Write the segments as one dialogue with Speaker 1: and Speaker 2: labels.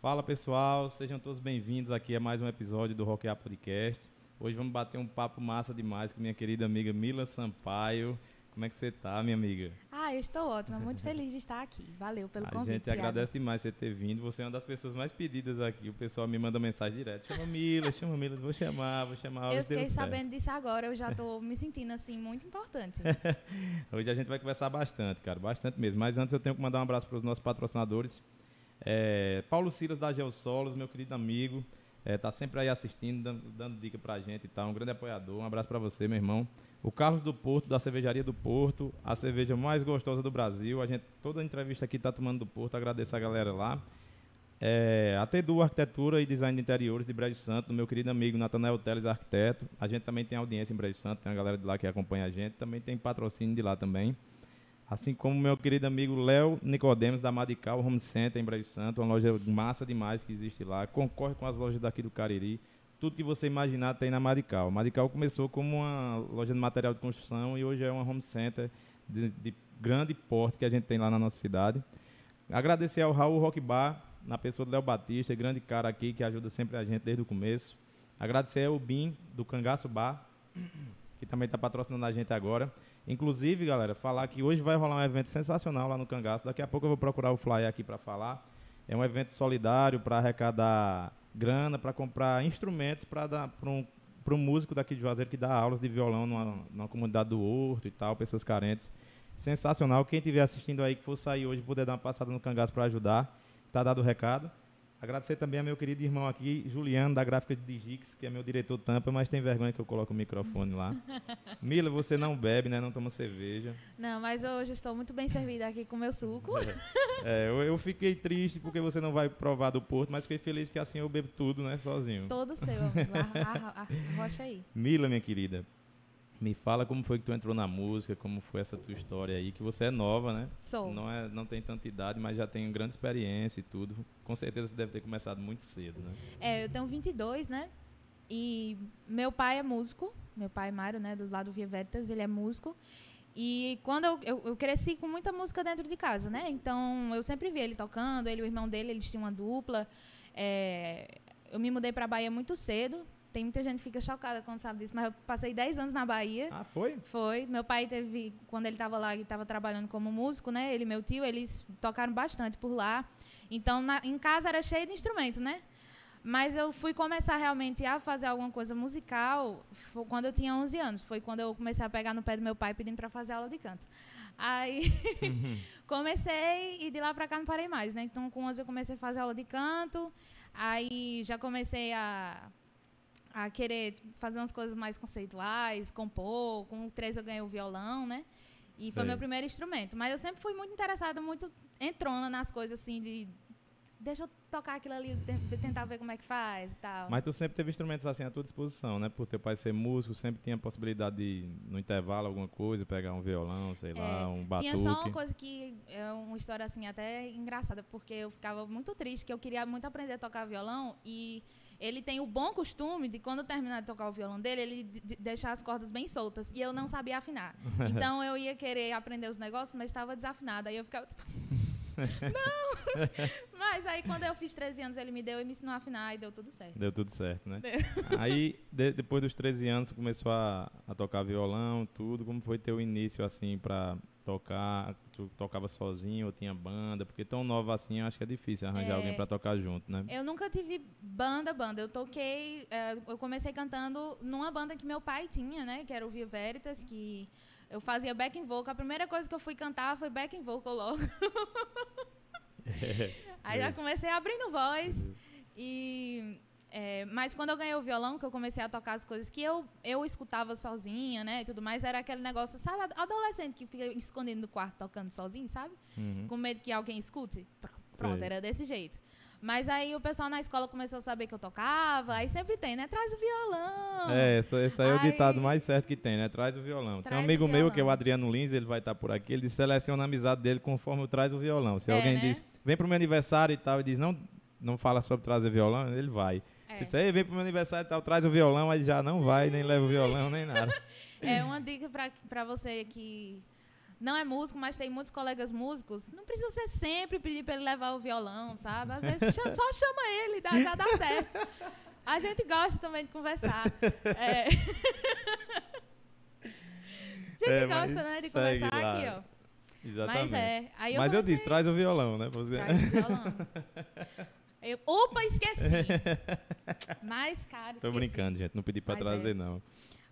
Speaker 1: Fala pessoal, sejam todos bem-vindos aqui a mais um episódio do Rockear Podcast. Hoje vamos bater um papo massa demais com minha querida amiga Mila Sampaio. Como é que você tá, minha amiga?
Speaker 2: Ah, eu estou ótima, muito feliz de estar aqui. Valeu pelo
Speaker 1: a
Speaker 2: convite.
Speaker 1: A gente
Speaker 2: Thiago.
Speaker 1: agradece demais você ter vindo. Você é uma das pessoas mais pedidas aqui. O pessoal me manda mensagem direto. Chama Mila, chama Mila, vou chamar, vou chamar.
Speaker 2: Eu fiquei sabendo disso agora, eu já estou me sentindo assim muito importante.
Speaker 1: Hoje a gente vai conversar bastante, cara, bastante mesmo. Mas antes eu tenho que mandar um abraço para os nossos patrocinadores. É, Paulo Silas da Geosolos, meu querido amigo. É, tá sempre aí assistindo, dando, dando dica pra gente e tal. Um grande apoiador. Um abraço para você, meu irmão. O Carlos do Porto, da Cervejaria do Porto, a cerveja mais gostosa do Brasil. A gente, toda a entrevista aqui tá tomando do Porto. Agradeço a galera lá. É, a Tedu Arquitetura e Design de Interiores de Brejo Santo, do meu querido amigo Natanael Teles, arquiteto. A gente também tem audiência em Brejo Santo, tem a galera de lá que acompanha a gente. Também tem patrocínio de lá também. Assim como meu querido amigo Léo Nicodemos, da Madical Home Center em Brejo Santo, uma loja massa demais que existe lá. Concorre com as lojas daqui do Cariri. Tudo que você imaginar tem na Madical. A Madical começou como uma loja de material de construção e hoje é uma home center de, de grande porte que a gente tem lá na nossa cidade. Agradecer ao Raul Rock Bar, na pessoa do Léo Batista, grande cara aqui que ajuda sempre a gente desde o começo. Agradecer ao Bim, do Cangaço Bar, que também está patrocinando a gente agora. Inclusive, galera, falar que hoje vai rolar um evento sensacional lá no Cangaço. Daqui a pouco eu vou procurar o flyer aqui para falar. É um evento solidário para arrecadar grana, para comprar instrumentos para um, um músico daqui de Juazeiro que dá aulas de violão numa, numa comunidade do Horto e tal, pessoas carentes. Sensacional. Quem estiver assistindo aí que for sair hoje puder dar uma passada no Cangaço para ajudar, tá dado o recado. Agradecer também ao meu querido irmão aqui, Juliano, da gráfica de Digix, que é meu diretor tampa, mas tem vergonha que eu coloco o microfone lá. Mila, você não bebe, né? Não toma cerveja.
Speaker 2: Não, mas hoje estou muito bem servida aqui com meu suco.
Speaker 1: É, eu, eu, fiquei triste porque você não vai provar do Porto, mas fiquei feliz que assim eu bebo tudo, né? Sozinho.
Speaker 2: Todo seu, amigo. A, a, a rocha aí.
Speaker 1: Mila, minha querida, me fala como foi que tu entrou na música, como foi essa tua história aí, que você é nova, né?
Speaker 2: Sou.
Speaker 1: Não, é, não tem tanta idade, mas já tem grande experiência e tudo. Com certeza você deve ter começado muito cedo, né?
Speaker 2: É, eu tenho 22, né? E meu pai é músico, meu pai Mário, né, do lado do Via Veritas, ele é músico. E quando eu, eu, eu, cresci com muita música dentro de casa, né? Então eu sempre vi ele tocando, ele e o irmão dele, eles tinham uma dupla. É, eu me mudei para Bahia muito cedo, tem muita gente que fica chocada quando sabe disso, mas eu passei 10 anos na Bahia.
Speaker 1: Ah, foi?
Speaker 2: Foi. Meu pai teve, quando ele estava lá, ele estava trabalhando como músico, né? Ele e meu tio, eles tocaram bastante por lá. Então, na, em casa era cheio de instrumentos, né? Mas eu fui começar realmente a fazer alguma coisa musical foi quando eu tinha 11 anos. Foi quando eu comecei a pegar no pé do meu pai pedindo para fazer aula de canto. Aí uhum. comecei e de lá para cá não parei mais, né? Então com 11 eu comecei a fazer aula de canto. Aí já comecei a a querer fazer umas coisas mais conceituais, compor. Com três eu ganhei o violão, né? E Sei. foi meu primeiro instrumento. Mas eu sempre fui muito interessada, muito entrona nas coisas assim de deixa eu tocar aquilo ali, tentar ver como é que faz e tal.
Speaker 1: Mas tu sempre teve instrumentos assim à tua disposição, né? Por teu pai ser músico, sempre tinha a possibilidade de, no intervalo, alguma coisa, pegar um violão, sei é, lá, um batuque.
Speaker 2: Tinha só uma coisa que é uma história assim até engraçada, porque eu ficava muito triste, que eu queria muito aprender a tocar violão e ele tem o bom costume de quando terminar de tocar o violão dele, ele de deixar as cordas bem soltas. E eu não sabia afinar. Então eu ia querer aprender os negócios, mas estava desafinada. Aí eu ficava tipo. não! Mas aí quando eu fiz 13 anos, ele me deu e me ensinou a afinar e deu tudo certo.
Speaker 1: Deu tudo certo, né? Deu. Aí, de, depois dos 13 anos, começou a, a, tocar violão, tudo. Como foi teu início, assim, pra tocar? Tu tocava sozinho ou tinha banda? Porque tão nova assim, eu acho que é difícil arranjar é, alguém pra tocar junto, né?
Speaker 2: Eu nunca tive banda, banda. Eu toquei, é, eu comecei cantando numa banda que meu pai tinha, né? Que era o Via Veritas, que eu fazia backing vocal. A primeira coisa que eu fui cantar foi backing vocal logo. É, Aí é. já comecei abrindo voz. Uhum. E, é, mas quando eu ganhei o violão, que eu comecei a tocar as coisas que eu, eu escutava sozinha, né? E tudo mais, era aquele negócio, sabe, adolescente que fica escondendo no quarto tocando sozinho, sabe? Uhum. Com medo que alguém escute. Pronto, era desse jeito. Mas aí o pessoal na escola começou a saber que eu tocava, aí sempre tem, né? Traz o violão.
Speaker 1: É, esse, esse aí é o ditado mais certo que tem, né? Traz o violão. Traz tem um amigo meu, que é o Adriano Lins, ele vai estar por aqui, ele seleciona a amizade dele conforme o traz o violão. Se é, alguém né? diz, vem pro meu aniversário e tal, e diz, não, não fala sobre trazer violão, ele vai. É. Se disser, vem pro meu aniversário e tal, traz o violão, aí já não vai, nem leva o violão, nem nada.
Speaker 2: é uma dica pra, pra você que não é músico, mas tem muitos colegas músicos, não precisa ser sempre pedir para ele levar o violão, sabe? Às vezes só chama ele, dá, já dá certo. A gente gosta também de conversar. É. A gente é, gosta, né, de conversar lá. aqui, ó.
Speaker 1: Exatamente.
Speaker 2: Mas é. Aí
Speaker 1: eu mas eu disse, traz o violão, né? Você.
Speaker 2: Traz o violão. Eu, opa, esqueci. Mais caro.
Speaker 1: Tô brincando, gente. Não pedi pra mas trazer, é. não.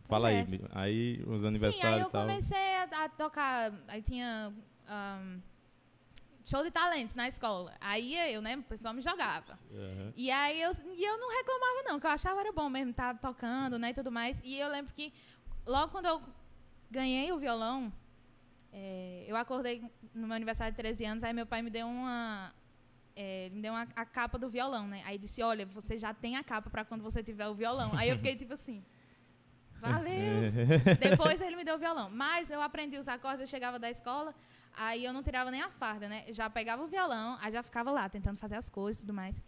Speaker 1: Fala é. aí. Aí, os aniversários.
Speaker 2: Sim, aí eu comecei a, a, tocar. Aí tinha um, show de talentos na escola. Aí eu, né, o pessoal me jogava. Uhum. E aí eu, e eu não reclamava, não, que eu achava era bom mesmo estar tá tocando, né, e tudo mais. E eu lembro que logo quando eu ganhei o violão, é, eu acordei no meu aniversário de 13 anos, aí meu pai me deu uma. É, me deu uma, a capa do violão, né? Aí disse, olha, você já tem a capa para quando você tiver o violão. Aí eu fiquei tipo assim. Valeu! Depois ele me deu o violão. Mas eu aprendi os acordes, eu chegava da escola, aí eu não tirava nem a farda, né? Já pegava o violão, aí já ficava lá, tentando fazer as coisas e tudo mais.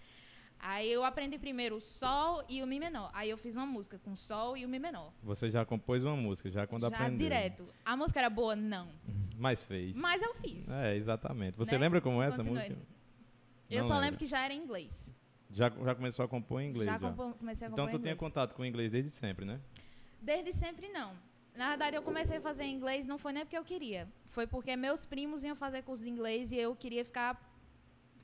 Speaker 2: Aí eu aprendi primeiro o sol e o mi menor. Aí eu fiz uma música com sol e o mi menor.
Speaker 1: Você já compôs uma música, já quando já aprendeu?
Speaker 2: direto. A música era boa? Não.
Speaker 1: Mas fez.
Speaker 2: Mas eu fiz.
Speaker 1: É, exatamente. Você né? lembra como é essa música?
Speaker 2: Eu Não só lembro que já era em inglês.
Speaker 1: Já, já começou a compor em inglês? Já,
Speaker 2: já. comecei a
Speaker 1: então,
Speaker 2: compor
Speaker 1: Então tu tinha contato com o inglês desde sempre, né?
Speaker 2: Desde sempre não. Na verdade, eu comecei a fazer inglês não foi nem porque eu queria. Foi porque meus primos iam fazer curso de inglês e eu queria ficar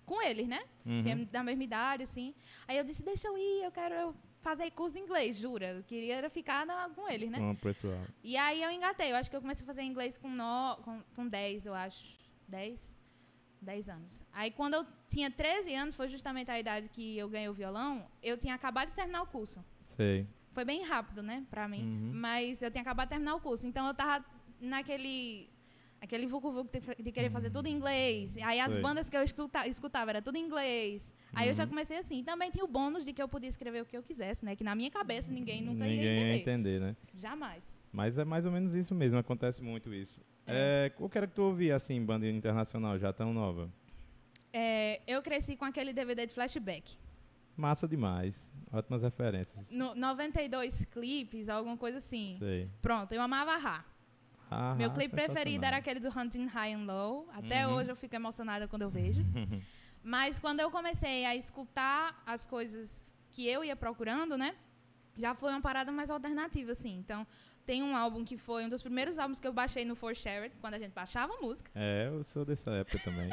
Speaker 2: com eles, né? Uhum. É da mesma idade, assim. Aí eu disse, deixa eu ir, eu quero fazer curso de inglês, jura. Eu queria ficar na, com eles, né?
Speaker 1: Com o pessoal.
Speaker 2: E aí eu engatei. Eu acho que eu comecei a fazer inglês com, no, com, com 10, eu acho. 10? 10 anos. Aí quando eu tinha 13 anos, foi justamente a idade que eu ganhei o violão, eu tinha acabado de terminar o curso.
Speaker 1: Sei.
Speaker 2: Foi bem rápido, né, pra mim. Uhum. Mas eu tinha acabado de terminar o curso. Então eu tava naquele aquele vucu vucu de querer fazer tudo em inglês. Aí as Sei. bandas que eu escuta, escutava era tudo em inglês. Aí uhum. eu já uhum. comecei assim. Também tinha o bônus de que eu podia escrever o que eu quisesse, né? Que na minha cabeça ninguém nunca
Speaker 1: ninguém
Speaker 2: ia entender.
Speaker 1: Ia entender, né?
Speaker 2: Jamais.
Speaker 1: Mas é mais ou menos isso mesmo, acontece muito isso. É. Qual que era que tu ouvia, assim, banda internacional, já tão nova?
Speaker 2: É, eu cresci com aquele DVD de flashback.
Speaker 1: Massa demais. Ótimas referências.
Speaker 2: No, 92 clipes, alguma coisa assim.
Speaker 1: Sei.
Speaker 2: Pronto, eu amava Rá. Ah, Meu clipe preferido era aquele do Hunting High and Low. Até uhum. hoje eu fico emocionada quando eu vejo. Mas quando eu comecei a escutar as coisas que eu ia procurando, né? Já foi uma parada mais alternativa, assim. Então, tem um álbum que foi um dos primeiros álbuns que eu baixei no For Share, quando a gente baixava música.
Speaker 1: É, eu sou dessa época também.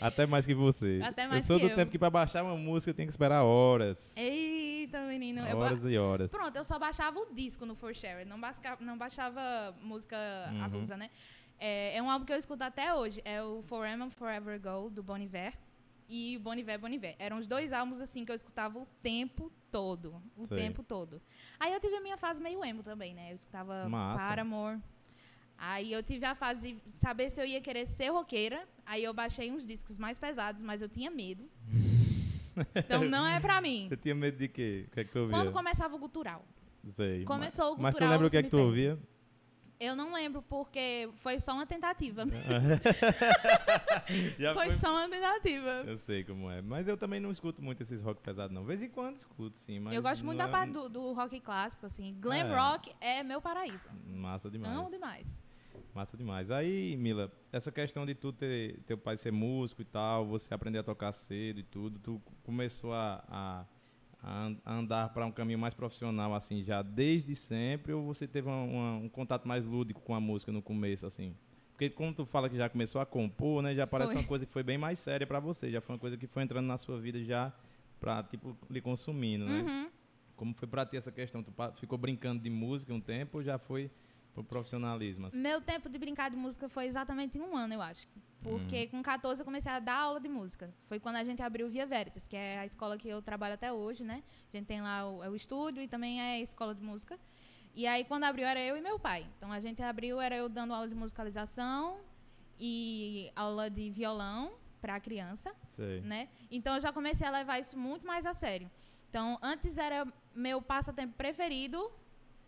Speaker 1: Até mais que você.
Speaker 2: Até mais
Speaker 1: eu sou
Speaker 2: do
Speaker 1: eu. tempo que para baixar uma música tem que esperar horas.
Speaker 2: Eita, menino.
Speaker 1: Horas
Speaker 2: eu,
Speaker 1: e horas.
Speaker 2: Pronto, eu só baixava o disco no For Share, não, não baixava música uhum. avulsa, né? É, é, um álbum que eu escuto até hoje. É o Forever Forever Go, do Bon Iver. E Bon Iver, Bon Iver. Eram os dois álbuns, assim, que eu escutava o tempo todo. O Sei. tempo todo. Aí eu tive a minha fase meio emo também, né? Eu escutava Massa. Paramore. Aí eu tive a fase de saber se eu ia querer ser roqueira. Aí eu baixei uns discos mais pesados, mas eu tinha medo. então não é pra mim.
Speaker 1: Você tinha medo de quê? O que é que tu ouvia?
Speaker 2: Quando começava o gutural.
Speaker 1: Sei.
Speaker 2: Começou o gutural.
Speaker 1: Mas tu lembra o que é que tu ouvia?
Speaker 2: Eu não lembro porque foi só uma tentativa. foi, foi, só uma tentativa.
Speaker 1: Eu sei como é. Mas eu também não escuto muito esses rock pesados, não. De vez em quando escuto, sim.
Speaker 2: Eu gosto muito da é... parte do, do, rock clássico, assim. Glam é. rock é meu paraíso.
Speaker 1: Massa demais.
Speaker 2: Amo demais.
Speaker 1: Massa demais. Aí, Mila, essa questão de tu ter teu pai ser músico e tal, você aprender a tocar cedo e tudo, tu começou a, a, a andar para um caminho mais profissional, assim, já desde sempre, ou você teve uma, uma, um contato mais lúdico com a música no começo, assim? Porque como tu fala que já começou a compor, né, já parece foi. uma coisa que foi bem mais séria para você, já foi uma coisa que foi entrando na sua vida já para tipo lhe consumindo, né?
Speaker 2: Uhum.
Speaker 1: Como foi para ti essa questão? Tu ficou brincando de música um tempo, ou já foi Pro profissionalismo. Assim.
Speaker 2: Meu tempo de brincar de música foi exatamente um ano, eu acho. Porque hum. com 14 eu comecei a dar aula de música. Foi quando a gente abriu o Via Veritas, que é a escola que eu trabalho até hoje, né? A gente tem lá o, é o estúdio e também é a escola de música. E aí quando abriu era eu e meu pai. Então a gente abriu, era eu dando aula de musicalização e aula de violão para a criança,
Speaker 1: Sei.
Speaker 2: né? Então eu já comecei a levar isso muito mais a sério. Então antes era meu passatempo preferido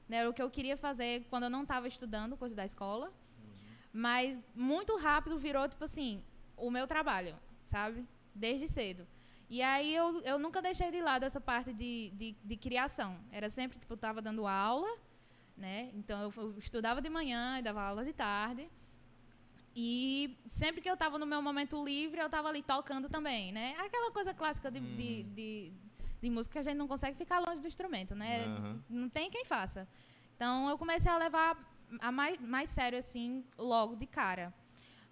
Speaker 2: né? Era o que eu queria fazer quando eu não estava estudando, coisa da escola. Uhum. Mas muito rápido virou, tipo assim, o meu trabalho, sabe? Desde cedo. E aí eu, eu nunca deixei de lado essa parte de, de, de criação. Era sempre, tipo, eu estava dando aula, né? Então eu, eu, estudava de manhã e dava aula de tarde. E sempre que eu tava no meu momento livre, eu tava ali tocando também, né? Aquela coisa clássica de,
Speaker 1: Hum.
Speaker 2: de, de, de música a gente não consegue ficar longe do instrumento, né?
Speaker 1: Aham.
Speaker 2: Não tem quem faça. Então eu comecei a levar a mais, mais sério, assim, logo de cara.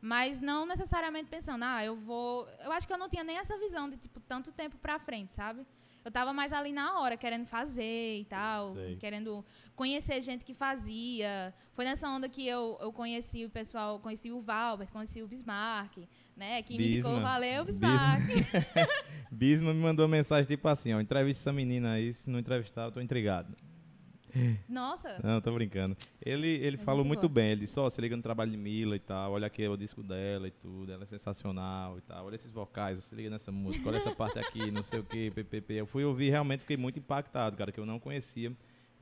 Speaker 2: Mas não necessariamente pensando, ah, eu vou. Eu acho que eu não tinha nem essa visão de, tipo, tanto tempo pra frente, sabe? Eu tava mais ali na hora, querendo fazer e tal,
Speaker 1: Sei.
Speaker 2: querendo conhecer gente que fazia. Foi nessa onda que eu, eu conheci o pessoal, conheci o Valbert, conheci o Bismarck, né? Que me indicou,
Speaker 1: Bisma.
Speaker 2: valeu,
Speaker 1: Bisma.
Speaker 2: Bismarck.
Speaker 1: Bisma me mandou mensagem tipo assim, ó, entrevista essa menina aí, se não entrevistar, eu tô intrigado.
Speaker 2: Nossa,
Speaker 1: Não, tô brincando. Ele, ele
Speaker 2: É
Speaker 1: falou
Speaker 2: muito
Speaker 1: muito bem, ele disse, ó, se liga no trabalho de Mila e tal, olha aqui o disco dela e tudo, ela é sensacional e tal, olha esses vocais, se liga nessa música, olha essa parte aqui, não sei o que, ppp. Eu fui ouvir realmente fiquei muito impactado, cara, que eu não conhecia.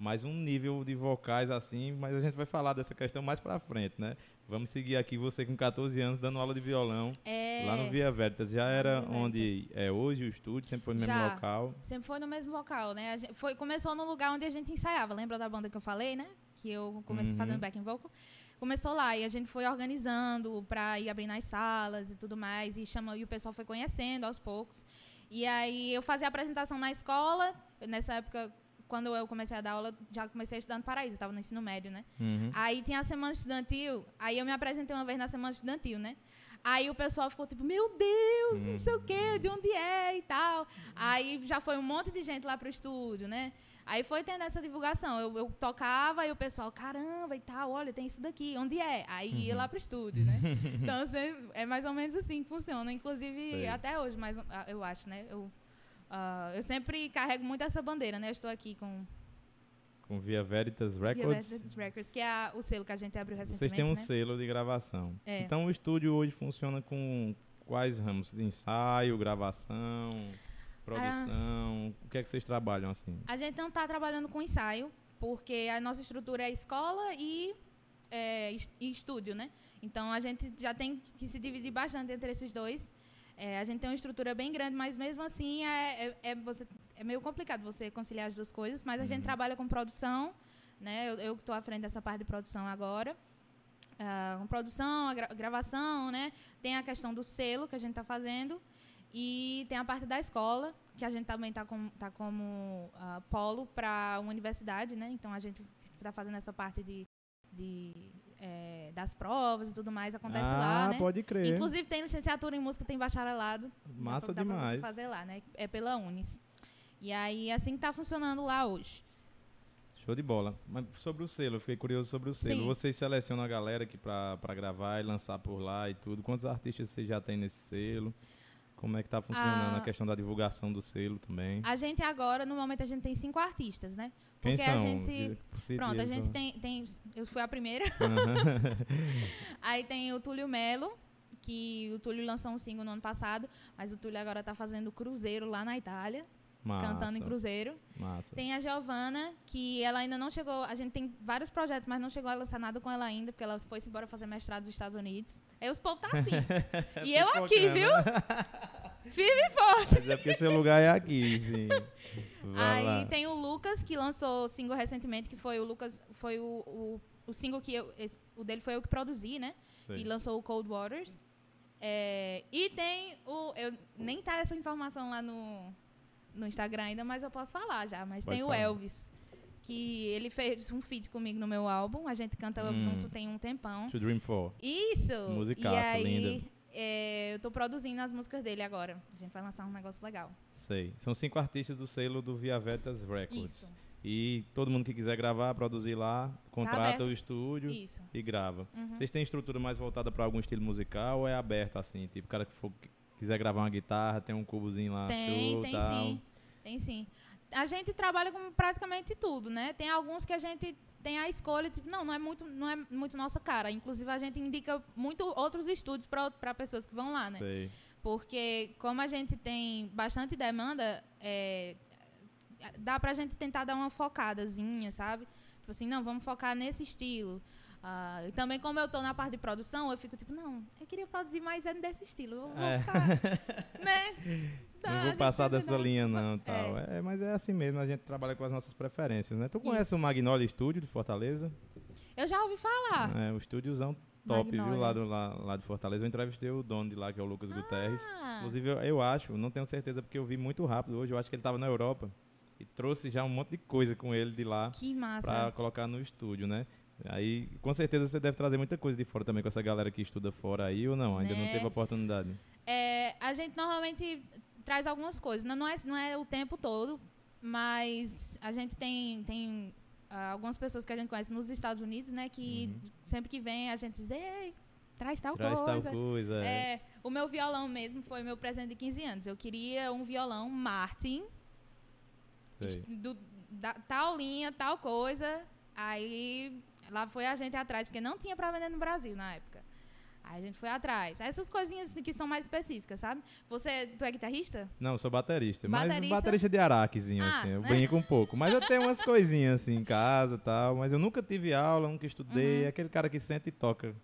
Speaker 1: Mais um nível de vocais assim, mas a gente vai falar dessa questão mais pra frente, né? Vamos seguir aqui, você com 14 anos, dando aula de violão
Speaker 2: é.
Speaker 1: lá no Via Veritas. Já era onde é hoje o estúdio, sempre foi no mesmo
Speaker 2: Já.
Speaker 1: local.
Speaker 2: Sempre foi no mesmo local, né? Foi, começou no lugar onde a gente ensaiava. Lembra da banda que eu falei, né? Que eu comecei
Speaker 1: Uhum.
Speaker 2: fazendo backing vocal. Começou lá e a gente foi organizando pra ir abrindo as salas e tudo mais. E, chama, e o pessoal foi conhecendo aos poucos. E aí eu fazia apresentação na escola. Nessa época, quando eu comecei a dar aula, já comecei a estudar no Paraíso. Eu tava no ensino médio, né?
Speaker 1: Uhum.
Speaker 2: Aí tinha a semana estudantil, aí eu me apresentei uma vez na semana estudantil, né? Aí o pessoal ficou tipo, meu Deus, não sei o quê, de onde é e tal. Aí já foi um monte de gente lá pro estúdio, né? Aí foi tendo essa divulgação. Eu, eu tocava e o pessoal, caramba e tal, olha, tem isso daqui, onde é? Aí ia lá pro estúdio, né? então você- é mais ou menos assim que funciona. Inclusive,
Speaker 1: Sei.
Speaker 2: até hoje, mas ah, eu acho, né? Eu, ah, eu sempre carrego muito essa bandeira, né? Eu estou aqui com
Speaker 1: Com Via Veritas
Speaker 2: Via
Speaker 1: Records.
Speaker 2: Veritas Records, que é a- o selo que a gente abriu recentemente,
Speaker 1: Vocês têm um
Speaker 2: né?
Speaker 1: selo de gravação.
Speaker 2: É.
Speaker 1: Então o estúdio hoje funciona com quais ramos? Ensaio, gravação, produção. O que é que vocês trabalham assim?
Speaker 2: A gente não está trabalhando com ensaio, porque a nossa estrutura é escola e, é, e estúdio, né? Então a gente já tem que se dividir bastante entre esses dois. É, a gente tem uma estrutura bem grande, mas mesmo assim é, é, é você, é meio complicado você conciliar as duas coisas. Mas a gente trabalha com produção, né? Eu, estou à frente dessa parte de produção agora. Ah, com produção, a gra- gravação, né? Tem a questão do selo que a gente está fazendo. E tem a parte da escola, que a gente também está com, tá como ah, polo para uma universidade, né? Então a gente está fazendo essa parte de, de, eh, das provas e tudo mais, acontece
Speaker 1: ah,
Speaker 2: lá, né?
Speaker 1: pode crer.
Speaker 2: Inclusive tem licenciatura em música, tem bacharelado. Dá
Speaker 1: Massa
Speaker 2: pra- dá pra você
Speaker 1: demais.
Speaker 2: fazer lá, né? É pela Unis. E aí, assim que tá funcionando lá hoje.
Speaker 1: Show de bola. Mas sobre o selo, eu fiquei curioso sobre o selo.
Speaker 2: Sim.
Speaker 1: Vocês selecionam a galera aqui pra, pra gravar e lançar por lá e tudo. Quantos artistas vocês já têm nesse selo? Como é que tá funcionando
Speaker 2: Ah.
Speaker 1: a questão da divulgação do selo também?
Speaker 2: A gente agora, no momento, a gente tem cinco artistas, né?
Speaker 1: Quem
Speaker 2: Porque a
Speaker 1: são?
Speaker 2: gente.
Speaker 1: Se-
Speaker 2: Pronto, a gente tem, tem. Eu fui a primeira.
Speaker 1: Aham.
Speaker 2: Aí tem o Túlio Melo, que o Túlio lançou um single no ano passado, mas o Túlio agora tá fazendo cruzeiro lá na Itália,
Speaker 1: Massa,
Speaker 2: cantando em cruzeiro.
Speaker 1: Massa.
Speaker 2: Tem a Giovana, que ela ainda não chegou. A gente tem vários projetos, mas não chegou a lançar nada com ela ainda, porque ela foi embora fazer mestrado nos Estados Unidos. Aí os povos tá assim. e eu aqui, viu? Firme e forte.
Speaker 1: Mas é porque seu lugar é aqui, sim. Vai
Speaker 2: Aí
Speaker 1: lá.
Speaker 2: tem o Lucas, que lançou single recentemente, que foi o Lucas. Foi o, o, o single que eu. esse- o dele foi eu que produzi, né?
Speaker 1: Sei.
Speaker 2: E lançou o Cold Waters. É, e tem o. Eu, nem tá essa informação lá no, no Instagram ainda, mas eu posso falar já. Mas
Speaker 1: Pode
Speaker 2: tem
Speaker 1: falar.
Speaker 2: o Elvis. Que ele fez um feat comigo no meu álbum. A gente canta
Speaker 1: Hum.
Speaker 2: junto tem um tempão.
Speaker 1: To Dream For.
Speaker 2: Isso!
Speaker 1: Musicaça,
Speaker 2: e aí,
Speaker 1: linda.
Speaker 2: é, eu tô produzindo as músicas dele agora. A gente vai lançar um negócio legal.
Speaker 1: Sei. São cinco artistas do selo do Via Vetas Records.
Speaker 2: Isso.
Speaker 1: E todo mundo que quiser gravar, produzir lá, contrata
Speaker 2: aberto.
Speaker 1: o estúdio
Speaker 2: Isso.
Speaker 1: e grava.
Speaker 2: Uhum.
Speaker 1: Vocês têm estrutura mais voltada para algum estilo musical ou é aberto assim? Tipo, o cara que for, quiser gravar uma guitarra, tem um cubozinho lá,
Speaker 2: Tem,
Speaker 1: show,
Speaker 2: tem
Speaker 1: tal.
Speaker 2: sim. Tem sim. A gente trabalha com praticamente tudo, né? Tem alguns que a gente tem a escolha, tipo, não, não é muito, não é muito nossa cara. Inclusive, a gente indica muito outros estúdios para pessoas que vão lá, né?
Speaker 1: Sei.
Speaker 2: Porque como a gente tem bastante demanda, é, dá pra gente tentar dar uma focadazinha, sabe? Tipo assim, não, vamos focar nesse estilo. Ah, e também como eu tô na parte de produção, eu fico tipo, não, eu queria produzir mais é desse estilo. Eu vou
Speaker 1: É.
Speaker 2: ficar, né?
Speaker 1: Não vou
Speaker 2: gente
Speaker 1: passar dessa linha não, tal. É. mas é assim mesmo, a gente trabalha com as nossas preferências, né? Tu
Speaker 2: Isso.
Speaker 1: conhece o Magnolia Studio de Fortaleza?
Speaker 2: Eu já ouvi falar.
Speaker 1: É, o estúdiozão top, viu?
Speaker 2: Magnólia.
Speaker 1: Lá, do, lá, lá de Fortaleza. Eu entrevistei o dono de lá, que é o Lucas Guterres.
Speaker 2: Ah,
Speaker 1: Inclusive, eu, eu acho, não tenho certeza porque eu vi muito rápido hoje. Eu acho que ele estava na Europa e trouxe já um monte de coisa com ele de lá
Speaker 2: que massa.
Speaker 1: para colocar no estúdio, né? Aí, com certeza, você deve trazer muita coisa de fora também com essa galera que estuda fora aí ou não? Ainda não
Speaker 2: Né?
Speaker 1: teve oportunidade.
Speaker 2: É, a gente normalmente traz algumas coisas. Não, não é, não é o tempo todo, mas a gente tem, tem ah, algumas pessoas que a gente conhece nos Estados Unidos, né? Que sempre que vem a gente diz, ei, traz tal
Speaker 1: Uhum. Traz
Speaker 2: coisa.
Speaker 1: tal coisa. é.
Speaker 2: É, o meu violão mesmo foi meu presente de 15 anos. Eu queria um violão Martin,
Speaker 1: Sei.
Speaker 2: do, da, tal linha, tal coisa. Aí lá foi a gente atrás, porque não tinha pra vender no Brasil na época. Aí a gente foi atrás. Essas coisinhas assim, que são mais específicas, sabe? Você, tu é guitarrista?
Speaker 1: Não, sou baterista. Mas
Speaker 2: Baterista?
Speaker 1: baterista de araquezinho,
Speaker 2: Ah,
Speaker 1: assim. Eu brinco um pouco. Mas eu tenho umas coisinhas assim em casa e tal. Mas eu nunca tive aula, nunca estudei.
Speaker 2: Uhum.
Speaker 1: É aquele cara que senta e toca.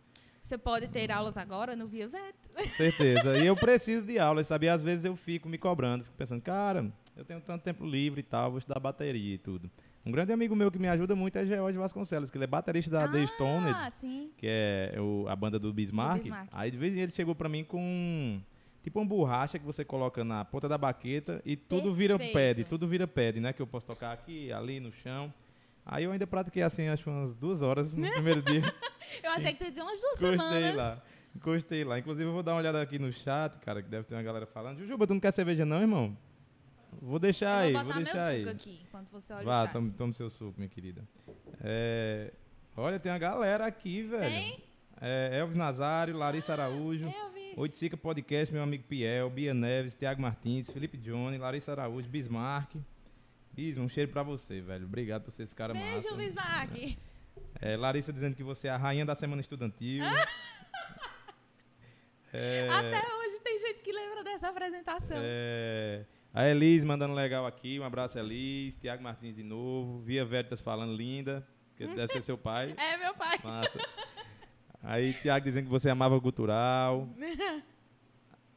Speaker 2: Você pode ter aulas agora no Via Vet.
Speaker 1: Com certeza. e eu preciso de aula, sabe? E às vezes eu fico me cobrando, fico pensando, cara, eu tenho tanto tempo livre e tal, vou estudar bateria e tudo. Um grande amigo meu que me ajuda muito é George Vasconcelos, que ele é baterista da The Stoned,
Speaker 2: Ah, sim.
Speaker 1: que é o- a banda do Bismarck.
Speaker 2: Bismarck.
Speaker 1: Aí de vez em quando ele chegou pra mim com tipo uma borracha que você coloca na ponta da baqueta e tudo vira
Speaker 2: Perfeito.
Speaker 1: pad, tudo vira pad, né? Que eu posso tocar aqui, ali, no chão. Aí eu ainda pratiquei assim, acho umas duas horas no primeiro dia.
Speaker 2: Eu achei que tu ia dizer umas duas
Speaker 1: Encostei
Speaker 2: semanas.
Speaker 1: lá. Encostei lá. Inclusive, eu vou dar uma olhada aqui no chat, cara, que deve ter uma galera falando. Jujuba, tu não quer cerveja não, irmão? Vou deixar aí,
Speaker 2: eu vou
Speaker 1: vou
Speaker 2: botar meu
Speaker 1: deixar
Speaker 2: suco
Speaker 1: aí.
Speaker 2: aqui, enquanto você olha
Speaker 1: Vá,
Speaker 2: o chat.
Speaker 1: tome, tome seu suco, minha querida. É, Olha, tem uma galera aqui, velho.
Speaker 2: Tem?
Speaker 1: É, Elvis Nazário, Larissa Araújo,
Speaker 2: Eu vi.
Speaker 1: Oiticica Podcast, meu amigo Piel, Bia Neves, Tiago Martins, Felipe Johnny, Larissa Araújo, Bismarck. Bisma, um cheiro pra você, velho. Obrigado por ser esse cara
Speaker 2: Beijo,
Speaker 1: massa.
Speaker 2: Bismarck.
Speaker 1: É, Larissa dizendo que você é a rainha da semana estudantil. É,
Speaker 2: Até hoje tem gente que lembra dessa apresentação.
Speaker 1: é, a Elis mandando legal aqui. Um abraço, Elis. Tiago Martins de novo. Via Veritas falando linda. Que deve ser seu pai.
Speaker 2: É, meu pai.
Speaker 1: Massa. Aí, Tiago dizendo que você amava o cultural.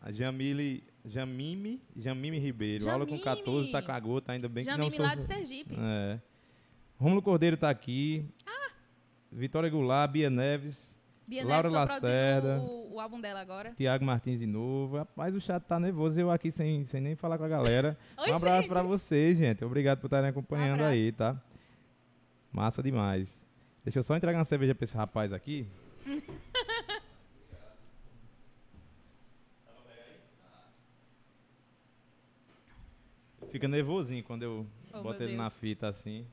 Speaker 1: A Jamile, Jamime, Jamime Ribeiro. Aula com
Speaker 2: Jamime.
Speaker 1: 14, tá com a gota, ainda bem que
Speaker 2: Jamime
Speaker 1: não sou...
Speaker 2: lá de Sergipe.
Speaker 1: É. Rômulo Cordeiro tá aqui. Vitória Goulart, Bia Neves.
Speaker 2: Bia
Speaker 1: Laura Lacerda.
Speaker 2: o, o álbum dela agora.
Speaker 1: Tiago Martins de novo. Rapaz, o chat tá nervoso. Eu aqui sem, sem nem falar com a galera.
Speaker 2: Oi,
Speaker 1: um abraço pra vocês, gente. Obrigado por estarem acompanhando
Speaker 2: Abraço.
Speaker 1: aí, tá? Massa demais. Deixa eu só entregar uma cerveja pra esse rapaz aqui. Fica nervosinho quando eu
Speaker 2: Oh,
Speaker 1: boto ele na
Speaker 2: Deus.
Speaker 1: fita assim.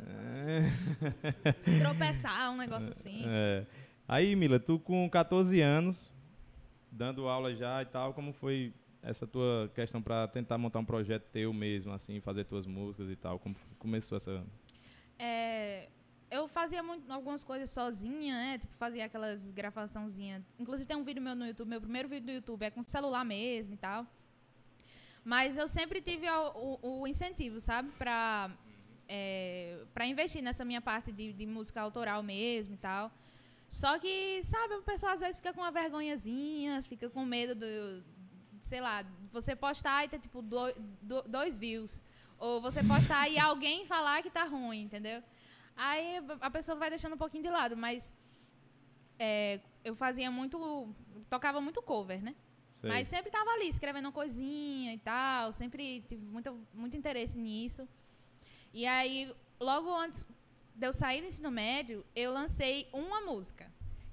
Speaker 1: É.
Speaker 2: Tropeçar, um negócio assim.
Speaker 1: É. Aí, Mila, tu com 14 anos, dando aula já e tal, como foi essa tua questão pra tentar montar um projeto teu mesmo, assim, fazer tuas músicas e tal? Como começou essa.
Speaker 2: É, eu fazia muito, algumas coisas sozinha, né? Tipo, fazia aquelas gravaçãozinhas. Inclusive tem um vídeo meu no YouTube, meu primeiro vídeo do YouTube é com celular mesmo e tal. Mas eu sempre tive o, o- o incentivo, sabe? Pra, é, pra investir nessa minha parte de, de música autoral mesmo e tal. Só que, sabe, a pessoa às vezes fica com uma vergonhazinha, fica com medo do. Sei lá, você postar e ter tipo do- do- dois views. Ou você postar e alguém falar que tá ruim, entendeu? Aí a pessoa vai deixando um pouquinho de lado, mas é, eu fazia muito. tocava muito cover, né?
Speaker 1: Sei.
Speaker 2: Mas sempre tava ali, escrevendo uma coisinha e tal. Sempre tive muito, muito interesse nisso. E aí, logo antes de eu sair do ensino médio, eu lancei uma música.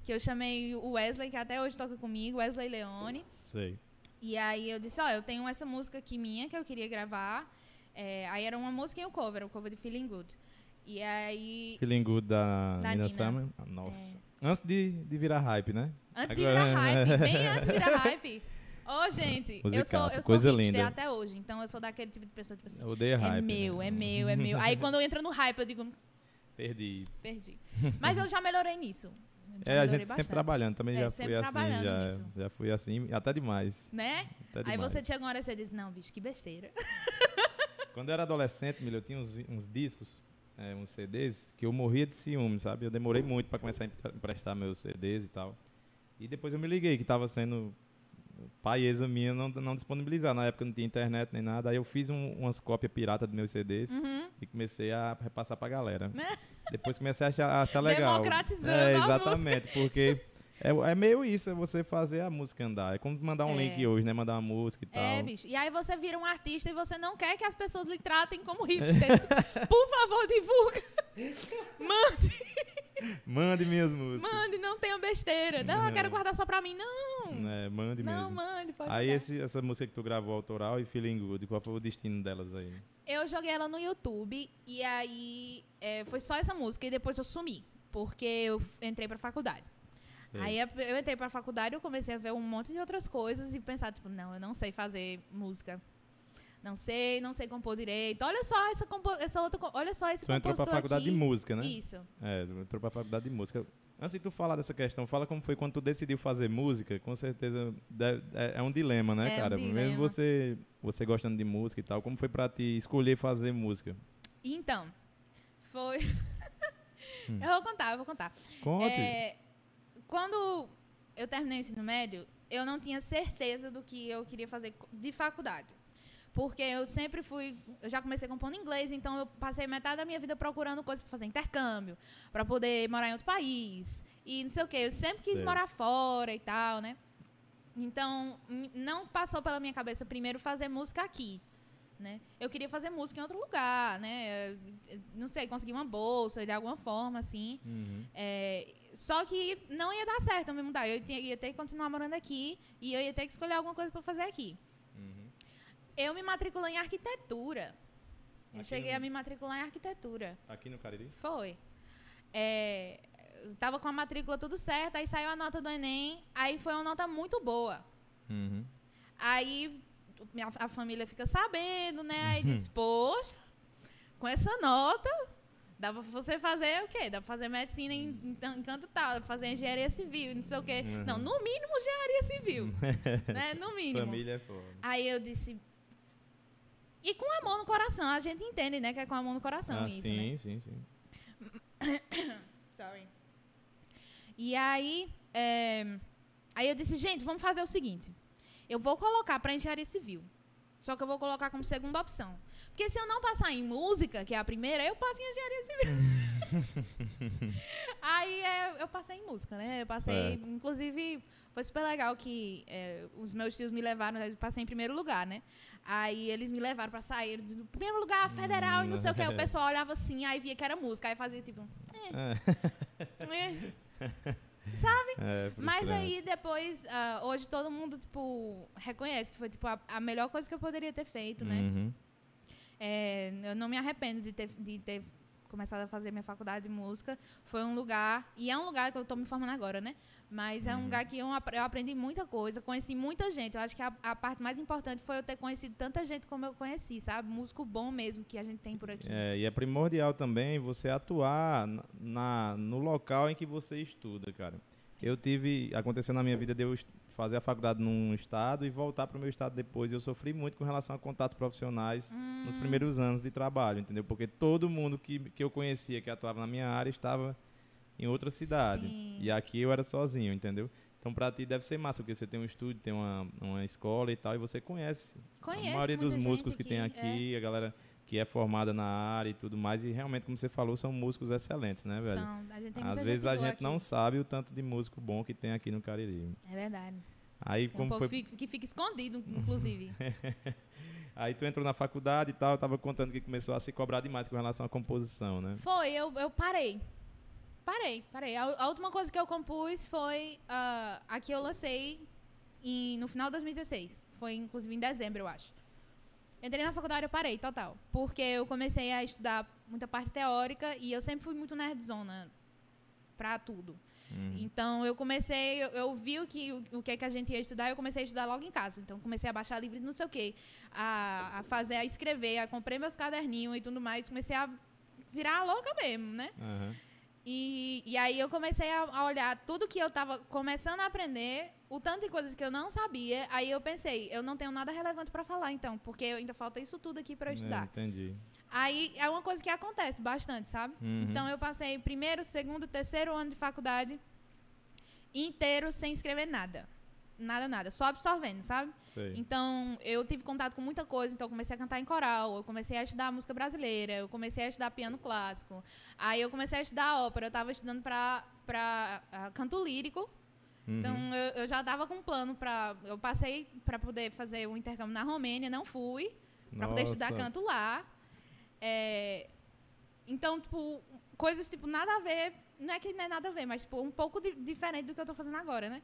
Speaker 2: Que eu chamei o Wesley, que até hoje toca comigo, Wesley Leone.
Speaker 1: Sei.
Speaker 2: E aí eu disse, ó, eu tenho essa música aqui minha que eu queria gravar. É, aí era uma música e um cover, o cover de Feeling Good. E aí,
Speaker 1: Feeling Good da,
Speaker 2: Da
Speaker 1: Nina
Speaker 2: Nina.
Speaker 1: Summer. Ah, Nossa. Antes de, de virar hype, né?
Speaker 2: antes
Speaker 1: Agora-
Speaker 2: de virar hype, bem antes de virar hype. Ô, gente, eu sou, eu sou
Speaker 1: coisa
Speaker 2: hipster
Speaker 1: linda.
Speaker 2: até hoje. Então eu sou daquele tipo de pessoa, tipo assim,
Speaker 1: Eu odeio hype.
Speaker 2: é meu,
Speaker 1: né?
Speaker 2: é meu, é meu. Aí quando eu entro no hype, eu digo,
Speaker 1: Perdi.
Speaker 2: perdi. Mas eu já melhorei nisso. Já
Speaker 1: É, a gente sempre
Speaker 2: bastante,
Speaker 1: trabalhando. Também
Speaker 2: É,
Speaker 1: já
Speaker 2: sempre
Speaker 1: fui assim. Já,
Speaker 2: nisso.
Speaker 1: já fui assim, até demais.
Speaker 2: Né?
Speaker 1: Até
Speaker 2: Aí
Speaker 1: demais.
Speaker 2: você chega uma hora e você diz, não, bicho, que besteira.
Speaker 1: Quando eu era adolescente, eu tinha uns, uns discos, é, uns CDs, que eu morria de ciúme, sabe? Eu demorei muito para começar a empre- emprestar meus CDs e tal. E depois eu me liguei que tava sendo paieza minha não, não disponibilizar. Na época não tinha internet nem nada. Aí eu fiz um- umas cópias pirata dos meus CDs
Speaker 2: Uhum.
Speaker 1: e comecei a repassar pra galera.
Speaker 2: Né?
Speaker 1: Depois comecei a achar, a achar legal.
Speaker 2: Democratizando
Speaker 1: É, exatamente, porque É, é meio isso, é você fazer a música andar. É como mandar um
Speaker 2: É.
Speaker 1: link hoje, né? Mandar uma música e tal.
Speaker 2: É, bicho. E aí você vira um artista e você não quer que as pessoas lhe tratem como hipster. Por favor, divulga. Mande,
Speaker 1: Mande minhas músicas.
Speaker 2: mande, não tenha besteira. Não, eu quero guardar só pra mim. Não,
Speaker 1: É, mande
Speaker 2: não,
Speaker 1: mesmo.
Speaker 2: mande, pode
Speaker 1: Aí esse, essa música que tu gravou autoral e Feeling Good, qual foi o destino delas aí?
Speaker 2: Eu joguei ela no YouTube e aí é, foi só essa música e depois eu sumi. Porque eu entrei pra faculdade.
Speaker 1: Sei.
Speaker 2: Aí eu eu entrei pra faculdade e eu comecei a ver um monte de outras coisas e pensar, tipo, não, eu não sei fazer música. Não sei, não sei compor direito. Olha só essa, compo essa outra. Olha só esse
Speaker 1: Tu entrou pra
Speaker 2: compositor
Speaker 1: faculdade
Speaker 2: aqui.
Speaker 1: de música, né?
Speaker 2: Isso.
Speaker 1: É, entrou pra faculdade de música. Antes de tu falar dessa questão, fala como foi quando tu decidiu fazer música. Com certeza é, é um dilema, né,
Speaker 2: É um
Speaker 1: cara?
Speaker 2: dilema.
Speaker 1: Mesmo você, você gostando de música e tal, como foi pra ti escolher fazer música?
Speaker 2: Então, foi.
Speaker 1: Hum.
Speaker 2: eu vou contar, eu vou contar.
Speaker 1: Conte.
Speaker 2: É, quando eu terminei o ensino médio, eu não tinha certeza do que eu queria fazer de faculdade. Porque eu sempre fui. Eu já comecei compondo inglês, então eu passei metade da minha vida procurando coisas para fazer intercâmbio, para poder morar em outro país. E não sei o quê. Eu sempre quis morar fora e tal, né? Então, não passou pela minha cabeça primeiro fazer música aqui. Né? Eu queria fazer música em outro lugar, né? Não sei, conseguir uma bolsa de alguma forma, assim.
Speaker 1: Uhum.
Speaker 2: É, só que não ia dar certo eu me mudar. Eu tinha- ia ter que continuar morando aqui e eu ia ter que escolher alguma coisa para fazer aqui.
Speaker 1: Uhum.
Speaker 2: Eu me matriculei em arquitetura. Eu
Speaker 1: Aqui
Speaker 2: cheguei
Speaker 1: no-
Speaker 2: a me matricular em arquitetura.
Speaker 1: Aqui no Cariri?
Speaker 2: Foi. É, eu tava com a matrícula tudo certo, aí saiu a nota do Enem, aí foi uma nota muito boa.
Speaker 1: Uhum.
Speaker 2: Aí minha- a família fica sabendo, né? Aí diz, poxa, com essa nota, dava pra você fazer o quê? Dá pra fazer medicina em, em tan- em canto tal, dá pra fazer engenharia civil, não sei o quê.
Speaker 1: Uhum.
Speaker 2: Não, no mínimo engenharia civil, né? No mínimo.
Speaker 1: Família é foda.
Speaker 2: Aí eu disse... E com amor no coração, a gente entende, né? Que é com amor no coração
Speaker 1: Ah,
Speaker 2: isso, né?
Speaker 1: sim, sim, sim.
Speaker 2: Sorry. E aí, é, aí eu disse, gente, vamos fazer o seguinte. Eu vou colocar para engenharia civil. Só que eu vou colocar como segunda opção. Porque se eu não passar em música, que é a primeira, eu passo em engenharia civil. aí é, eu passei em música, né? Eu passei,
Speaker 1: Certo.
Speaker 2: inclusive, foi super legal que é, os meus tios me levaram, eu passei em primeiro lugar, né? Aí eles me levaram pra sair, disseram, primeiro lugar, federal, e não sei o que. O pessoal olhava assim, aí via que era música, aí fazia tipo,
Speaker 1: É,
Speaker 2: é.
Speaker 1: é
Speaker 2: Mas aí depois, ah, hoje todo mundo, tipo, reconhece que foi, tipo, a, a melhor coisa que eu poderia ter feito, né?
Speaker 1: Uhum.
Speaker 2: É, eu não me arrependo de ter, de ter começado a fazer minha faculdade de música. Foi um lugar, e é um lugar que eu tô me formando agora, né? Mas é um
Speaker 1: Uhum.
Speaker 2: lugar que eu, eu aprendi muita coisa, conheci muita gente. Eu acho que a, a parte mais importante foi eu ter conhecido tanta gente como eu conheci, sabe? Músico bom mesmo que a gente tem por aqui.
Speaker 1: É, e é primordial também você atuar na, na- no local em que você estuda, cara. Eu tive, aconteceu na minha vida de eu fazer a faculdade num estado e voltar para o meu estado depois. Eu sofri muito com relação a contatos profissionais
Speaker 2: Hum.
Speaker 1: nos primeiros anos de trabalho, entendeu? Porque todo mundo que, que eu conhecia que atuava na minha área estava em outra cidade.
Speaker 2: Sim.
Speaker 1: E aqui eu era sozinho, entendeu? Então pra ti deve ser massa, porque você tem um estúdio, tem uma, uma escola e tal, e você conhece
Speaker 2: Conheço
Speaker 1: a maioria dos músicos que tem aqui, a galera que é formada na área e tudo mais, e realmente, como você falou, são músicos excelentes, né, velho?
Speaker 2: São, a gente tem
Speaker 1: Às vezes a gente
Speaker 2: aqui.
Speaker 1: não sabe o tanto de músico bom que tem aqui no Cariri.
Speaker 2: É verdade.
Speaker 1: Aí
Speaker 2: Tem um
Speaker 1: como
Speaker 2: povo
Speaker 1: foi,
Speaker 2: que fica escondido, inclusive.
Speaker 1: aí tu entrou na faculdade e tal, eu tava contando que começou a se cobrar demais com relação à composição, né?
Speaker 2: Foi, eu, eu parei. Parei, parei. A, a última coisa que eu compus foi ah, a que eu lancei em- no final de 2016. Foi, inclusive, em dezembro, eu acho. Entrei na faculdade eu parei, total. Porque eu comecei a estudar muita parte teórica e eu sempre fui muito nerdzona pra tudo.
Speaker 1: Uhum.
Speaker 2: Então eu comecei, eu, eu vi o que, o, o que é que a gente ia estudar, eu comecei a estudar logo em casa. Então comecei a baixar livros, não sei o quê, a, a fazer, a escrever, a comprei meus caderninhos e tudo mais, comecei a virar louca mesmo, né?
Speaker 1: Aham.
Speaker 2: E, e aí eu comecei a, a olhar tudo que eu estava começando a aprender, o tanto de coisas que eu não sabia. Aí eu pensei, eu não tenho nada relevante para falar então, porque ainda falta isso tudo aqui para eu
Speaker 1: É,
Speaker 2: estudar.
Speaker 1: entendi.
Speaker 2: Aí é uma coisa que acontece bastante, sabe?
Speaker 1: Uhum.
Speaker 2: Então eu passei primeiro, segundo, terceiro ano de faculdade inteiro sem escrever nada. Nada, nada. Só absorvendo, sabe?
Speaker 1: Sei.
Speaker 2: Então, eu tive contato com muita coisa, então eu comecei a cantar em coral, eu comecei a estudar música brasileira, eu comecei a estudar piano clássico. Aí eu comecei a estudar ópera, eu estava estudando para para canto lírico
Speaker 1: Uhum.
Speaker 2: Então eu, eu já tava com um plano para eu passei para poder fazer o intercâmbio na Romênia, não fui para poder estudar canto lá. É, então, tipo, coisas tipo nada a ver, não é que não é nada a ver, mas tipo um pouco di- diferente do que eu tô fazendo agora, né?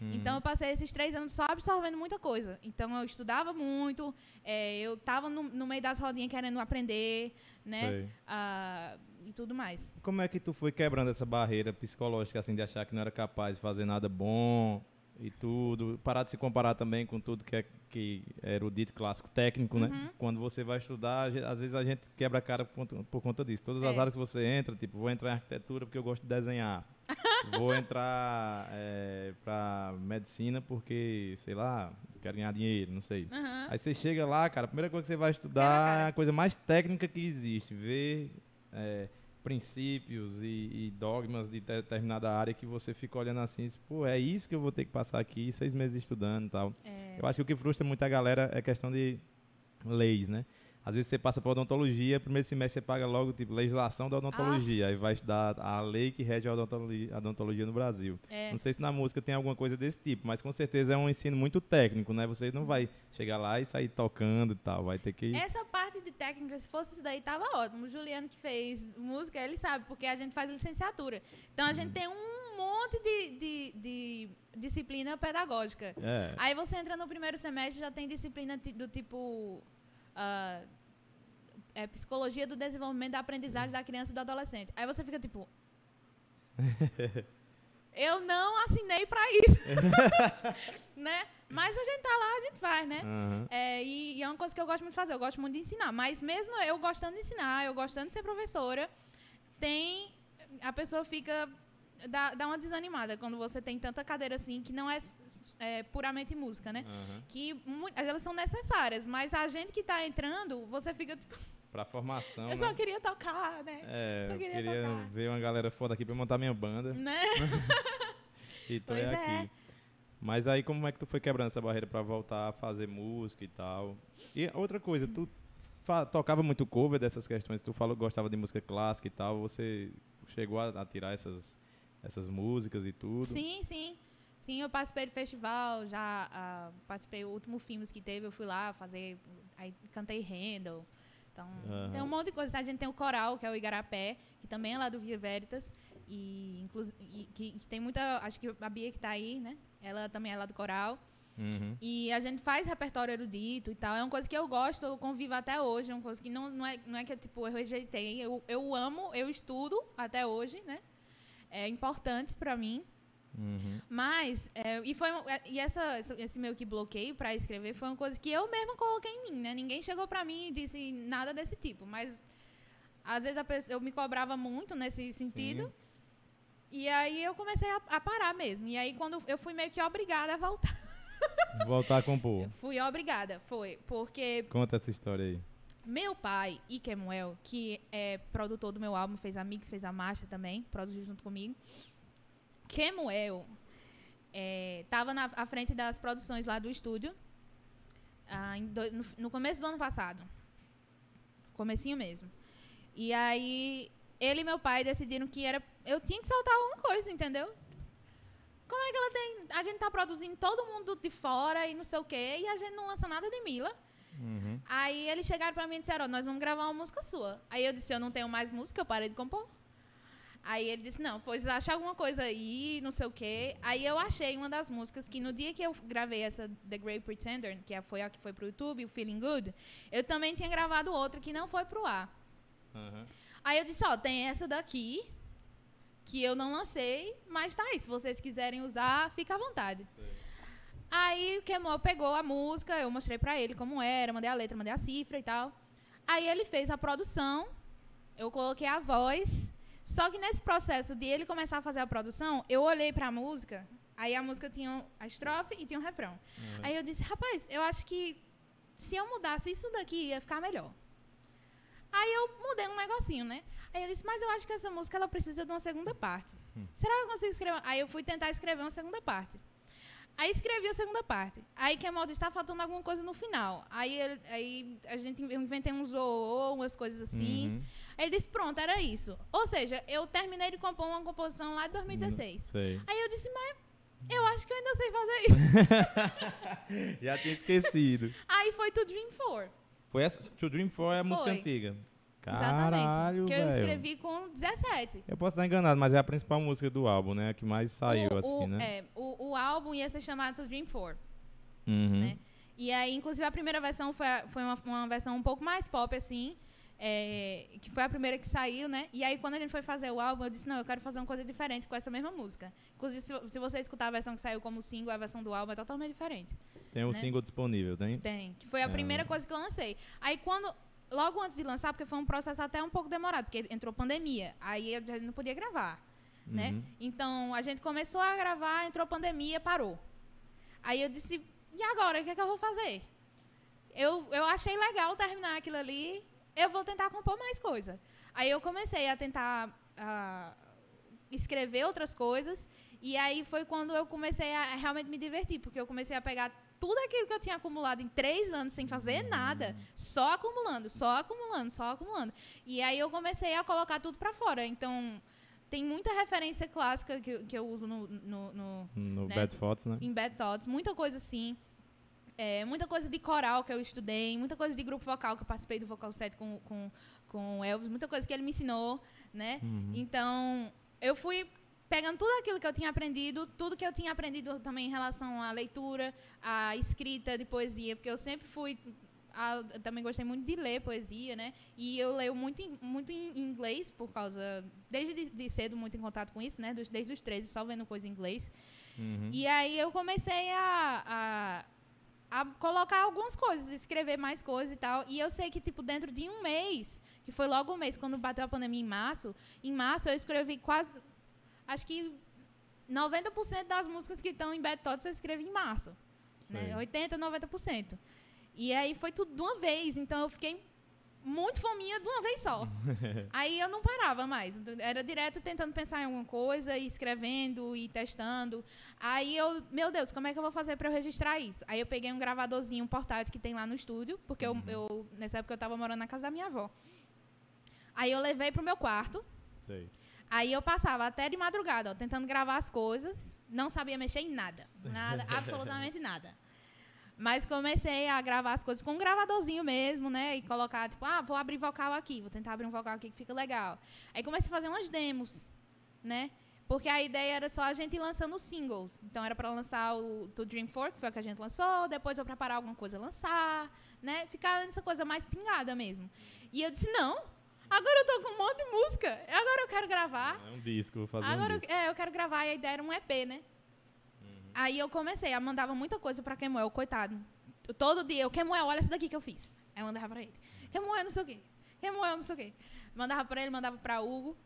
Speaker 1: Uhum.
Speaker 2: Então eu passei esses três anos só absorvendo muita coisa. Então eu estudava muito, é, eu tava no, no meio das rodinhas querendo aprender, né? Ah, e tudo mais.
Speaker 1: Como é que tu foi quebrando essa barreira psicológica, assim, de achar que não era capaz de fazer nada bom e tudo? Parar de se comparar também com tudo que é, que é erudito, clássico, técnico,
Speaker 2: Uhum.
Speaker 1: né? Quando você vai estudar, às vezes a gente quebra a cara por conta, por conta disso. Todas as
Speaker 2: É.
Speaker 1: áreas que você entra, tipo, vou entrar em arquitetura porque eu gosto de desenhar. vou entrar é, pra medicina porque, sei lá, quero ganhar dinheiro, não sei.
Speaker 2: Aham.
Speaker 1: Aí você chega lá, cara, a primeira coisa que você vai estudar é a coisa mais técnica que existe. Ver é, princípios e, e dogmas de determinada área que você fica olhando assim, pô, é isso que eu vou ter que passar aqui, seis meses estudando e tal.
Speaker 2: É,
Speaker 1: Eu acho que o que frustra muita galera é questão de leis, né? Às vezes você passa por odontologia, primeiro semestre você paga logo, tipo, legislação da odontologia, aí vai estudar a lei que rege a odontologia, a odontologia no Brasil.
Speaker 2: é.
Speaker 1: Não sei se na música tem alguma coisa desse tipo, mas com certeza é um ensino muito técnico, né? Você não vai chegar lá e sair tocando e tal, vai ter que...
Speaker 2: Essa parte de técnica, se fosse isso daí, tava ótimo. O Juliano que fez música, ele sabe, porque a gente faz licenciatura. Então a gente tem um monte de, de, de disciplina pedagógica.
Speaker 1: É,
Speaker 2: Aí você entra no primeiro semestre já tem disciplina do tipo. Ah, é, psicologia do desenvolvimento da aprendizagem da criança e do adolescente. Aí você fica tipo. Eu não assinei pra isso. né? Mas a gente tá lá, a gente faz, né?
Speaker 1: aham.
Speaker 2: É, e, e é uma coisa que eu gosto muito de fazer, eu gosto muito de ensinar. Mas mesmo eu gostando de ensinar, eu gostando de ser professora, tem. A pessoa fica. Dá, dá uma desanimada quando você tem tanta cadeira assim que não é, é, puramente música, né?
Speaker 1: aham.
Speaker 2: Que elas são necessárias, mas a gente que tá entrando, você fica tipo,
Speaker 1: Pra formação,
Speaker 2: eu
Speaker 1: né?
Speaker 2: só queria tocar, né?
Speaker 1: É,
Speaker 2: só
Speaker 1: eu
Speaker 2: queria
Speaker 1: queria
Speaker 2: tocar.
Speaker 1: ver uma galera foda aqui pra montar minha banda
Speaker 2: Né?
Speaker 1: e tô
Speaker 2: Pois
Speaker 1: é
Speaker 2: é.
Speaker 1: aqui. Mas aí como é que tu foi quebrando essa barreira pra voltar a fazer música e tal? E outra coisa, tu tocava muito cover dessas questões, tu falou que gostava de música clássica e tal, você chegou a, a tirar essas, essas músicas e tudo?
Speaker 2: Sim, sim. Sim, eu participei do festival, já ah, participei do último filmes que teve, eu fui lá fazer, aí cantei Handel. Então,
Speaker 1: Aham.
Speaker 2: tem um monte de coisa. A gente tem o coral, que é o Igarapé, que também é lá do Via Veritas, e, inclu e que, que tem muita, acho que a Bia que tá aí, né? Ela também é lá do coral.
Speaker 1: Uhum.
Speaker 2: E a gente faz repertório erudito e tal. É uma coisa que eu gosto, eu convivo até hoje. É uma coisa que não, não, é, não é que tipo, eu rejeitei. Eu, eu amo, eu estudo até hoje, né? É importante pra mim.
Speaker 1: Uhum.
Speaker 2: Mas, é, e foi é, e essa, esse meu que bloqueio pra escrever foi uma coisa que eu mesma coloquei em mim, né? Ninguém chegou pra mim e disse nada desse tipo, mas às vezes pessoa- eu me cobrava muito nesse sentido. E aí eu comecei a, a parar mesmo. E aí quando eu fui meio que obrigada a voltar.
Speaker 1: Voltar a compor.
Speaker 2: Fui obrigada, foi, porque
Speaker 1: Conta essa história aí.
Speaker 2: Meu pai, Ikemuel, que é produtor do meu álbum, fez a mix, fez a marcha também, produziu junto comigo. Kemuel estava na à frente das produções lá do estúdio ah, do- no, no começo do ano passado. Comecinho mesmo. E aí, ele e meu pai decidiram que era. Eu tinha que soltar alguma coisa, entendeu? Como é que ela tem. A gente tá produzindo todo mundo de fora e não sei o quê, e a gente não lança nada de Mila.
Speaker 1: Uhum.
Speaker 2: Aí eles chegaram pra mim e disseram, ó, nós vamos gravar uma música sua. Aí eu disse, eu não tenho mais música, eu parei de compor. Aí ele disse, não, pois acha alguma coisa aí, não sei o quê. Aí eu achei uma das músicas que no dia que eu gravei essa The Great Pretender, que é- foi a que foi pro YouTube, o Feeling Good, eu também tinha gravado outra que não foi pro ar.
Speaker 1: Uhum.
Speaker 2: Aí eu disse, ó, tem essa daqui, que eu não lancei, mas tá aí, se vocês quiserem usar, fica à vontade. Aí o Kemal pegou a música, eu mostrei pra ele como era, mandei a letra, mandei a cifra e tal. Aí ele fez a produção, eu coloquei a voz, só que nesse processo de ele começar a fazer a produção, eu olhei pra música, aí a música tinha a estrofe e tinha um refrão. Aí eu disse, rapaz, eu acho que se eu mudasse isso daqui ia ficar melhor. Aí eu mudei um negocinho, né? Aí ele disse, mas eu acho que essa música ela precisa de uma segunda parte. Será que eu consigo escrever? Aí eu fui tentar escrever uma segunda parte. Aí escrevi a segunda parte. Aí Kemal disse, tá faltando alguma coisa no final. Aí, ele- aí a gente inventei um zoô, umas coisas assim.
Speaker 1: Uhum.
Speaker 2: Aí ele disse, pronto, era isso. Ou seja, eu terminei de compor uma composição lá de 2016.
Speaker 1: Sei.
Speaker 2: Aí eu disse, mas Eu acho que eu ainda sei fazer isso.
Speaker 1: Já tinha esquecido.
Speaker 2: Aí foi to Dream 4.
Speaker 1: Foi essa, To Dream 4 é a música
Speaker 2: Foi.
Speaker 1: Antiga.
Speaker 2: Exatamente.
Speaker 1: Caralho,
Speaker 2: Que eu escrevi com 17.
Speaker 1: Eu posso estar enganado, mas é a principal música do álbum, né? A que mais saiu,
Speaker 2: o,
Speaker 1: assim,
Speaker 2: o-
Speaker 1: né?
Speaker 2: É, o, o álbum ia ser chamado Dream 4.
Speaker 1: Uhum.
Speaker 2: né? E aí, inclusive, a primeira versão foi, foi uma, uma versão um pouco mais pop, assim. é, que foi a primeira que saiu, né? E aí, quando a gente foi fazer o álbum, eu disse, não, eu quero fazer uma coisa diferente com essa mesma música. Inclusive, se, se você escutar a versão que saiu como single, a versão do álbum é totalmente diferente.
Speaker 1: Tem o
Speaker 2: né?
Speaker 1: single disponível, tem?
Speaker 2: Tem. Que foi a
Speaker 1: É.
Speaker 2: primeira coisa que eu lancei. Aí, quando... Logo antes de lançar, porque foi um processo até um pouco demorado, porque entrou pandemia. Aí, a gente não podia gravar, né?
Speaker 1: Uhum.
Speaker 2: Então, a gente começou a gravar, entrou pandemia, parou. Aí eu disse, e agora? O que, é que eu vou fazer? Eu, eu achei legal terminar aquilo ali, eu vou tentar compor mais coisa. Aí eu comecei a tentar ah, escrever outras coisas, e aí foi quando eu comecei a realmente me divertir, porque eu comecei a pegar tudo aquilo que eu tinha acumulado em três anos sem fazer nada, só acumulando, só acumulando, só acumulando. E aí eu comecei a colocar tudo pra fora. Então, tem muita referência clássica que, eu- que eu uso no, no- no-
Speaker 1: No
Speaker 2: né?
Speaker 1: Bad Thoughts, né?
Speaker 2: em Bad Thoughts, muita coisa assim. É, muita coisa de coral que eu estudei, muita coisa de grupo vocal que eu participei do vocal set com, com, com o Elvis, muita coisa que ele me ensinou, né?
Speaker 1: Uhum.
Speaker 2: Então, eu fui pegando tudo aquilo que eu tinha aprendido, tudo que eu tinha aprendido também em relação à leitura, à escrita de poesia, porque eu sempre fui. a- eu também gostei muito de ler poesia, né? E eu leio muito em, muito em inglês, por causa. Desde de, de cedo, muito em contato com isso, né? Dos- Desde os 13, só vendo coisa em inglês.
Speaker 1: Uhum.
Speaker 2: E aí eu comecei a, a, a colocar algumas coisas, escrever mais coisas e tal. E eu sei que, tipo, dentro de um mês, que foi logo um mês, quando bateu a pandemia em março, em março eu escrevi quase. Acho que 90% das músicas que estão em Bad Thoughts eu escrevi em março. Né?
Speaker 1: Sei.
Speaker 2: 80, 90%. E aí foi tudo de uma vez, então eu fiquei muito fominha de uma vez só. aí eu não parava mais. Era direto tentando pensar em alguma coisa, e escrevendo e testando. Aí eu, meu Deus, como é que eu vou fazer para eu registrar isso? Aí eu peguei um gravadorzinho, um portátil que tem lá no estúdio, porque eu, eu, nessa época eu tava morando na casa da minha avó. Aí eu levei pro meu quarto,
Speaker 1: Sei.
Speaker 2: Aí eu passava até de madrugada, ó, tentando gravar as coisas, não sabia mexer em nada, nada, absolutamente nada. Mas comecei a gravar as coisas com um gravadorzinho mesmo, né? E colocar, tipo, ah, vou abrir vocal aqui, vou tentar abrir um vocal aqui que fica legal. Aí comecei a fazer umas demos, né? Porque a ideia era só a gente ir lançando singles. Então era para lançar o To Dream 4, que foi o que a gente lançou, depois eu preparar alguma coisa lançar, né? Ficar nessa coisa mais pingada mesmo. E eu disse, não, agora eu tô com um monte de música, agora eu quero gravar.
Speaker 1: É um disco, vou fazer
Speaker 2: Agora,
Speaker 1: um
Speaker 2: eu-
Speaker 1: disco.
Speaker 2: é, eu quero gravar e a ideia era um EP, né? Aí eu comecei, a mandava muita coisa pra Kemuel, coitado. Todo dia, eu, Kemuel, olha essa daqui que eu fiz. Aí eu mandava pra ele. Kemuel, não sei o quê. Kemuel, não sei o quê. Mandava pra ele, mandava pra Hugo.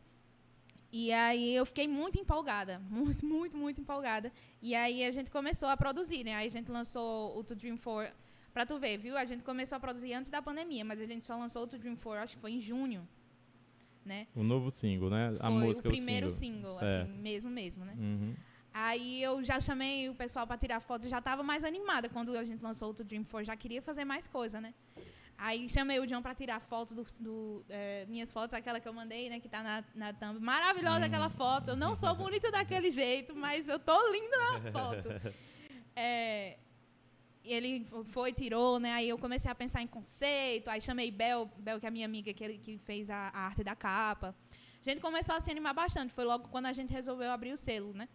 Speaker 2: E aí eu fiquei muito empolgada. Muito, muito, muito empolgada. E aí a gente começou a produzir, né? Aí a gente lançou o To Dream 4. Pra tu ver, viu? A gente começou a produzir antes da pandemia, mas a gente só lançou o Dream 4, acho que foi em junho. Né?
Speaker 1: O novo single, né? a
Speaker 2: foi
Speaker 1: música,
Speaker 2: o primeiro single,
Speaker 1: Certo.
Speaker 2: assim, mesmo, mesmo, né?
Speaker 1: Uhum.
Speaker 2: Aí eu já chamei o pessoal pra tirar foto, já tava mais animada quando a gente lançou o Dream 4, já queria fazer mais coisa, né? Aí chamei o John pra tirar foto do, do, eh, minhas fotos, aquela que eu mandei, né, que tá na, na thumb. Maravilhosa
Speaker 1: Hum.
Speaker 2: aquela foto. Eu não sou bonita daquele jeito, mas eu tô linda na foto. É, ele foi, tirou, né? Aí eu comecei a pensar em conceito. Aí chamei Bel, Bel que é a minha amiga que, que fez a, a arte da capa. A gente começou a se animar bastante. Foi logo quando a gente resolveu abrir o selo, né?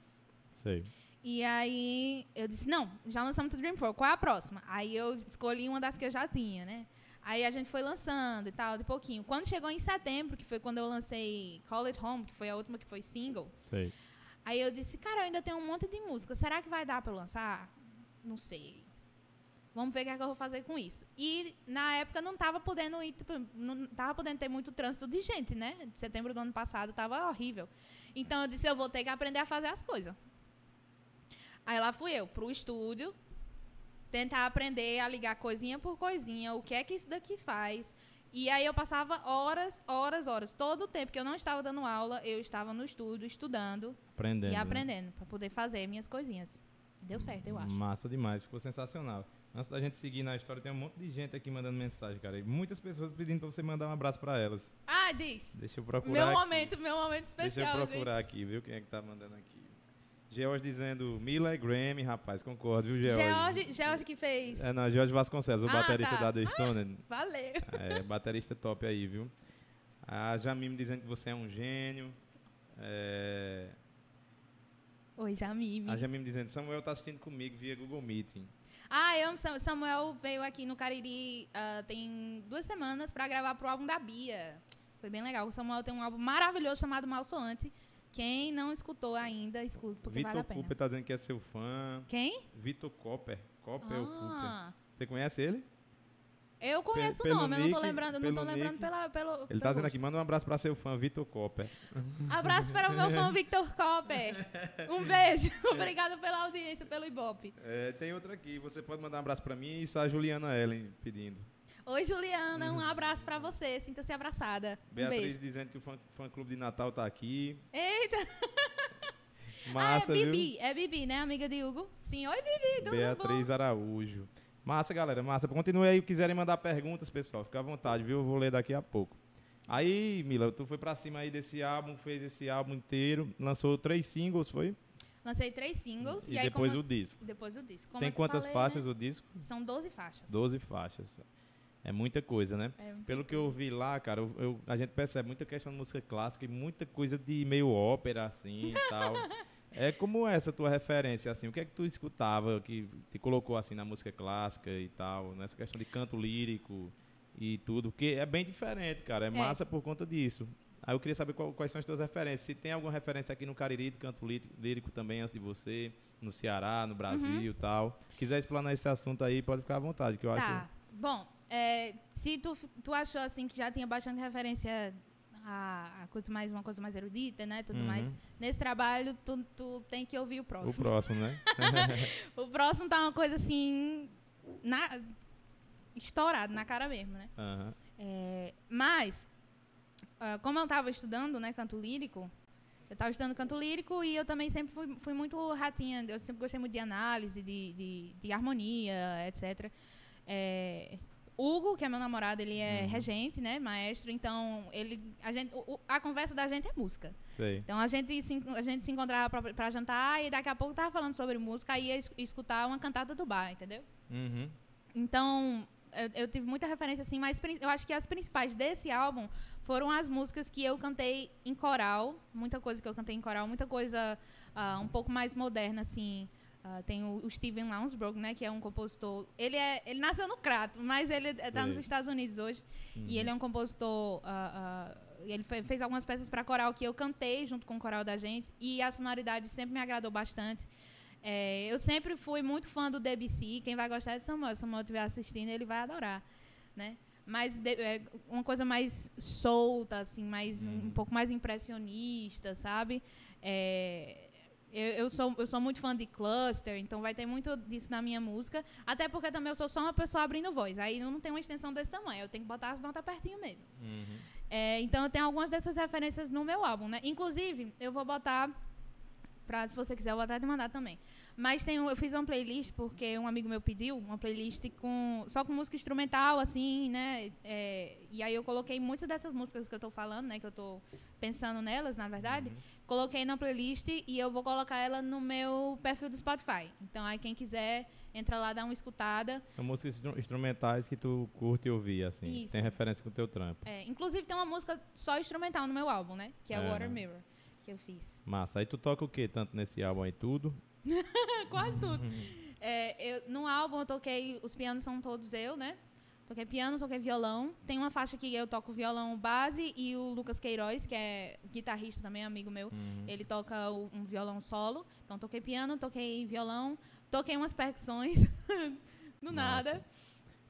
Speaker 1: Sei.
Speaker 2: E aí eu disse, não, já lançamos o Dream 4, qual é a próxima? Aí eu escolhi uma das que eu já tinha, né? Aí a gente foi lançando e tal, de pouquinho. Quando chegou em setembro, que foi quando eu lancei Call It Home, que foi a última que foi single,
Speaker 1: Sei.
Speaker 2: aí eu disse, cara, eu ainda tenho um monte de música, será que vai dar pra eu lançar? Não sei. Vamos ver o que, é que eu vou fazer com isso. E na época não tava podendo ir, tipo, não tava podendo ter muito trânsito de gente, né? De setembro do ano passado tava horrível. Então eu disse, eu vou ter que aprender a fazer as coisas. Aí lá fui eu, pro estúdio, tentar aprender a ligar coisinha por coisinha, o que é que isso daqui faz. E aí eu passava horas, horas, horas. Todo o tempo que eu não estava dando aula, eu estava no estúdio estudando
Speaker 1: Aprendendo.
Speaker 2: e
Speaker 1: né?
Speaker 2: aprendendo, para poder fazer minhas coisinhas. Deu certo, eu acho.
Speaker 1: Massa demais, ficou sensacional. Antes da gente seguir na história, tem um monte de gente aqui mandando mensagem, cara. E muitas pessoas pedindo pra você mandar um abraço pra elas.
Speaker 2: Ah, diz.
Speaker 1: Deixa eu procurar
Speaker 2: Meu
Speaker 1: aqui.
Speaker 2: momento, meu momento
Speaker 1: Deixa
Speaker 2: especial,
Speaker 1: eu procurar
Speaker 2: gente.
Speaker 1: aqui, viu? Quem é que tá mandando aqui. George dizendo Mila e Grammy, rapaz, concordo, viu, George?
Speaker 2: George, George que fez.
Speaker 1: É, não, George Vasconcelos, o
Speaker 2: Ah,
Speaker 1: baterista
Speaker 2: tá.
Speaker 1: da The Stone.
Speaker 2: Valeu.
Speaker 1: É, baterista top aí, viu? A Jamime dizendo que você é um gênio. É,
Speaker 2: Oi, Jamime.
Speaker 1: a Jamime dizendo, Samuel tá assistindo comigo via Google Meeting.
Speaker 2: Ah, eu, Sam- Samuel veio aqui no Cariri ah, tem duas semanas pra gravar pro álbum da Bia. Foi bem legal. O Samuel tem um álbum maravilhoso chamado Malsoante. Quem não escutou ainda, escuta, porque
Speaker 1: Vitor
Speaker 2: vale a pena.
Speaker 1: Cooper tá dizendo que é seu fã.
Speaker 2: Quem?
Speaker 1: Vitor Copper. Copper ou Cooper?
Speaker 2: Ah,
Speaker 1: Você conhece ele?
Speaker 2: Eu conheço o nome, eu não tô
Speaker 1: nick-
Speaker 2: lembrando, não tô lembrando pela, pelo.
Speaker 1: Ele
Speaker 2: pelo
Speaker 1: tá dizendo aqui, manda um abraço pra seu fã, Vitor Copper.
Speaker 2: Abraço para o meu fã Victor Copper. Um beijo. Obrigada pela audiência, pelo Ibope.
Speaker 1: É, tem outra aqui, você pode mandar um abraço pra mim e isso a Juliana Ellen pedindo.
Speaker 2: Oi, Juliana, um abraço pra você. Sinta-se abraçada. Um
Speaker 1: Beatriz
Speaker 2: beijo.
Speaker 1: dizendo que o fã, fã clube de Natal tá aqui.
Speaker 2: Eita!
Speaker 1: Massa,
Speaker 2: ah, é
Speaker 1: viu?
Speaker 2: Bibi, é Bibi, né? Amiga de Hugo. Sim, oi Bibi, tudo
Speaker 1: Beatriz Araújo. Massa, galera, massa. Continue aí, quiserem mandar perguntas, pessoal, fica à vontade, viu? Eu vou ler daqui a pouco. Aí, Mila, tu foi pra cima aí desse álbum, fez esse álbum inteiro, lançou três singles, foi?
Speaker 2: Lancei três singles
Speaker 1: E,
Speaker 2: e, aí
Speaker 1: depois
Speaker 2: como
Speaker 1: o disco.
Speaker 2: depois o disco. Como
Speaker 1: Tem quantas
Speaker 2: falei,
Speaker 1: faixas
Speaker 2: né?
Speaker 1: o disco?
Speaker 2: São 12 faixas.
Speaker 1: 12 faixas. É muita coisa, né?
Speaker 2: É.
Speaker 1: Pelo que eu vi lá, cara, eu- eu- a gente percebe muita questão de música clássica e muita coisa de meio ópera, assim e tal. É como essa tua referência, assim, o que é que tu escutava que te colocou assim na música clássica e tal, nessa questão de canto lírico e tudo, porque é bem diferente, cara, é, massa por conta disso. Aí eu queria saber qual- quais são as tuas referências, se tem alguma referência aqui no Cariri de canto lí- lírico também antes de você, no Ceará, no Brasil e tal. Quiser explanar esse assunto aí, pode ficar à vontade, que eu acho
Speaker 2: Tá. Bom, é, se tu, tu achou assim que já tinha bastante referência a, a coisa mais, uma coisa mais erudita, né? Tudo
Speaker 1: Uhum.
Speaker 2: mais. Nesse trabalho, tu, tu tem que ouvir o
Speaker 1: o
Speaker 2: próximo.
Speaker 1: próximo, né?
Speaker 2: O próximo tá uma coisa assim. Na, estourado na cara mesmo, né?
Speaker 1: Aham.
Speaker 2: É, mas, ah, como eu estava estudando, né, canto lírico, eu estava estudando canto lírico e eu também sempre fui, fui muito ratinha, eu sempre gostei muito de análise, de, de, de harmonia, etc. É, Hugo, que é meu namorado, ele é
Speaker 1: Uhum.
Speaker 2: regente, né, maestro, então ele, a, gente, a conversa da gente é música.
Speaker 1: Sei.
Speaker 2: Então a gente se, a gente se encontrava pra- pra jantar e daqui a pouco tava falando sobre música e ia es- escutar uma cantada do bar, entendeu?
Speaker 1: Uhum.
Speaker 2: Então, eu, eu tive muita referência, assim, mas eu acho que as principais desse álbum foram as músicas que eu cantei em coral, muita coisa que eu cantei em coral, muita coisa ah, um pouco mais moderna, assim. Ah, tem o, o Steven Lounsbrook, né, que é um compositor. Ele é, ele nasceu no Crato, mas ele está nos
Speaker 1: Sei.
Speaker 2: Estados Unidos hoje. E ele é um compositor. ah, e ele fe- fez algumas peças para coral que eu cantei junto com o coral da gente. E a sonoridade sempre me agradou bastante. É, eu sempre fui muito fã do Debussy. Quem vai gostar é Samuel. Se Samuel estiver assistindo, ele vai adorar, né? Mas de- é, uma coisa mais solta, assim, mais um pouco mais impressionista, sabe? É, eu, eu sou, eu sou muito fã de cluster, então vai ter muito disso na minha música. Até porque também eu sou só uma pessoa abrindo voz. Aí eu não tenho uma extensão desse tamanho. Eu tenho que botar as notas pertinho mesmo.
Speaker 1: Uhum.
Speaker 2: É, então eu tenho algumas dessas referências no meu álbum, né? Inclusive, eu vou botar. Pra, se você quiser, eu vou até te mandar também. Mas tem, um- eu fiz uma playlist porque um amigo meu pediu, uma playlist com só com música instrumental, assim, né? É, e aí eu coloquei muitas dessas músicas que eu tô falando, né? Que eu tô pensando nelas, na verdade. Coloquei na playlist e eu vou colocar ela no meu perfil do Spotify. Então aí quem quiser, entra lá, dá uma escutada.
Speaker 1: São músicas instru- instrumentais que tu curte ouvir, assim.
Speaker 2: Isso.
Speaker 1: Tem referência com o teu trampo.
Speaker 2: É, inclusive tem uma música só instrumental no meu álbum, né? Que é
Speaker 1: Aham.
Speaker 2: Water Mirror, que eu fiz.
Speaker 1: Massa. Aí tu toca o quê? Tanto nesse álbum aí, tudo?
Speaker 2: Quase tudo. É, eu, no álbum eu toquei, os pianos são todos eu, né? Toquei piano, toquei violão. Tem uma faixa que eu toco violão base e o Lucas Queiroz, que é guitarrista também, amigo meu, ele toca um violão solo. Então toquei piano, toquei violão, toquei umas percussões do nada.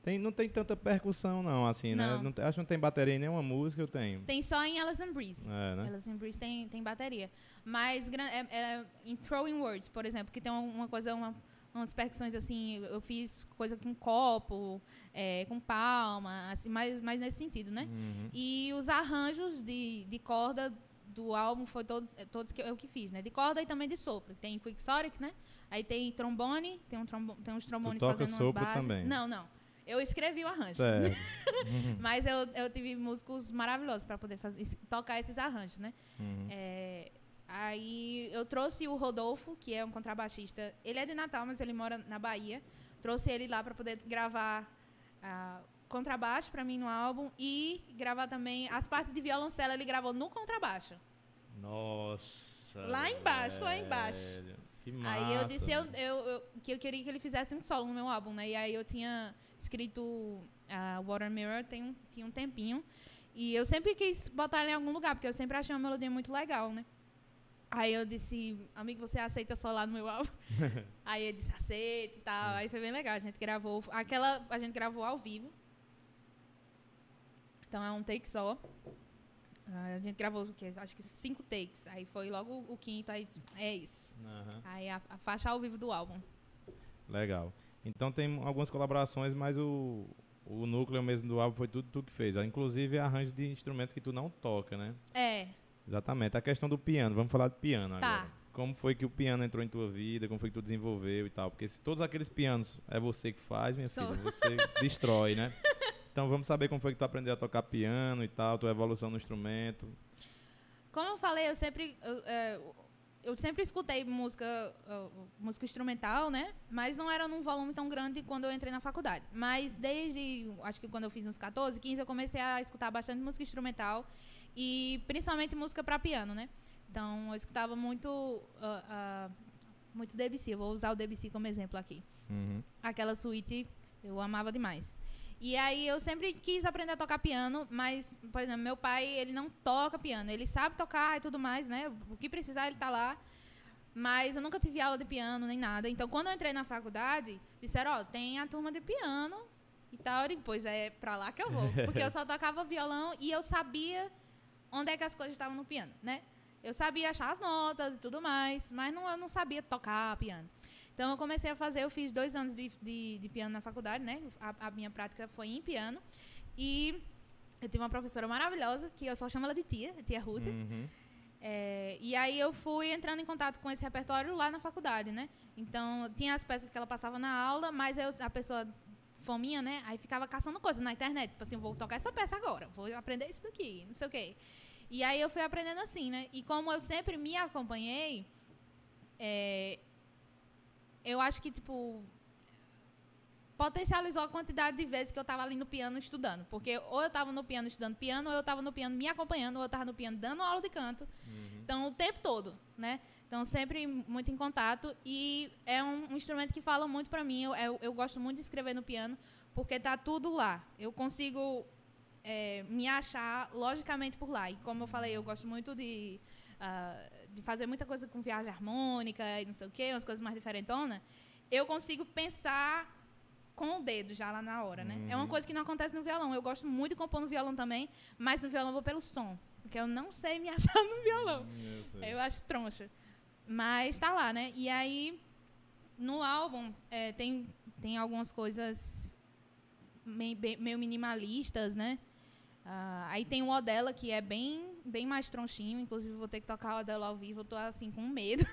Speaker 1: Tem, não tem tanta percussão, não, assim, né?
Speaker 2: Não.
Speaker 1: Não tem- acho que não tem bateria em nenhuma música, eu tenho.
Speaker 2: Tem só em Alison Breeze.
Speaker 1: É, né?
Speaker 2: Alison Breeze tem, tem bateria. Mas é, é, em Throwing Words, por exemplo, que tem uma coisa, uma, umas percussões assim, eu fiz coisa com copo, é, com palma, assim, mais, mais nesse sentido, né?
Speaker 1: Uhum.
Speaker 2: E os arranjos de, de corda do álbum foi todos, é, todos que eu que fiz, né? De corda e também de sopro. Tem Quicksonic, né? Aí tem trombone, tem, um trombo, tem uns trombones fazendo umas
Speaker 1: sopro
Speaker 2: bases.
Speaker 1: também?
Speaker 2: Não, não. Eu escrevi o arranjo.
Speaker 1: Certo.
Speaker 2: Mas eu, eu tive músicos maravilhosos para poder fazer, tocar esses arranjos, né?
Speaker 1: Uhum.
Speaker 2: É, Aí eu trouxe o Rodolfo, que é um contrabaixista. Ele é de Natal, mas ele mora na Bahia. Trouxe ele lá para poder gravar uh, contrabaixo para mim no álbum e gravar também as partes de violoncelo. Ele gravou no contrabaixo.
Speaker 1: Nossa.
Speaker 2: Lá embaixo, velho. lá embaixo.
Speaker 1: Que massa.
Speaker 2: Aí eu disse eu, eu, eu, que eu queria que ele fizesse um solo no meu álbum, né? E aí eu tinha escrito uh, Water Mirror tem um, tinha um tempinho. E eu sempre quis botar ele em algum lugar, porque eu sempre achei uma melodia muito legal, né? Aí eu disse, amigo, você aceita solar no meu álbum? aí ele disse, aceita e tal. Aí foi bem legal. A gente gravou. Aquela a gente gravou ao vivo. Então é um take só. a gente gravou? Acho que cinco takes. Aí foi logo o quinto, aí é isso. Uhum. Aí a, a, faixa ao vivo do álbum.
Speaker 1: Legal. Então tem algumas colaborações, mas o, o núcleo mesmo do álbum foi tudo tu que fez. Inclusive arranjo de instrumentos que tu não toca, né?
Speaker 2: É.
Speaker 1: Exatamente. A questão do piano, vamos falar de piano
Speaker 2: tá.
Speaker 1: agora. Como foi que o piano entrou em tua vida? Como foi que tu desenvolveu e tal? Porque se todos aqueles pianos é você que faz, minha Sou. filha, você destrói, né? Então vamos saber como foi que tu aprendeu a tocar piano e tal, tua evolução no instrumento.
Speaker 2: Como eu falei, eu sempre eu, é, eu sempre escutei música uh, música instrumental, né? Mas não era num volume tão grande quando eu entrei na faculdade. Mas desde acho que quando eu fiz uns 14, 15, eu comecei a escutar bastante música instrumental e principalmente música para piano, né? Então eu escutava muito uh, uh, muito Debussy. Eu vou usar o Debussy como exemplo aqui.
Speaker 1: Uhum.
Speaker 2: Aquela suíte eu amava demais. E aí eu sempre quis aprender a tocar piano, mas, por exemplo, meu pai, ele não toca piano. Ele sabe tocar e tudo mais, né? O que precisar, ele tá lá. Mas eu nunca tive aula de piano nem nada. Então, quando eu entrei na faculdade, disseram, ó, oh, tem a turma de piano e tal. E, pois é pra lá que eu vou. Porque eu só tocava violão e eu sabia onde é que as coisas estavam no piano, né? Eu sabia achar as notas e tudo mais, mas não, eu não sabia tocar piano. Então eu comecei a fazer, eu fiz dois anos de, de, de piano na faculdade, né? A, a, minha prática foi em piano. E eu tive uma professora maravilhosa, que eu só chamo ela de tia, tia Ruth.
Speaker 1: Uhum.
Speaker 2: É, e aí eu fui entrando em contato com esse repertório lá na faculdade, né? Então tinha as peças que ela passava na aula, mas eu, a pessoa fominha, né? Aí ficava caçando coisas na internet. Tipo assim, vou tocar essa peça agora, vou aprender isso daqui, não sei o quê. E aí eu fui aprendendo assim, né? E como eu sempre me acompanhei, é, eu acho que, tipo, potencializou a quantidade de vezes que eu estava ali no piano estudando. Porque ou eu estava no piano estudando piano, ou eu estava no piano me acompanhando, ou eu estava no piano dando aula de canto.
Speaker 1: Uhum.
Speaker 2: Então, o tempo todo, né? Então, sempre muito em contato. E é um, um instrumento que fala muito para mim. Eu, eu, eu, gosto muito de escrever no piano, porque tá tudo lá. Eu consigo é, me achar logicamente por lá. E como eu falei, eu gosto muito de, uh, de fazer muita coisa com viagem harmônica e não sei o quê, umas coisas mais diferentonas. Eu consigo pensar com o dedo já lá na hora, né? Uhum. É uma uhum. coisa que não acontece no violão. Eu gosto muito de compor no violão também, mas no violão eu vou pelo som. Porque eu não sei me achar no violão.
Speaker 1: Hum, eu,
Speaker 2: eu acho troncha. Mas tá lá, né? E aí, no álbum, é, tem, tem algumas coisas meio, meio minimalistas, né? Uh, aí tem o Odela, que é bem, bem mais tronchinho. Inclusive, vou ter que tocar o Odela ao vivo. Eu tô assim com medo.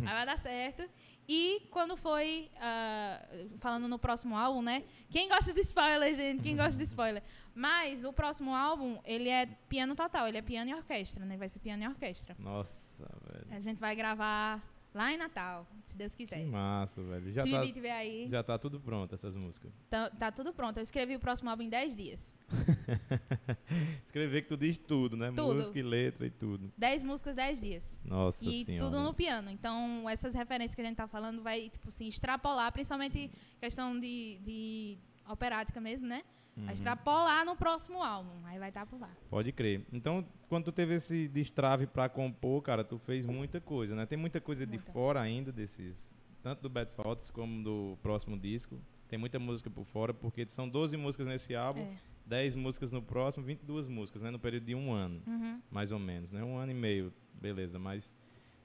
Speaker 2: Mas vai dar certo. E quando foi. Uh, falando no próximo álbum, né? Quem gosta de spoiler, gente? Quem gosta de spoiler? Mas o próximo álbum, ele é piano total. Ele é piano e orquestra, né? Vai ser piano e orquestra.
Speaker 1: Nossa, velho.
Speaker 2: A gente vai gravar Lá em Natal, se Deus quiser. Que
Speaker 1: massa, velho. Já
Speaker 2: se
Speaker 1: tá,
Speaker 2: tiver aí.
Speaker 1: Já tá tudo pronto, essas músicas.
Speaker 2: Tá, tá tudo pronto. Eu escrevi o próximo álbum em 10 dias.
Speaker 1: Escrever que tu diz tudo, né?
Speaker 2: Tudo.
Speaker 1: Música e letra e tudo.
Speaker 2: 10 músicas, 10 dias.
Speaker 1: Nossa
Speaker 2: e
Speaker 1: senhora.
Speaker 2: tudo no piano. Então, essas referências que a gente tá falando vai, tipo assim, extrapolar, principalmente questão de, de operática mesmo, né? Uhum. Vai extrapolar no próximo álbum. Aí vai estar tá por lá.
Speaker 1: Pode crer. Então, quando tu teve esse destrave para compor, cara, tu fez muita coisa, né? Tem muita coisa muita. de fora ainda desses. Tanto do Bad Thoughts como do próximo disco. Tem muita música por fora, porque são 12 músicas nesse álbum. É. 10 músicas no próximo, 22 músicas, né? No período de um ano,
Speaker 2: uhum.
Speaker 1: mais ou menos, né? Um ano e meio, beleza. Mas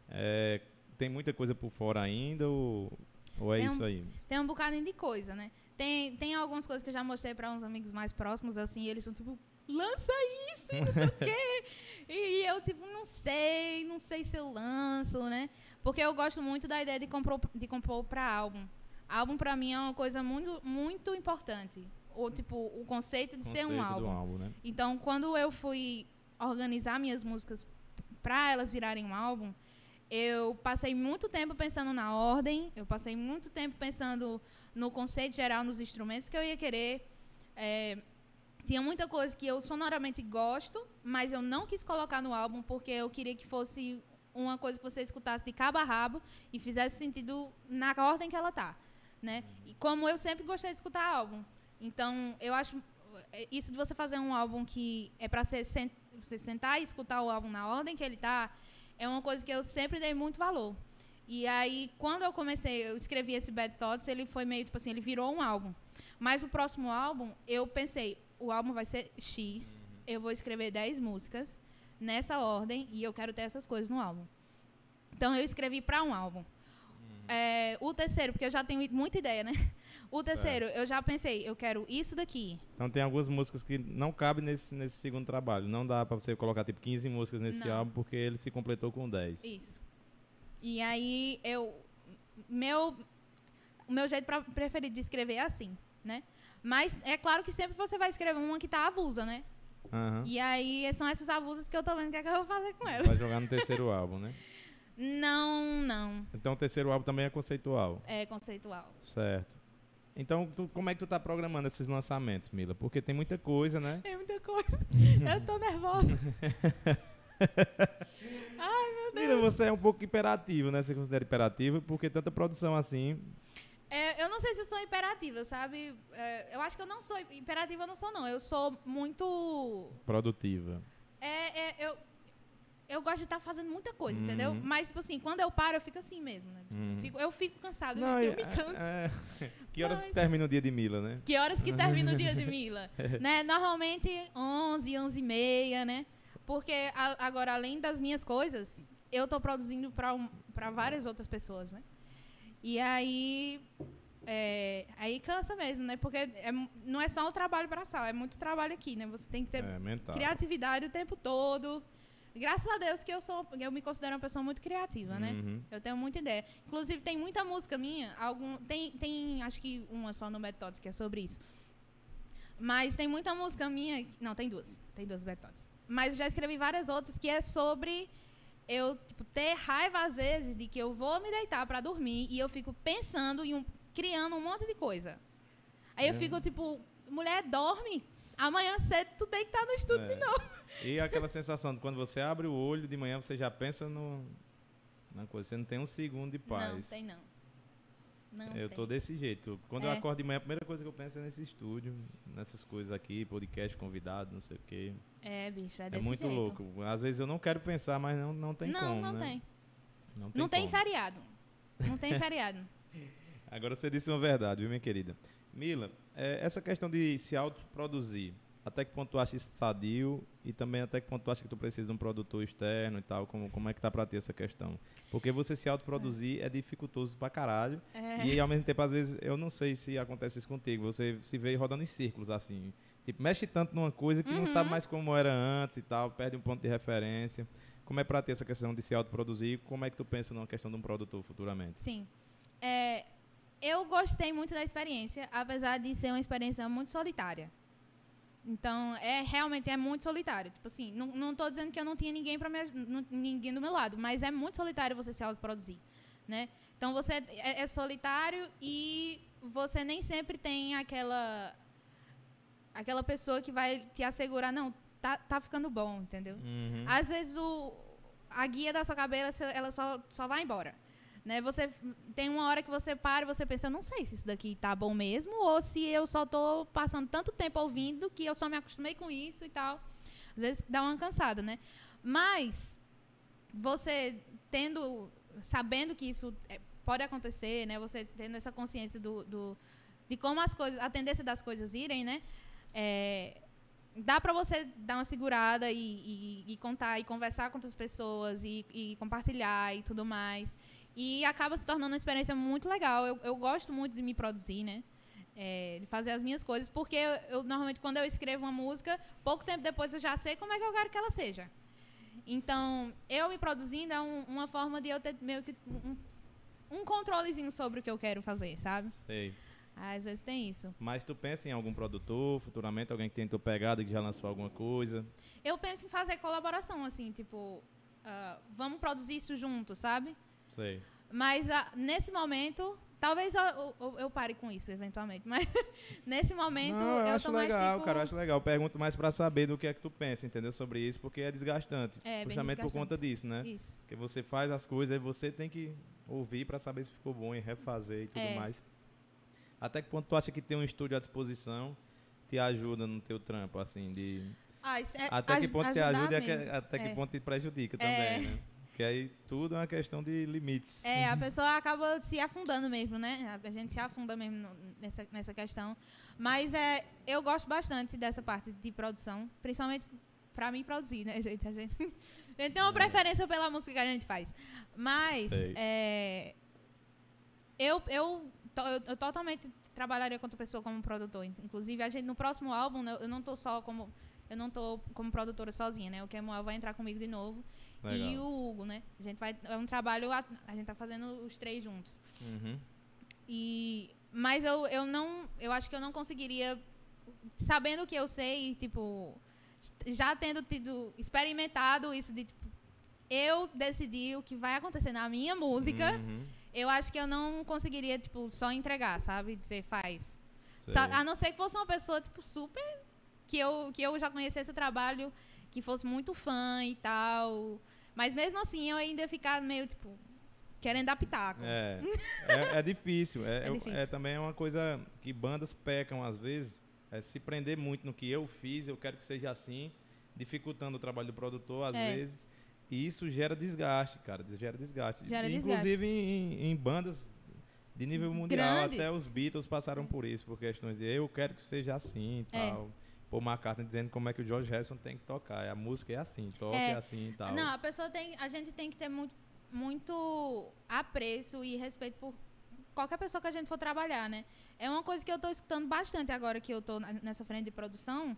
Speaker 1: é, tem muita coisa por fora ainda ou, ou é
Speaker 2: tem
Speaker 1: isso
Speaker 2: um,
Speaker 1: aí?
Speaker 2: Tem um bocadinho de coisa, né? Tem, tem algumas coisas que eu já mostrei para uns amigos mais próximos, assim, e eles estão tipo, lança isso, e não sei o quê. E eu, tipo, não sei, não sei se eu lanço, né? Porque eu gosto muito da ideia de compor, de compor para álbum. Álbum, para mim, é uma coisa muito, muito importante. O, tipo, o conceito de
Speaker 1: conceito
Speaker 2: ser um álbum.
Speaker 1: álbum né?
Speaker 2: Então, quando eu fui organizar minhas músicas para elas virarem um álbum, eu passei muito tempo pensando na ordem, eu passei muito tempo pensando no conceito geral, nos instrumentos que eu ia querer. É, tinha muita coisa que eu sonoramente gosto, mas eu não quis colocar no álbum porque eu queria que fosse uma coisa que você escutasse de cabo a rabo e fizesse sentido na ordem que ela tá, né? E como eu sempre gostei de escutar álbum. Então, eu acho é, isso de você fazer um álbum que é para você sentar e escutar o álbum na ordem que ele tá, é uma coisa que eu sempre dei muito valor. E aí, quando eu comecei, eu escrevi esse Bad Thoughts, ele foi meio, tipo assim, ele virou um álbum. Mas o próximo álbum, eu pensei, o álbum vai ser X, uhum. eu vou escrever 10 músicas nessa ordem e eu quero ter essas coisas no álbum. Então, eu escrevi para um álbum. Uhum. É, o terceiro, porque eu já tenho muita ideia, né? O terceiro, é. eu já pensei, eu quero isso daqui.
Speaker 1: Então tem algumas músicas que não cabem nesse, nesse segundo trabalho. Não dá pra você colocar tipo 15 músicas nesse não. álbum, porque ele se completou com 10.
Speaker 2: Isso. E aí eu. Meu. O meu jeito pra, preferido de escrever é assim, né? Mas é claro que sempre você vai escrever uma que tá avulsa, né? Uhum. E aí são essas avulsas que eu tô vendo o que, é que eu vou fazer com elas.
Speaker 1: Vai jogar no terceiro álbum, né?
Speaker 2: Não, não.
Speaker 1: Então o terceiro álbum também é conceitual.
Speaker 2: É conceitual.
Speaker 1: Certo. Então, tu, como é que tu tá programando esses lançamentos, Mila? Porque tem muita coisa, né?
Speaker 2: Tem muita coisa. Eu tô nervosa. Ai, meu Deus.
Speaker 1: Mila, você é um pouco imperativo, né? Você considera imperativo porque tanta produção assim.
Speaker 2: É, eu não sei se eu sou imperativa, sabe? É, eu acho que eu não sou imperativa, eu não sou não. Eu sou muito
Speaker 1: produtiva.
Speaker 2: É, é eu eu gosto de estar tá fazendo muita coisa, uhum. entendeu? Mas, tipo assim, quando eu paro, eu fico assim mesmo, né? Tipo, uhum. fico, eu fico cansado, Não, eu, eu me é, canso. É,
Speaker 1: é. Que horas Mas... que termina o dia de Mila, né?
Speaker 2: Que horas que termina o dia de Mila? né? Normalmente 11, 11 e meia, né? Porque a, agora, além das minhas coisas, eu tô produzindo para um, várias outras pessoas, né? E aí... É, aí cansa mesmo, né? Porque é, não é só o trabalho para sal, é muito trabalho aqui, né? Você tem que ter é, criatividade o tempo todo. Graças a Deus que eu sou, eu me considero uma pessoa muito criativa, né? Uhum. Eu tenho muita ideia. Inclusive tem muita música minha, algum tem tem acho que uma só no Metods que é sobre isso. Mas tem muita música minha, não, tem duas, tem duas Metods. Mas eu já escrevi várias outras que é sobre eu tipo, ter raiva às vezes de que eu vou me deitar para dormir e eu fico pensando e um, criando um monte de coisa. Aí é. eu fico tipo, mulher, dorme. Amanhã cedo tu tem que estar no estúdio é. de novo.
Speaker 1: E aquela sensação de quando você abre o olho de manhã, você já pensa no, na coisa. Você não tem um segundo de paz.
Speaker 2: Não, tem não. não
Speaker 1: eu
Speaker 2: tem.
Speaker 1: tô desse jeito. Quando é. eu acordo de manhã, a primeira coisa que eu penso é nesse estúdio, nessas coisas aqui, podcast, convidado, não sei o quê.
Speaker 2: É, bicho, é
Speaker 1: É
Speaker 2: desse
Speaker 1: muito
Speaker 2: jeito.
Speaker 1: louco. Às vezes eu não quero pensar, mas não, não tem
Speaker 2: não,
Speaker 1: como,
Speaker 2: Não,
Speaker 1: né?
Speaker 2: tem.
Speaker 1: Não tem
Speaker 2: Não tem feriado. Não tem feriado.
Speaker 1: Agora você disse uma verdade, viu, minha querida? Mila, é, essa questão de se autoproduzir, até que ponto tu acha isso sadio e também até que ponto tu acha que tu precisa de um produtor externo e tal, como, como é que tá pra ti essa questão? Porque você se autoproduzir é, é dificultoso pra caralho é. e ao mesmo tempo, às vezes, eu não sei se acontece isso contigo, você se vê rodando em círculos assim, tipo, mexe tanto numa coisa que uhum. não sabe mais como era antes e tal, perde um ponto de referência. Como é pra ti essa questão de se autoproduzir? Como é que tu pensa numa questão de um produtor futuramente?
Speaker 2: Sim. É, eu gostei muito da experiência, apesar de ser uma experiência muito solitária. Então, é realmente é muito solitário. Tipo assim, não, não tô dizendo que eu não tinha ninguém para ninguém do meu lado, mas é muito solitário você se autoproduzir, né? Então você é, é, solitário e você nem sempre tem aquela aquela pessoa que vai te assegurar, não, tá, tá ficando bom, entendeu? Uhum. Às vezes o a guia da sua cabeça ela só só vai embora. Né? Você tem uma hora que você para e você pensa, eu não sei se isso daqui tá bom mesmo ou se eu só tô passando tanto tempo ouvindo que eu só me acostumei com isso e tal. Às vezes dá uma cansada, né? Mas você tendo sabendo que isso é, pode acontecer, né? Você tendo essa consciência do, do de como as coisas, a tendência das coisas irem, né? É, dá para você dar uma segurada e, e, e, contar e conversar com outras pessoas e, e compartilhar e tudo mais. E acaba se tornando uma experiência muito legal. Eu, eu gosto muito de me produzir, né? É, de fazer as minhas coisas, porque eu, eu, normalmente quando eu escrevo uma música, pouco tempo depois eu já sei como é que eu quero que ela seja. Então, eu me produzindo é um, uma forma de eu ter meio que um, um controlezinho sobre o que eu quero fazer, sabe?
Speaker 1: Sei.
Speaker 2: Às vezes tem isso.
Speaker 1: Mas tu pensa em algum produtor, futuramente, alguém que tentou pegada, que já lançou alguma coisa?
Speaker 2: Eu penso em fazer colaboração, assim, tipo, ah, vamos produzir isso junto, sabe?
Speaker 1: Sei.
Speaker 2: Mas ah, nesse momento, talvez eu, eu, eu pare com isso eventualmente, mas nesse momento
Speaker 1: Não, eu,
Speaker 2: eu
Speaker 1: acho
Speaker 2: tô mais
Speaker 1: legal,
Speaker 2: tipo,
Speaker 1: cara, eu acho legal. Pergunto mais pra saber do que é que tu pensa, entendeu? Sobre isso, porque é desgastante.
Speaker 2: É,
Speaker 1: justamente por
Speaker 2: desgastante.
Speaker 1: conta disso, né?
Speaker 2: isso.
Speaker 1: Porque você faz as coisas e você tem que ouvir pra saber se ficou bom e refazer e tudo
Speaker 2: É.
Speaker 1: mais. Até que ponto tu acha que ter um estúdio à disposição te ajuda no teu trampo, assim, de...
Speaker 2: Ah, isso é
Speaker 1: Até que ponto te ajuda e
Speaker 2: mesmo.
Speaker 1: até que
Speaker 2: É.
Speaker 1: ponto te prejudica
Speaker 2: É.
Speaker 1: também, né? Porque aí tudo é uma questão de limites.
Speaker 2: É, a pessoa acaba se afundando mesmo, né? A gente se afunda mesmo nessa, nessa questão. Mas é, eu gosto bastante dessa parte de produção, principalmente pra mim produzir, né, gente? A gente, a gente tem uma
Speaker 1: É.
Speaker 2: preferência pela música que a gente faz. Mas é, eu, eu, to- eu, eu totalmente trabalharia com outra pessoa como produtor. Inclusive, a gente, no próximo álbum, né, eu não tô só como. Eu não tô como produtora sozinha, né? O Kemuel vai entrar comigo de novo. E
Speaker 1: Legal.
Speaker 2: o Hugo, né? A gente vai. É um trabalho. A, a gente tá fazendo os três juntos.
Speaker 1: Uhum.
Speaker 2: E. Mas eu, eu não. Eu acho que eu não conseguiria. Sabendo o que eu sei, tipo. Já tendo tido. Experimentado isso de, tipo. Eu decidi o que vai acontecer na minha música.
Speaker 1: Uhum.
Speaker 2: Eu acho que eu não conseguiria, tipo, só entregar, sabe? Dizer, faz. Sa- A não ser que fosse uma pessoa, tipo, super. Que eu, que eu já conhecesse o trabalho, que fosse muito fã e tal. Mas mesmo assim, eu ainda ia ficar meio, tipo, querendo dar pitaco.
Speaker 1: É, é, é difícil. É,
Speaker 2: É
Speaker 1: eu-
Speaker 2: difícil.
Speaker 1: é também uma coisa que bandas pecam às vezes, é se prender muito no que eu fiz, eu quero que seja assim, dificultando o trabalho do produtor às
Speaker 2: É.
Speaker 1: vezes. E isso gera desgaste, cara, gera desgaste.
Speaker 2: Gera
Speaker 1: Inclusive em, em bandas de nível mundial,
Speaker 2: Grandes.
Speaker 1: até os Beatles passaram por isso, por questões de eu quero que seja assim e
Speaker 2: É.
Speaker 1: Paul McCartney dizendo como é que o George Harrison tem que tocar. A música é assim, toca
Speaker 2: É.
Speaker 1: é assim e tal.
Speaker 2: Não, a pessoa tem. A gente tem que ter muito, muito apreço e respeito por qualquer pessoa que a gente for trabalhar, né? É uma coisa que eu tô escutando bastante agora que eu na- nessa frente de produção.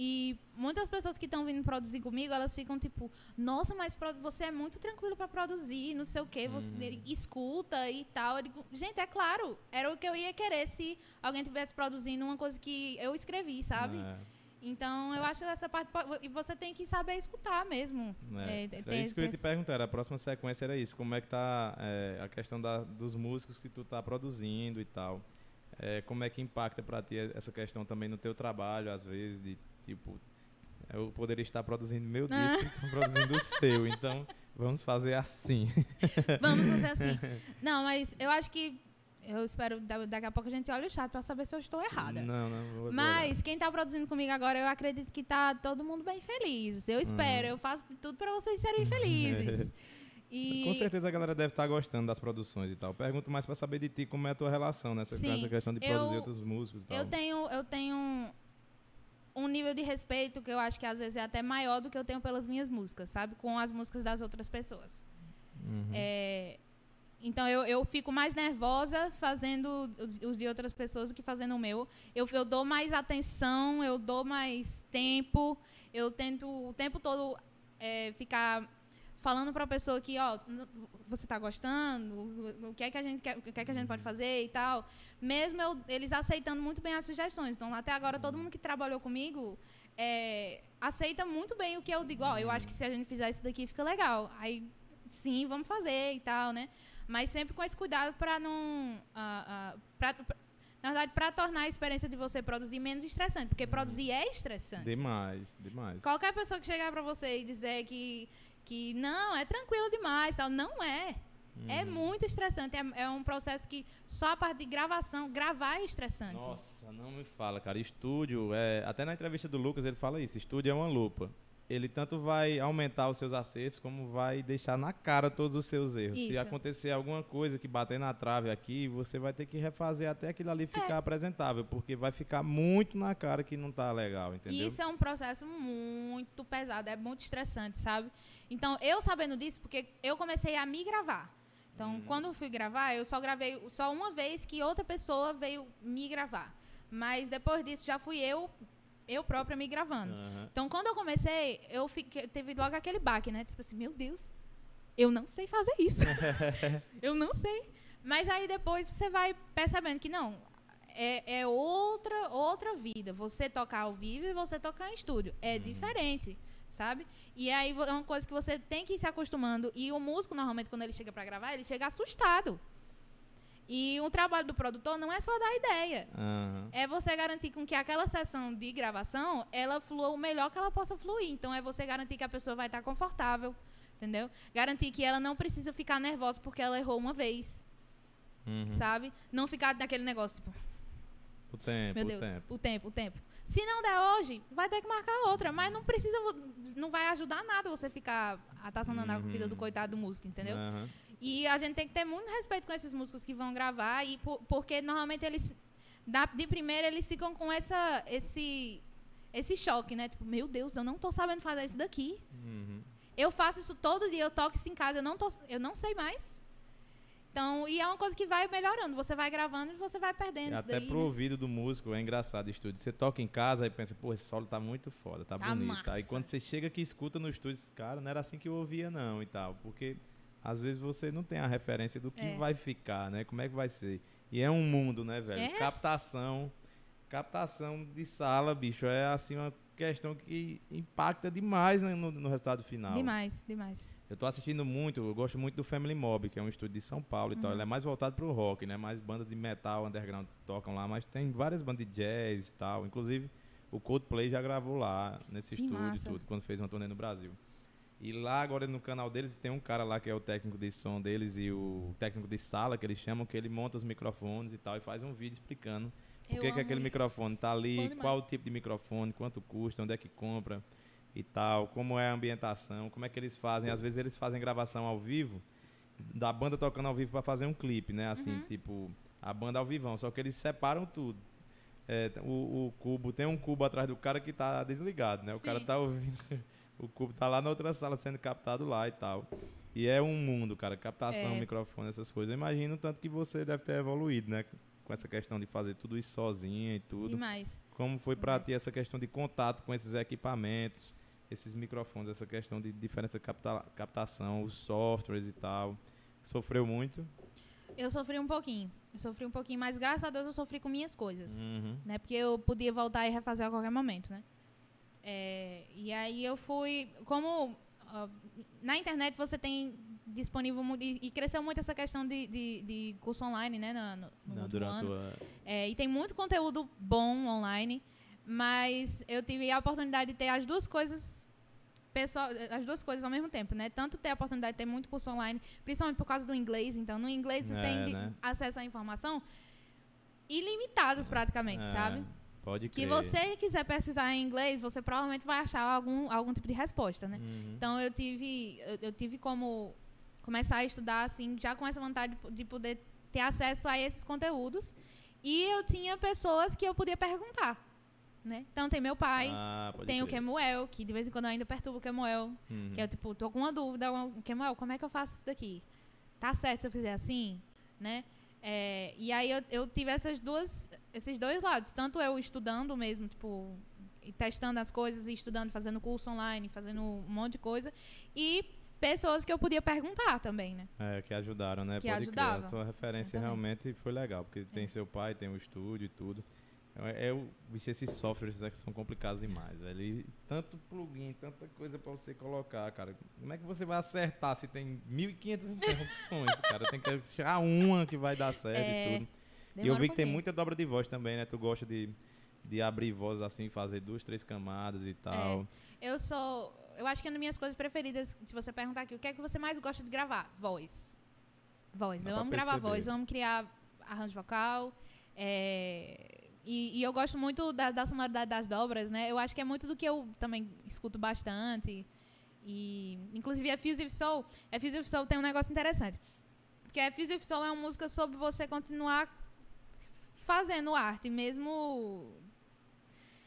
Speaker 2: E muitas pessoas que estão vindo produzir comigo, elas ficam tipo, nossa, mas você é muito tranquilo para produzir, não sei o quê, você
Speaker 1: Uhum.
Speaker 2: escuta e tal. Eu digo, gente, é claro, era o que eu ia querer se alguém tivesse produzindo uma coisa que eu escrevi, sabe?
Speaker 1: É.
Speaker 2: Então eu acho essa parte. E você tem que saber escutar mesmo.
Speaker 1: É,
Speaker 2: É, tem-
Speaker 1: isso que eu ia te perguntar. A próxima sequência era isso. Como é que tá é, a questão da- dos músicos que tu tá produzindo e tal? É, como é que impacta para ti essa questão também no teu trabalho, às vezes, de tipo, eu poderia estar produzindo meu
Speaker 2: Ah.
Speaker 1: disco, estão produzindo o seu, então vamos fazer assim.
Speaker 2: Vamos fazer assim. Não, mas eu acho que. Eu espero. da- Daqui a pouco a gente olha o chat pra saber se eu estou errada.
Speaker 1: Não, não, vou- vou
Speaker 2: Mas quem tá produzindo comigo agora, eu acredito que tá todo mundo bem feliz. Eu espero, eu faço de tudo pra vocês serem felizes. E
Speaker 1: Com certeza a galera deve estar gostando das produções e tal. Pergunto mais para saber de ti como é a tua relação nessa, com
Speaker 2: Sim,
Speaker 1: questão de
Speaker 2: eu-
Speaker 1: produzir outros músicos e tal.
Speaker 2: eu tenho, eu tenho um, nível de respeito que eu acho que às vezes é até maior do que eu tenho pelas minhas músicas, sabe? Com as músicas das outras pessoas.
Speaker 1: Uhum.
Speaker 2: É, então eu, eu fico mais nervosa fazendo os, os de outras pessoas do que fazendo o meu. Eu, eu dou mais atenção, eu dou mais tempo, eu tento o tempo todo é, ficar falando para a pessoa que, ó, você está gostando, o, que é que a gente quer, o que é que a gente pode fazer e tal. Mesmo eu- eles aceitando muito bem as sugestões. Então até agora todo mundo que trabalhou comigo é, aceita muito bem o que eu digo, ó, eu acho que se a gente fizer isso daqui fica legal. Aí sim, vamos fazer e tal, né? Mas sempre com esse cuidado para não. ah, ah, pra- pra- na verdade, para tornar a experiência de você produzir menos estressante. Porque produzir é estressante.
Speaker 1: Demais, demais.
Speaker 2: Qualquer pessoa que chegar para você e dizer que, que não, é tranquilo demais, tal, não é. É
Speaker 1: Uhum.
Speaker 2: muito estressante. É, é um processo que só a parte de gravação, gravar é estressante.
Speaker 1: Nossa, não me fala, cara. Estúdio, é, até na entrevista do Lucas ele fala isso. Estúdio é uma lupa. Ele tanto vai aumentar os seus acertos, como vai deixar na cara todos os seus erros. Se
Speaker 2: Isso.
Speaker 1: acontecer alguma coisa que bater na trave aqui, você vai ter que refazer até aquilo ali ficar
Speaker 2: É.
Speaker 1: apresentável, porque vai ficar muito na cara que não tá legal, entendeu?
Speaker 2: E isso é um processo muito pesado, é muito estressante, sabe? Então, eu sabendo disso, porque eu comecei a me gravar. Então,
Speaker 1: Uhum.
Speaker 2: quando eu fui gravar, eu só gravei só uma vez que outra pessoa veio me gravar. Mas depois disso já fui eu, eu própria me gravando.
Speaker 1: Aham.
Speaker 2: Então, quando eu comecei, eu fiquei, teve logo aquele baque, né? Tipo assim, meu Deus, eu não sei fazer isso. eu não sei. Mas aí depois você vai percebendo que não, é, é outra, outra vida. Você tocar ao vivo e você tocar em estúdio. É
Speaker 1: Uhum.
Speaker 2: diferente, sabe? E aí é uma coisa que você tem que ir se acostumando. E o músico, normalmente, quando ele chega pra gravar, ele chega assustado. E o trabalho do produtor não é só dar ideia.
Speaker 1: Aham.
Speaker 2: É você garantir com que aquela sessão de gravação, ela flua o melhor que ela possa fluir. Então, é você garantir que a pessoa vai estar confortável, entendeu? Garantir que ela não precisa ficar nervosa porque ela errou uma vez,
Speaker 1: Uhum.
Speaker 2: sabe? Não ficar naquele negócio, tipo,
Speaker 1: O tempo,
Speaker 2: meu
Speaker 1: o
Speaker 2: Deus,
Speaker 1: tempo.
Speaker 2: o tempo, o tempo. Se não der hoje, vai ter que marcar outra. Mas não precisa, não vai ajudar nada você ficar ataçanando a vida do
Speaker 1: Uhum.
Speaker 2: coitado do músico, entendeu?
Speaker 1: Aham.
Speaker 2: E a gente tem que ter muito respeito com esses músicos que vão gravar, e por- porque normalmente eles, da- de primeira, eles ficam com essa, esse, esse choque, né? Tipo, meu Deus, eu não tô sabendo fazer isso daqui.
Speaker 1: Uhum.
Speaker 2: Eu faço isso todo dia, eu toco isso em casa, eu não, tô, eu não sei mais. Então, e é uma coisa que vai melhorando. Você vai gravando e você vai perdendo
Speaker 1: E até
Speaker 2: daí.
Speaker 1: pro
Speaker 2: né?
Speaker 1: ouvido do músico é engraçado o estúdio. Você toca em casa e pensa, pô, esse solo tá muito foda, tá,
Speaker 2: Tá
Speaker 1: bonito. Aí
Speaker 2: massa.
Speaker 1: quando você chega aqui e escuta no estúdio, cara, não era assim que eu ouvia não e tal. Porque às vezes você não tem a referência do que
Speaker 2: É.
Speaker 1: vai ficar, né? Como é que vai ser. E é um mundo, né, velho?
Speaker 2: É.
Speaker 1: Captação. Captação de sala, bicho, é assim uma questão que impacta demais né, no, no resultado final.
Speaker 2: Demais, demais.
Speaker 1: Eu tô assistindo muito, eu gosto muito do Family Mob, que é um estúdio de São Paulo e tal. Ele é mais voltado pro rock, né? Mais bandas de metal underground tocam lá, mas tem várias bandas de jazz e tal. Inclusive, o Coldplay já gravou lá nesse
Speaker 2: Que
Speaker 1: estúdio
Speaker 2: massa.
Speaker 1: tudo, quando fez uma turnê no Brasil. E lá agora no canal deles tem um cara lá que é o técnico de som deles e o técnico de sala, que eles chamam, que ele monta os microfones e tal e faz um vídeo explicando
Speaker 2: Eu
Speaker 1: que, que
Speaker 2: amo
Speaker 1: aquele
Speaker 2: isso.
Speaker 1: microfone tá ali, qual o tipo de microfone, quanto custa, onde é que compra e tal, como é a ambientação, como é que eles fazem. Às vezes eles fazem gravação ao vivo, da banda tocando ao vivo para fazer um clipe, né? Assim,
Speaker 2: Uhum.
Speaker 1: tipo, a banda ao vivão, só que eles separam tudo. É, o, o cubo, tem um cubo atrás do cara que tá desligado, né? O cara
Speaker 2: Sim.
Speaker 1: tá ouvindo, o cubo tá lá na outra sala sendo captado lá e tal. E é um mundo, cara, captação,
Speaker 2: É.
Speaker 1: microfone, essas coisas. Eu imagino tanto que você deve ter evoluído, né? Com essa questão de fazer tudo isso sozinha e tudo.
Speaker 2: Demais.
Speaker 1: Como foi
Speaker 2: Demais.
Speaker 1: ti essa questão de contato com esses equipamentos, esses microfones, essa questão de diferença de capta captação, os softwares e tal? Sofreu muito?
Speaker 2: Eu sofri um pouquinho. Eu sofri um pouquinho, mas graças a Deus eu sofri com minhas coisas.
Speaker 1: Uhum.
Speaker 2: né? Porque eu podia voltar e refazer a qualquer momento, né? É, e aí eu fui, como ó, na internet você tem disponível e, e cresceu muito essa questão de, de, de curso online, né? no, no
Speaker 1: Não, durante
Speaker 2: ano.
Speaker 1: ano.
Speaker 2: É, e tem muito conteúdo bom online, mas eu tive a oportunidade de ter as duas coisas pessoal, as duas coisas ao mesmo tempo, né? Tanto ter a oportunidade de ter muito curso online, principalmente por causa do inglês. Então, no inglês você
Speaker 1: É,
Speaker 2: tem
Speaker 1: né?
Speaker 2: acesso à informação ilimitadas praticamente,
Speaker 1: É,
Speaker 2: sabe?
Speaker 1: Pode
Speaker 2: Que
Speaker 1: crer.
Speaker 2: você quiser pesquisar em inglês, você provavelmente vai achar algum, algum tipo de resposta, né?
Speaker 1: Uhum.
Speaker 2: Então eu tive, eu, eu tive como começar a estudar assim, já com essa vontade de, de poder ter acesso a esses conteúdos. E eu tinha pessoas que eu podia perguntar, né? Então tem meu pai,
Speaker 1: Ah,
Speaker 2: tem o
Speaker 1: crer.
Speaker 2: Kemuel, que de vez em quando eu ainda perturbo o Kemuel,
Speaker 1: Uhum.
Speaker 2: que eu tipo, tô com uma dúvida, Kemuel, como é que eu faço isso daqui? Tá certo se eu fizer assim, né? É, e aí eu, eu tive essas duas, esses dois lados, tanto eu estudando mesmo, tipo, testando as coisas estudando, fazendo curso online, fazendo um monte de coisa, e pessoas que eu podia perguntar também, né?
Speaker 1: É, que ajudaram, né?
Speaker 2: Que
Speaker 1: Pode
Speaker 2: ajudavam.
Speaker 1: crer. A sua referência
Speaker 2: Exatamente.
Speaker 1: realmente foi legal, porque tem seu pai, tem o estúdio e tudo. É, é o, bicho, esses softwares aqui são complicados demais, velho. E tanto plugin, tanta coisa pra você colocar, cara. Como é que você vai acertar se tem 1.500 opções, cara? Tem que achar uma que vai dar certo
Speaker 2: É,
Speaker 1: e tudo. E eu vi
Speaker 2: um
Speaker 1: que tem muita dobra de voz também, né? Tu gosta de, de abrir voz assim, fazer duas, três camadas e tal.
Speaker 2: Eu sou. Eu acho que é uma das minhas coisas preferidas, se você perguntar aqui, o que é que você mais gosta de gravar? Voz. Voz.
Speaker 1: Dá
Speaker 2: eu amo gravar
Speaker 1: perceber.
Speaker 2: voz, eu amo criar arranjo vocal. é, E, e eu gosto muito da, da sonoridade das dobras, né? Eu acho que é muito do que eu também escuto bastante. E, inclusive, a Fusive Soul, a Fusive Soul tem um negócio interessante. Porque a Fusive Soul é uma música sobre você continuar fazendo arte, mesmo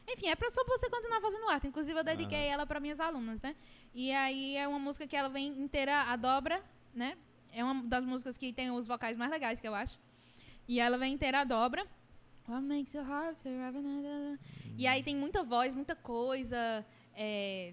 Speaker 2: enfim, é pra, pra você continuar fazendo arte. Inclusive, eu dediquei ela para minhas alunas, né? E aí é uma música que ela vem inteira, a dobra, né? É uma das músicas que tem os vocais mais legais, que eu acho. E ela vem inteira a dobra. What makes right now? E aí tem muita voz, muita coisa. É,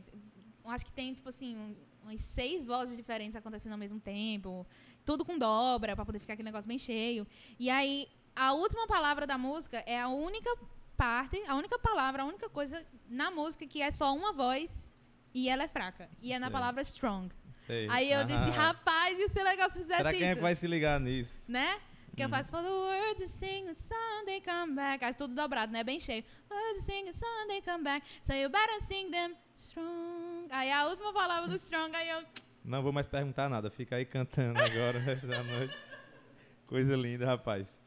Speaker 2: acho que tem, tipo assim, um- umas seis vozes diferentes acontecendo ao mesmo tempo. Tudo com dobra, pra poder ficar aquele negócio bem cheio. E aí, a última palavra da música é a única parte, a única palavra, a única coisa na música que é só uma voz e ela é fraca. E é na
Speaker 1: Sei.
Speaker 2: palavra strong.
Speaker 1: Sei.
Speaker 2: Aí eu disse,
Speaker 1: Ah.
Speaker 2: rapaz, ia ser legal se fizesse
Speaker 1: Será
Speaker 2: isso.
Speaker 1: quem é que vai se ligar nisso?
Speaker 2: Né? Que eu
Speaker 1: Uhum.
Speaker 2: faço for the sing a they come back. Aí tudo dobrado, né? Bem cheio. Words sing a they come back. So you better sing them strong. Aí a última palavra do strong, aí eu.
Speaker 1: Não vou mais perguntar nada, fica aí cantando agora o resto da noite. Coisa linda, rapaz.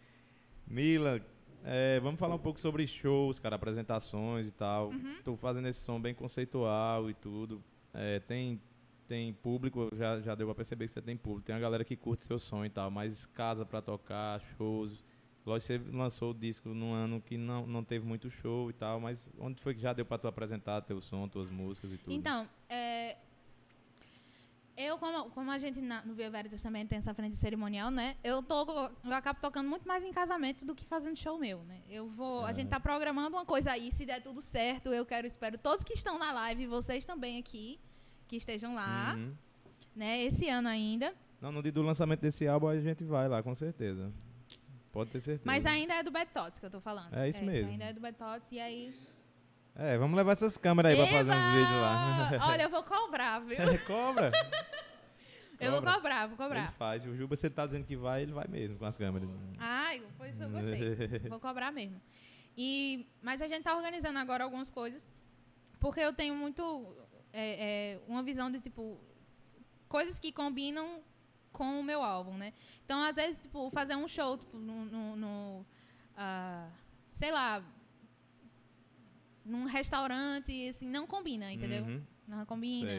Speaker 1: Mila, é, vamos falar um pouco sobre shows, cara, apresentações e tal.
Speaker 2: Uhum.
Speaker 1: Tô fazendo esse som bem conceitual e tudo. É, tem, tem público, já, já deu pra perceber que você tem público. Tem uma galera que curte seu som e tal, mas casa pra tocar, shows. Lógico, você lançou o disco num ano que não, não teve muito show e tal, mas onde foi que já deu pra tu apresentar teu som, tuas músicas e tudo?
Speaker 2: Então, é, eu, como, como a gente na- no Via Veritas também tem essa frente cerimonial, né? Eu, tô, eu acabo tocando muito mais em casamentos do que fazendo show meu, né? Eu vou. A gente tá programando uma coisa aí, se der tudo certo, eu quero, espero todos que estão na live, vocês também aqui, que estejam lá,
Speaker 1: Uhum.
Speaker 2: né? Esse ano ainda.
Speaker 1: Não, no dia do lançamento desse álbum a gente vai lá, com certeza. Pode ter certeza.
Speaker 2: Mas ainda é do Betots que eu tô falando.
Speaker 1: É isso mesmo.
Speaker 2: Ainda é do Betots, e aí.
Speaker 1: É, vamos levar essas câmeras aí pra fazer uns
Speaker 2: Eba!
Speaker 1: vídeos lá.
Speaker 2: Olha, eu vou cobrar, viu?
Speaker 1: Cobra.
Speaker 2: Eu vou
Speaker 1: Cobra.
Speaker 2: cobrar, vou
Speaker 1: Ele
Speaker 2: cobrar.
Speaker 1: faz. O Juba, você tá dizendo que vai, ele vai mesmo com as câmeras.
Speaker 2: Ai, pois eu gostei. Vou cobrar mesmo. E, mas a gente tá organizando agora algumas coisas, porque eu tenho muito é, é, uma visão de, tipo, coisas que combinam com o meu álbum, né? Então, às vezes, tipo, fazer um show, tipo, no, no, no, ah, sei lá, num restaurante, assim, não combina, entendeu?
Speaker 1: Uhum,
Speaker 2: Não combina.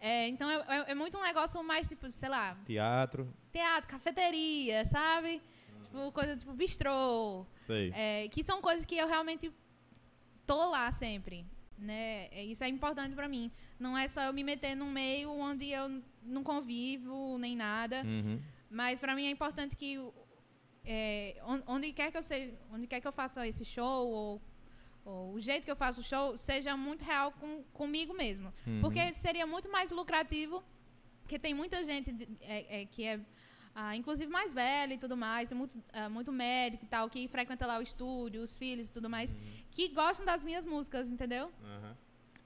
Speaker 2: É, então, é, é- é muito um negócio mais, tipo, sei lá,
Speaker 1: Teatro,
Speaker 2: teatro, cafeteria, sabe? Tipo, coisa tipo bistrô.
Speaker 1: sei.
Speaker 2: É, que são coisas que eu realmente tô lá sempre. Né? É, Isso é importante pra mim. Não é só eu me meter num meio onde eu não convivo nem nada.
Speaker 1: Uhum.
Speaker 2: Mas pra mim é importante que é, on- onde quer que eu seja, onde quer que eu faça esse show ou, ou o jeito que eu faço o show seja muito real com, comigo mesmo.
Speaker 1: Uhum.
Speaker 2: Porque seria muito mais lucrativo, porque tem muita gente é- é, que é, ah, inclusive, mais velha e tudo mais, tem muito, ah, muito médico e tal, que frequenta lá o estúdio, os filhos e tudo mais, que gostam das minhas músicas, entendeu?
Speaker 1: Aham.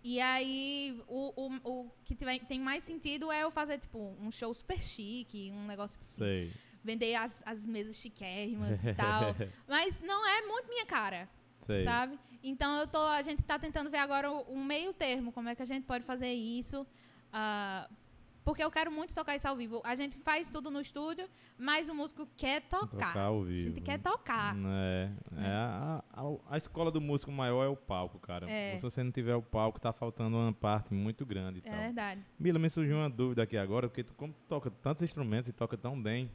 Speaker 2: E aí, o, o, o que tiver- tem mais sentido é eu fazer, tipo, um show super chique, um negócio assim,
Speaker 1: Sei.
Speaker 2: vender as, as mesas chiquérrimas e tal. Mas não é muito minha cara,
Speaker 1: Sei.
Speaker 2: sabe? Então eu tô, a gente tá tentando ver agora o- um meio termo, como é que a gente pode fazer isso. ah, porque eu quero muito tocar isso ao vivo. A gente faz tudo no estúdio, mas o músico quer tocar.
Speaker 1: Tocar ao
Speaker 2: A
Speaker 1: vivo.
Speaker 2: gente quer tocar.
Speaker 1: É, é a, a, a escola do músico maior é o palco, cara.
Speaker 2: É.
Speaker 1: Se você não tiver o palco, tá faltando uma parte muito grande
Speaker 2: É
Speaker 1: tal.
Speaker 2: verdade.
Speaker 1: Mila, me surgiu uma dúvida aqui agora, porque tu como tu toca tantos instrumentos e toca tão bem,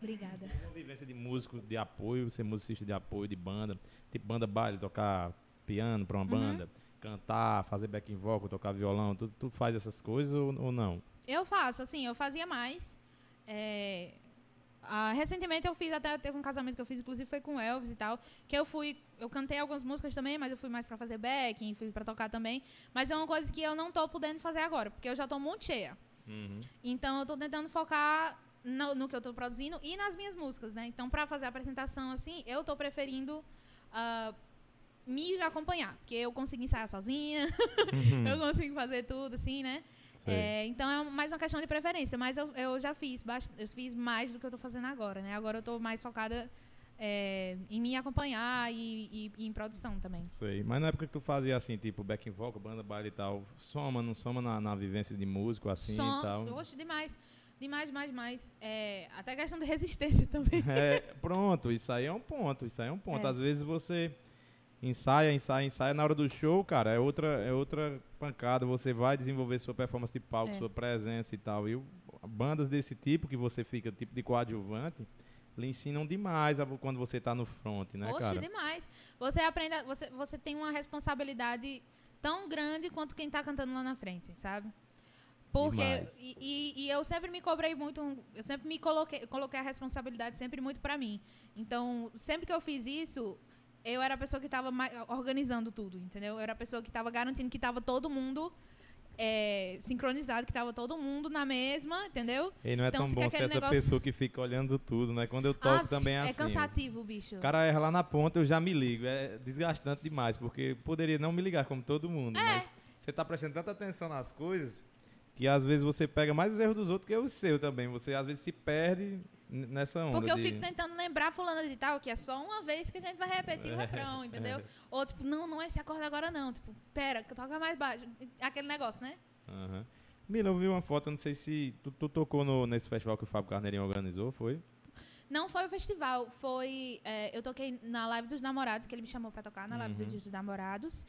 Speaker 2: Obrigada.
Speaker 1: uma vivência de músico de apoio, ser musicista de apoio, de banda, tipo banda baile, tocar piano pra uma
Speaker 2: Uhum.
Speaker 1: banda, cantar, fazer backing vocal, tocar violão, tu, tu faz essas coisas ou, ou não?
Speaker 2: Eu faço, assim, eu fazia mais. É, ah, recentemente eu fiz, até teve um casamento que eu fiz, inclusive foi com o Elvis e tal, que eu fui, eu cantei algumas músicas também, mas eu fui mais pra fazer backing, fui pra tocar também. Mas é uma coisa que eu não tô podendo fazer agora, porque eu já tô muito cheia.
Speaker 1: Uhum.
Speaker 2: Então eu tô tentando focar no, no que eu tô produzindo e nas minhas músicas, né? Então pra fazer a apresentação assim, eu tô preferindo ah, me acompanhar, porque eu consigo ensaiar sozinha, eu consigo fazer tudo assim, né? É, então é mais uma questão de preferência, mas eu, eu já fiz, eu fiz mais do que eu tô fazendo agora, né? Agora eu tô mais focada é, em me acompanhar e, e- e em produção também.
Speaker 1: Sei. Mas na época que tu fazia assim, tipo backing vocal, banda baile e tal, soma, não soma na, na vivência de músico assim
Speaker 2: Sons,
Speaker 1: e tal?
Speaker 2: oxe, demais. Demais, demais, demais. É, até questão de resistência também.
Speaker 1: É, pronto, isso aí é um ponto, isso aí é um ponto.
Speaker 2: É.
Speaker 1: Às vezes você ensaia, ensaia, ensaia, na hora do show, cara, é outra, é outra pancada, você vai desenvolver sua performance de palco,
Speaker 2: É.
Speaker 1: sua presença e tal. E o- bandas desse tipo, que você fica tipo de coadjuvante, lhe ensinam demais a quando você tá no front, né,
Speaker 2: Oxe,
Speaker 1: cara?
Speaker 2: demais. Você aprende, a- você, você tem uma responsabilidade tão grande quanto quem tá cantando lá na frente, sabe? Porque e, e- e eu sempre me cobrei muito, eu sempre me coloquei, coloquei a responsabilidade sempre muito pra mim. Então, sempre que eu fiz isso, eu era a pessoa que tava organizando tudo, entendeu? Eu era a pessoa que tava garantindo que tava todo mundo é, sincronizado, que tava todo mundo na mesma, entendeu?
Speaker 1: E não é
Speaker 2: Então
Speaker 1: tão bom ser essa
Speaker 2: negócio-
Speaker 1: pessoa que fica olhando tudo, né? Quando eu toco
Speaker 2: Ah,
Speaker 1: também é
Speaker 2: É
Speaker 1: assim.
Speaker 2: cansativo, bicho.
Speaker 1: O cara erra lá na ponta, eu já me ligo. É desgastante demais, porque poderia não me ligar como todo mundo,
Speaker 2: É.
Speaker 1: mas você tá prestando tanta atenção nas coisas que às vezes você pega mais os erros dos outros que os seus também. Você às vezes se perde nessa onda.
Speaker 2: Porque eu
Speaker 1: de-
Speaker 2: fico tentando lembrar fulano de tal, que é só uma vez que a gente vai repetir o
Speaker 1: É,
Speaker 2: refrão, entendeu? Ou tipo, não, não é esse acorde agora não. Tipo, pera, que toca mais baixo. Aquele negócio, né?
Speaker 1: Aham. Mila, eu vi uma foto, eu não sei se tu, tu tocou no- nesse festival que o Fábio Carneirinho organizou, foi?
Speaker 2: Não foi o festival, foi. é, eu toquei na live dos namorados, que ele me chamou pra tocar na live
Speaker 1: Uhum.
Speaker 2: dos namorados.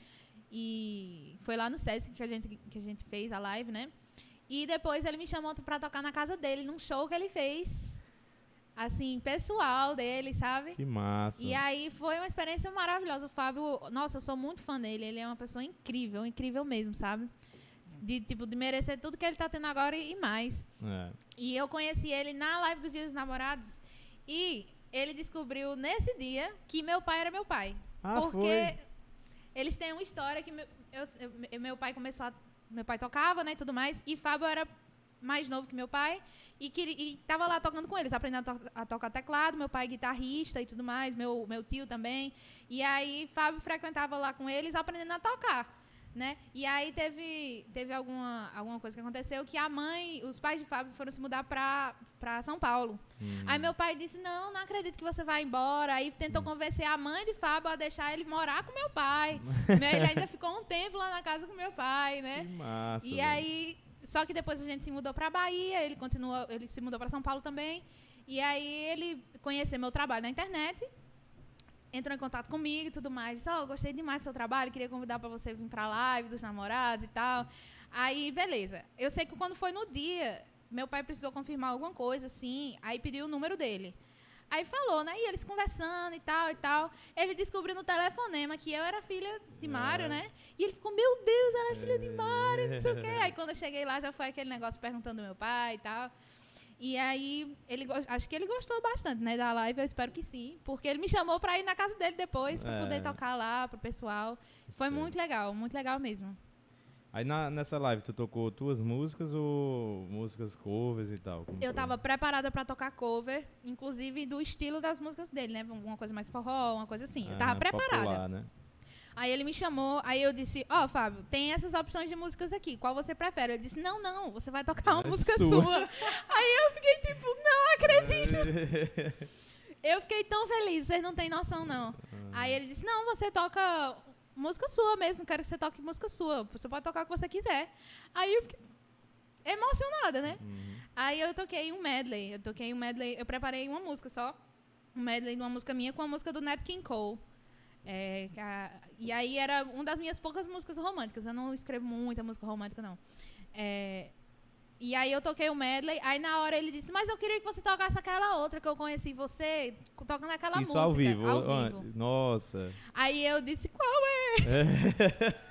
Speaker 2: E foi lá no Sesc que a gente, que a gente fez a live, né? E depois ele me chamou pra tocar na casa dele, num show que ele fez. Assim, pessoal dele, sabe?
Speaker 1: Que massa.
Speaker 2: E aí foi uma experiência maravilhosa. O Fábio, nossa, eu sou muito fã dele. Ele é uma pessoa incrível, incrível mesmo, sabe? De, tipo, de merecer tudo que ele tá tendo agora e, e mais.
Speaker 1: É.
Speaker 2: E eu conheci ele na live dos Dias dos Namorados. E ele descobriu nesse dia que meu pai era meu pai.
Speaker 1: Ah,
Speaker 2: porque
Speaker 1: foi?
Speaker 2: eles têm uma história que meu, eu- eu- meu pai começou a. Meu pai tocava, né, e tudo mais. E Fábio era mais novo que meu pai. E, queria, e tava lá tocando com eles, aprendendo a, to- a tocar teclado. Meu pai é guitarrista e tudo mais. Meu, meu tio também. E aí Fábio frequentava lá com eles, aprendendo a tocar. Né? E aí teve, teve alguma, alguma coisa que aconteceu que a mãe, os pais de Fábio foram se mudar pra, pra São Paulo.
Speaker 1: Hum.
Speaker 2: Aí meu pai disse, não, não acredito que você vai embora. Aí tentou convencer a mãe de Fábio a deixar ele morar com meu pai. Ele ainda ficou um tempo lá na casa com meu pai,
Speaker 1: Que
Speaker 2: né?
Speaker 1: massa.
Speaker 2: E
Speaker 1: velho.
Speaker 2: aí, só que depois a gente se mudou pra Bahia, ele continuou, ele se mudou pra São Paulo também. E aí ele conheceu meu trabalho na internet, entrou em contato comigo e tudo mais. Disse, ó, gostei demais do seu trabalho, queria convidar pra você vir pra live dos namorados e tal. Aí, beleza. Eu sei que quando foi no dia, meu pai precisou confirmar alguma coisa, assim, aí pediu o número dele. Aí falou, né? E eles conversando e tal e tal. Ele descobriu no telefonema que eu era filha de Mário,
Speaker 1: É.
Speaker 2: né? E ele ficou, meu Deus, ela é filha de Mário, não sei o quê. Aí quando eu cheguei lá, já foi aquele negócio perguntando do meu pai e tal. E aí, ele, acho que ele gostou bastante, né, da live, eu espero que sim. Porque ele me chamou pra ir na casa dele depois, pra
Speaker 1: É.
Speaker 2: poder tocar lá pro pessoal. Foi muito legal, muito legal mesmo.
Speaker 1: Aí na- nessa live, tu tocou tuas músicas ou músicas covers e tal?
Speaker 2: Eu tava preparada pra tocar cover, inclusive do estilo das músicas dele, né? Uma coisa mais forró, uma coisa assim. Eu tava
Speaker 1: Ah,
Speaker 2: preparada.
Speaker 1: popular, né?
Speaker 2: Aí ele me chamou, aí eu disse, ó, Fábio, tem essas opções de músicas aqui, qual você prefere? Ele disse, não, não, você vai tocar uma
Speaker 1: É
Speaker 2: música
Speaker 1: sua.
Speaker 2: sua. aí eu fiquei tipo, não acredito. Eu fiquei tão feliz, vocês não têm noção, não. Aí ele disse, não, você toca música sua mesmo, quero que você toque música sua. Você pode tocar o que você quiser. Aí eu fiquei emocionada, né?
Speaker 1: Uhum.
Speaker 2: Aí eu toquei um medley. Eu toquei um medley. Eu preparei uma música só. Um medley de uma música minha com a música do Nat King Cole. É, a- e aí era uma das minhas poucas músicas românticas. Eu não escrevo muita música romântica, não. É, e aí eu toquei o medley. Aí na hora ele disse, mas eu queria que você tocasse aquela outra que eu conheci você, tocando aquela
Speaker 1: Isso
Speaker 2: música.
Speaker 1: ao vivo.
Speaker 2: Ao vivo.
Speaker 1: Nossa.
Speaker 2: Aí eu disse, qual é?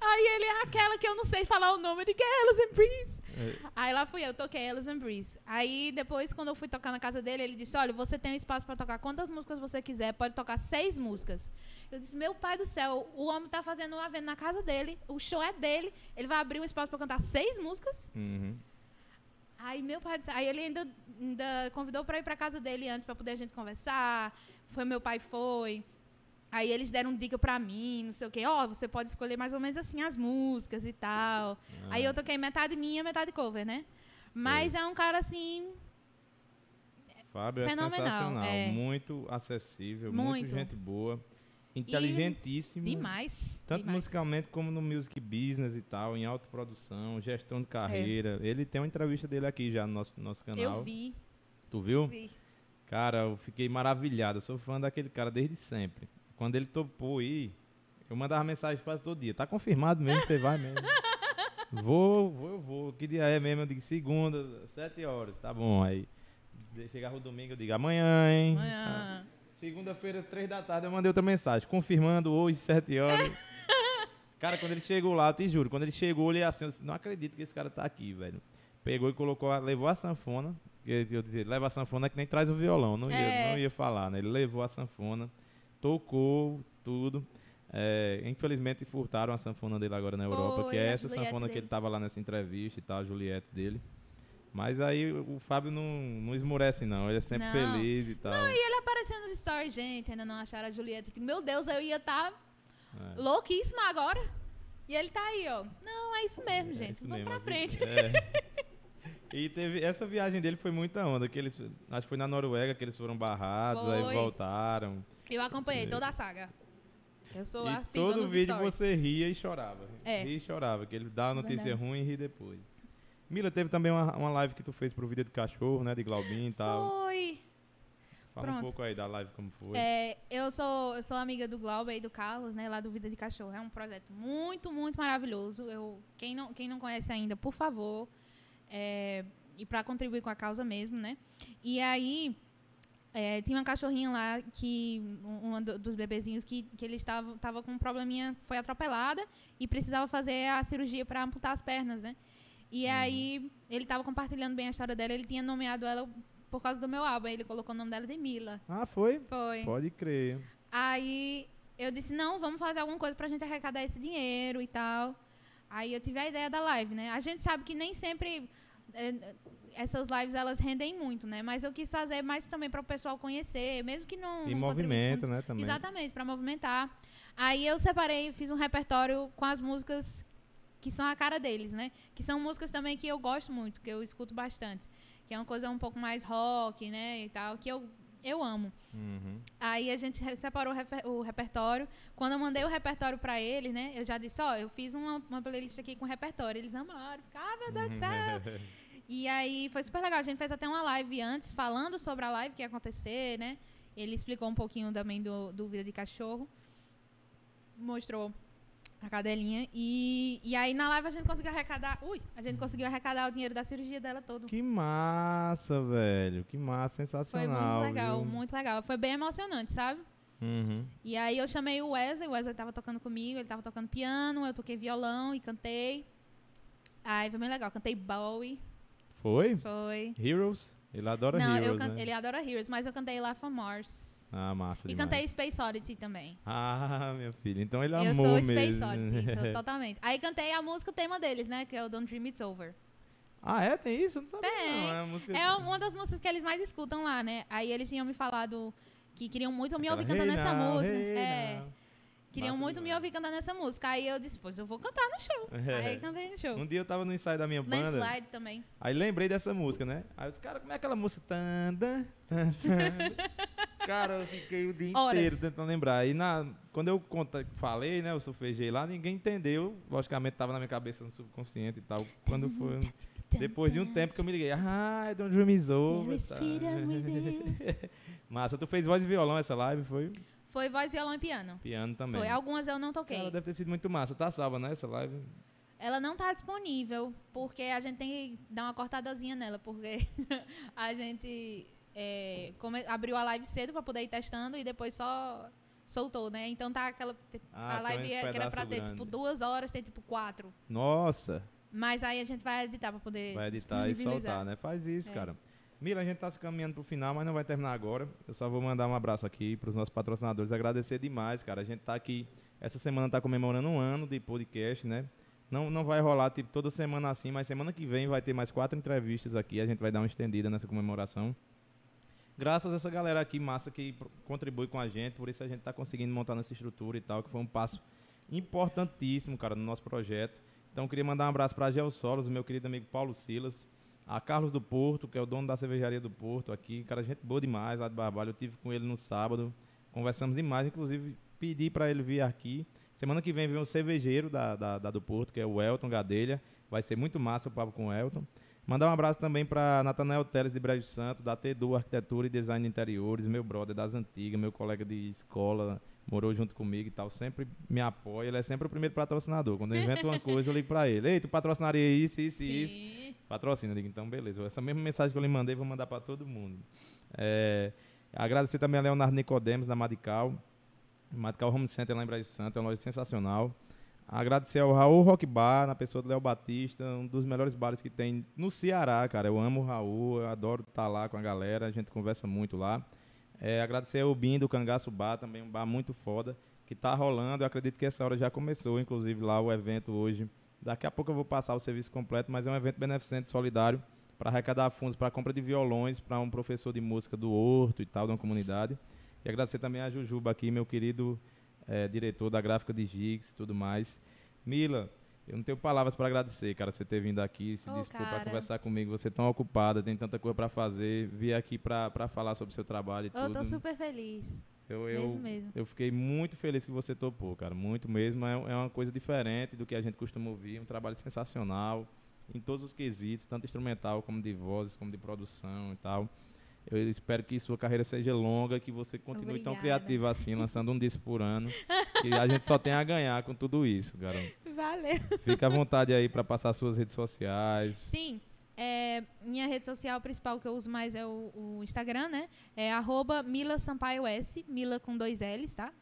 Speaker 2: Aí ele, é aquela que eu não sei falar o nome de Girls and Breeze.
Speaker 1: É.
Speaker 2: Aí lá fui eu, toquei Alice and Breeze. Aí depois, quando eu fui tocar na casa dele, ele disse, olha, você tem um espaço pra tocar quantas músicas você quiser, pode tocar seis músicas. Eu disse, meu pai do céu, o homem tá fazendo um evento na casa dele, o show é dele, ele vai abrir um espaço pra cantar seis músicas?
Speaker 1: Uhum.
Speaker 2: Aí meu pai disse, aí ele ainda, ainda convidou pra ir pra casa dele antes pra poder a gente conversar. Foi meu pai foi. Aí eles deram dica pra mim, não sei o quê. Ó, você pode escolher mais ou menos assim as músicas e tal. Aí
Speaker 1: Ah.
Speaker 2: eu toquei metade minha, metade cover, né? Mas é um cara assim,
Speaker 1: Fábio é
Speaker 2: Fenomenal,
Speaker 1: sensacional.
Speaker 2: é.
Speaker 1: Muito acessível, muito.
Speaker 2: Muito.
Speaker 1: gente boa. Inteligentíssimo.
Speaker 2: demais.
Speaker 1: Tanto
Speaker 2: demais.
Speaker 1: musicalmente como no music business e tal, em autoprodução, gestão de carreira. Ele tem uma entrevista dele aqui já no nosso, nosso canal.
Speaker 2: Eu vi,
Speaker 1: Tu viu?
Speaker 2: vi.
Speaker 1: Cara, eu fiquei maravilhado. Eu sou fã daquele cara desde sempre. Quando ele topou ir, eu mandava mensagem quase todo dia. Tá confirmado mesmo, você vai mesmo. vou, vou, eu vou. Que dia é mesmo? Eu digo segunda, sete horas. Tá bom. Aí chegava o domingo, eu digo amanhã, hein?
Speaker 2: Amanhã.
Speaker 1: Segunda-feira, três da tarde, eu mandei outra mensagem, confirmando hoje, sete horas. cara, quando ele chegou lá, eu te juro, quando ele chegou, ele assim, eu disse, não acredito que esse cara tá aqui, velho. Pegou e colocou, a- levou a sanfona, eu dizia, leva a sanfona que nem traz o violão, não ia,
Speaker 2: É.
Speaker 1: não ia falar, né? Ele levou a sanfona, tocou tudo. É, infelizmente furtaram a sanfona dele agora na Europa,
Speaker 2: Foi,
Speaker 1: que é essa
Speaker 2: Juliette
Speaker 1: sanfona que
Speaker 2: dele.
Speaker 1: ele tava lá nessa entrevista e tal, a Juliette dele. Mas aí o Fábio não, não esmurece, não. Ele é sempre
Speaker 2: Não.
Speaker 1: feliz e tal.
Speaker 2: E ele apareceu nos stories, gente, ainda não acharam a Julieta. Meu Deus, eu ia estar
Speaker 1: É.
Speaker 2: louquíssima agora. E ele tá aí, ó. Não, é isso mesmo,
Speaker 1: É
Speaker 2: gente.
Speaker 1: isso
Speaker 2: Vamos
Speaker 1: mesmo,
Speaker 2: pra frente.
Speaker 1: é. E teve essa viagem dele foi muita onda, que eles acho que foi na Noruega que eles foram barrados, aí
Speaker 2: Foi.
Speaker 1: voltaram.
Speaker 2: Eu acompanhei toda a saga. Eu sou
Speaker 1: e
Speaker 2: assim,
Speaker 1: todo vídeo
Speaker 2: stories.
Speaker 1: você ria e chorava.
Speaker 2: É.
Speaker 1: Ria e chorava, que ele dá a notícia
Speaker 2: Verdade.
Speaker 1: ruim e ri depois. Mila, teve também uma, uma live que tu fez pro vídeo de cachorro, né, de Glaubin e tal.
Speaker 2: Foi.
Speaker 1: Fala um
Speaker 2: pronto.
Speaker 1: pouco aí da live como foi.
Speaker 2: É, eu sou eu sou amiga do Glauber e do Carlos, né, lá do Vida de Cachorro. É um projeto muito, muito maravilhoso. Eu, quem, não, quem não conhece ainda, por favor, é, e para contribuir com a causa mesmo, né? E aí é, tinha uma cachorrinha lá que um, do- dos bebezinhos que, que ele estava tava com um probleminha, foi atropelada e precisava fazer a cirurgia para amputar as pernas, né? E aí ele estava compartilhando bem a história dela. Ele tinha nomeado ela por causa do meu álbum. Aí ele colocou o nome dela de Mila.
Speaker 1: Ah, foi?
Speaker 2: Foi.
Speaker 1: Pode crer.
Speaker 2: Aí eu disse, não, vamos fazer alguma coisa pra gente arrecadar esse dinheiro e tal. Aí eu tive a ideia da live, né? A gente sabe que nem sempre essas lives elas rendem muito, né? Mas eu quis fazer mais também para o pessoal conhecer, mesmo que não.
Speaker 1: E
Speaker 2: não muito.
Speaker 1: né, também.
Speaker 2: Exatamente, para movimentar. Aí eu separei, fiz um repertório com as músicas que são a cara deles, né? Que são músicas também que eu gosto muito, que eu escuto bastante. Que é uma coisa um pouco mais rock, né? E tal, que eu, eu amo.
Speaker 1: Uhum.
Speaker 2: Aí a gente separou o, reper- o repertório. Quando eu mandei o repertório pra eles, né? Eu já disse, ó, eu fiz uma, uma playlist aqui com repertório. Eles amaram. Ficaram, ah, meu Deus do céu. E aí foi super legal. A gente fez até uma live antes, falando sobre a live que ia acontecer, né? Ele explicou um pouquinho também do, do Vida de Cachorro. Mostrou a cadelinha. E, e aí na live a gente conseguiu arrecadar. Ui! A gente conseguiu arrecadar o dinheiro da cirurgia dela todo.
Speaker 1: que massa, velho. Que massa,
Speaker 2: Foi
Speaker 1: sensacional.
Speaker 2: muito legal,
Speaker 1: viu?
Speaker 2: muito legal. Foi bem emocionante, sabe?
Speaker 1: Uhum.
Speaker 2: E aí eu chamei o Wesley, o Wesley tava tocando comigo, ele tava tocando piano, eu toquei violão e cantei. Aí foi bem legal, cantei Bowie,
Speaker 1: Foi?
Speaker 2: foi.
Speaker 1: Heroes? Ele adora
Speaker 2: Não,
Speaker 1: Heroes,
Speaker 2: can-
Speaker 1: né?
Speaker 2: ele adora Heroes, mas eu cantei Life on Mars.
Speaker 1: Ah, massa
Speaker 2: E
Speaker 1: demais.
Speaker 2: cantei Space Oddity também.
Speaker 1: Ah, minha filha. Então ele
Speaker 2: eu
Speaker 1: amou
Speaker 2: sou Space
Speaker 1: mesmo.
Speaker 2: Oddity, sou totalmente. Aí cantei a música tema deles, né, que é o Don't Dream It's Over.
Speaker 1: ah, é? Tem isso? Eu não sabia
Speaker 2: Tem.
Speaker 1: não. É, música...
Speaker 2: É uma das músicas que eles mais escutam lá, né? Aí eles tinham me falado que queriam muito me ouvir
Speaker 1: Aquela,
Speaker 2: cantando
Speaker 1: "Hey
Speaker 2: essa
Speaker 1: now,
Speaker 2: música.
Speaker 1: hey
Speaker 2: é.
Speaker 1: now".
Speaker 2: Queriam
Speaker 1: Massa
Speaker 2: muito me ouvir cantando essa música. Aí eu disse, pois eu vou cantar no show. Aí cantei no show.
Speaker 1: Um dia eu tava no ensaio da minha banda.
Speaker 2: Landslide também.
Speaker 1: Aí lembrei dessa música, né? Aí os cara, como é aquela música? Tan, tan, tan, tan. Cara, eu fiquei o dia
Speaker 2: Horas.
Speaker 1: inteiro tentando lembrar. Aí na, quando eu conta, falei, né? Eu sufejei lá, ninguém entendeu. Logicamente tava na minha cabeça no subconsciente e tal. Quando foi. Depois de um tempo que eu me liguei, ah, I don't dream is over. Tá. Massa, tu fez voz e violão essa live, foi?
Speaker 2: Foi voz, violão e piano.
Speaker 1: Piano também.
Speaker 2: Foi. Algumas eu não toquei.
Speaker 1: Ela deve ter sido muito massa. Tá salva, né, essa live?
Speaker 2: Ela não tá disponível, porque a gente tem que dar uma cortadazinha nela, porque a gente é, come- abriu a live cedo pra poder ir testando e depois só soltou, né? Então tá aquela.
Speaker 1: Ah,
Speaker 2: a live é- que era pra ter
Speaker 1: grande.
Speaker 2: tipo duas horas, tem tipo quatro.
Speaker 1: Nossa!
Speaker 2: Mas aí a gente vai editar pra poder.
Speaker 1: Vai editar e soltar, né? Faz isso,
Speaker 2: É.
Speaker 1: cara. Mila, a gente tá se caminhando pro final, mas não vai terminar agora. Eu só vou mandar um abraço aqui pros nossos patrocinadores. Agradecer demais, cara. A gente tá aqui, essa semana tá comemorando um ano de podcast, né? Não, não vai rolar, tipo, toda semana assim, mas semana que vem vai ter mais quatro entrevistas aqui. A gente vai dar uma estendida nessa comemoração. Graças a essa galera aqui, massa, que contribui com a gente. Por isso a gente tá conseguindo montar nossa estrutura e tal, que foi um passo importantíssimo, cara, no nosso projeto. Então, queria mandar um abraço para Gel Solos, meu querido amigo Paulo Silas, a Carlos do Porto, que é o dono da cervejaria do Porto aqui, cara, gente boa demais lá de Barbalho. Eu tive com ele no sábado, conversamos demais, inclusive pedi para ele vir aqui. Semana que vem vem um cervejeiro da, da, da do Porto, que é o Elton Gadelha. Vai ser muito massa o papo com o Elton. Mandar um abraço também para Natanael Teles de Brejo Santo, da T2 Arquitetura e Design de Interiores, meu brother das antigas, meu colega de escola, morou junto comigo e tal, sempre me apoia. Ele é sempre o primeiro patrocinador. Quando eu invento uma coisa, eu ligo para ele. Ei, tu patrocinaria isso, isso e isso? Patrocina, eu digo, então beleza. Essa mesma mensagem que eu lhe mandei, vou mandar para todo mundo. É, agradecer também a Leonardo Nicodemos, da Madical. Madical Home Center lá em Brejo Santo, é uma loja sensacional. Agradecer ao Raul Rock Bar, na pessoa do Léo Batista, um dos melhores bares que tem no Ceará, cara. Eu amo o Raul, eu adoro estar lá com a galera, a gente conversa muito lá. É, agradecer ao Bim do Cangaço Bar, também um bar muito foda. que está rolando. Eu acredito que essa hora já começou, inclusive lá o evento hoje. Daqui a pouco eu vou passar o serviço completo, mas é um evento beneficente solidário para arrecadar fundos para compra de violões para um professor de música do Horto e tal, uma comunidade. E agradecer também a Jujuba aqui, meu querido é, diretor da gráfica de Gigs e tudo mais. Mila, eu não tenho palavras para agradecer, cara, você ter vindo aqui, se dispor para conversar comigo. Você é tão ocupada, tem tanta coisa para fazer. Vir aqui para falar sobre o seu trabalho e
Speaker 2: Eu
Speaker 1: tudo.
Speaker 2: tô super feliz.
Speaker 1: Eu, eu,
Speaker 2: mesmo, mesmo.
Speaker 1: eu fiquei muito feliz que você topou, cara. Muito mesmo. É, é uma coisa diferente do que a gente costuma ouvir. Um trabalho sensacional em todos os quesitos, tanto instrumental como de vozes, como de produção e tal. Eu espero que sua carreira seja longa, que você continue tão
Speaker 2: Obrigada.
Speaker 1: criativa assim, lançando um disco por ano. que a gente só tem a ganhar com tudo isso, garoto.
Speaker 2: Valeu.
Speaker 1: Fica à vontade aí para passar suas redes sociais.
Speaker 2: Sim. é, minha rede social principal que eu uso mais é o, o Instagram, né? É arroba Mila Sampaio S, Mila com dois L's, tá?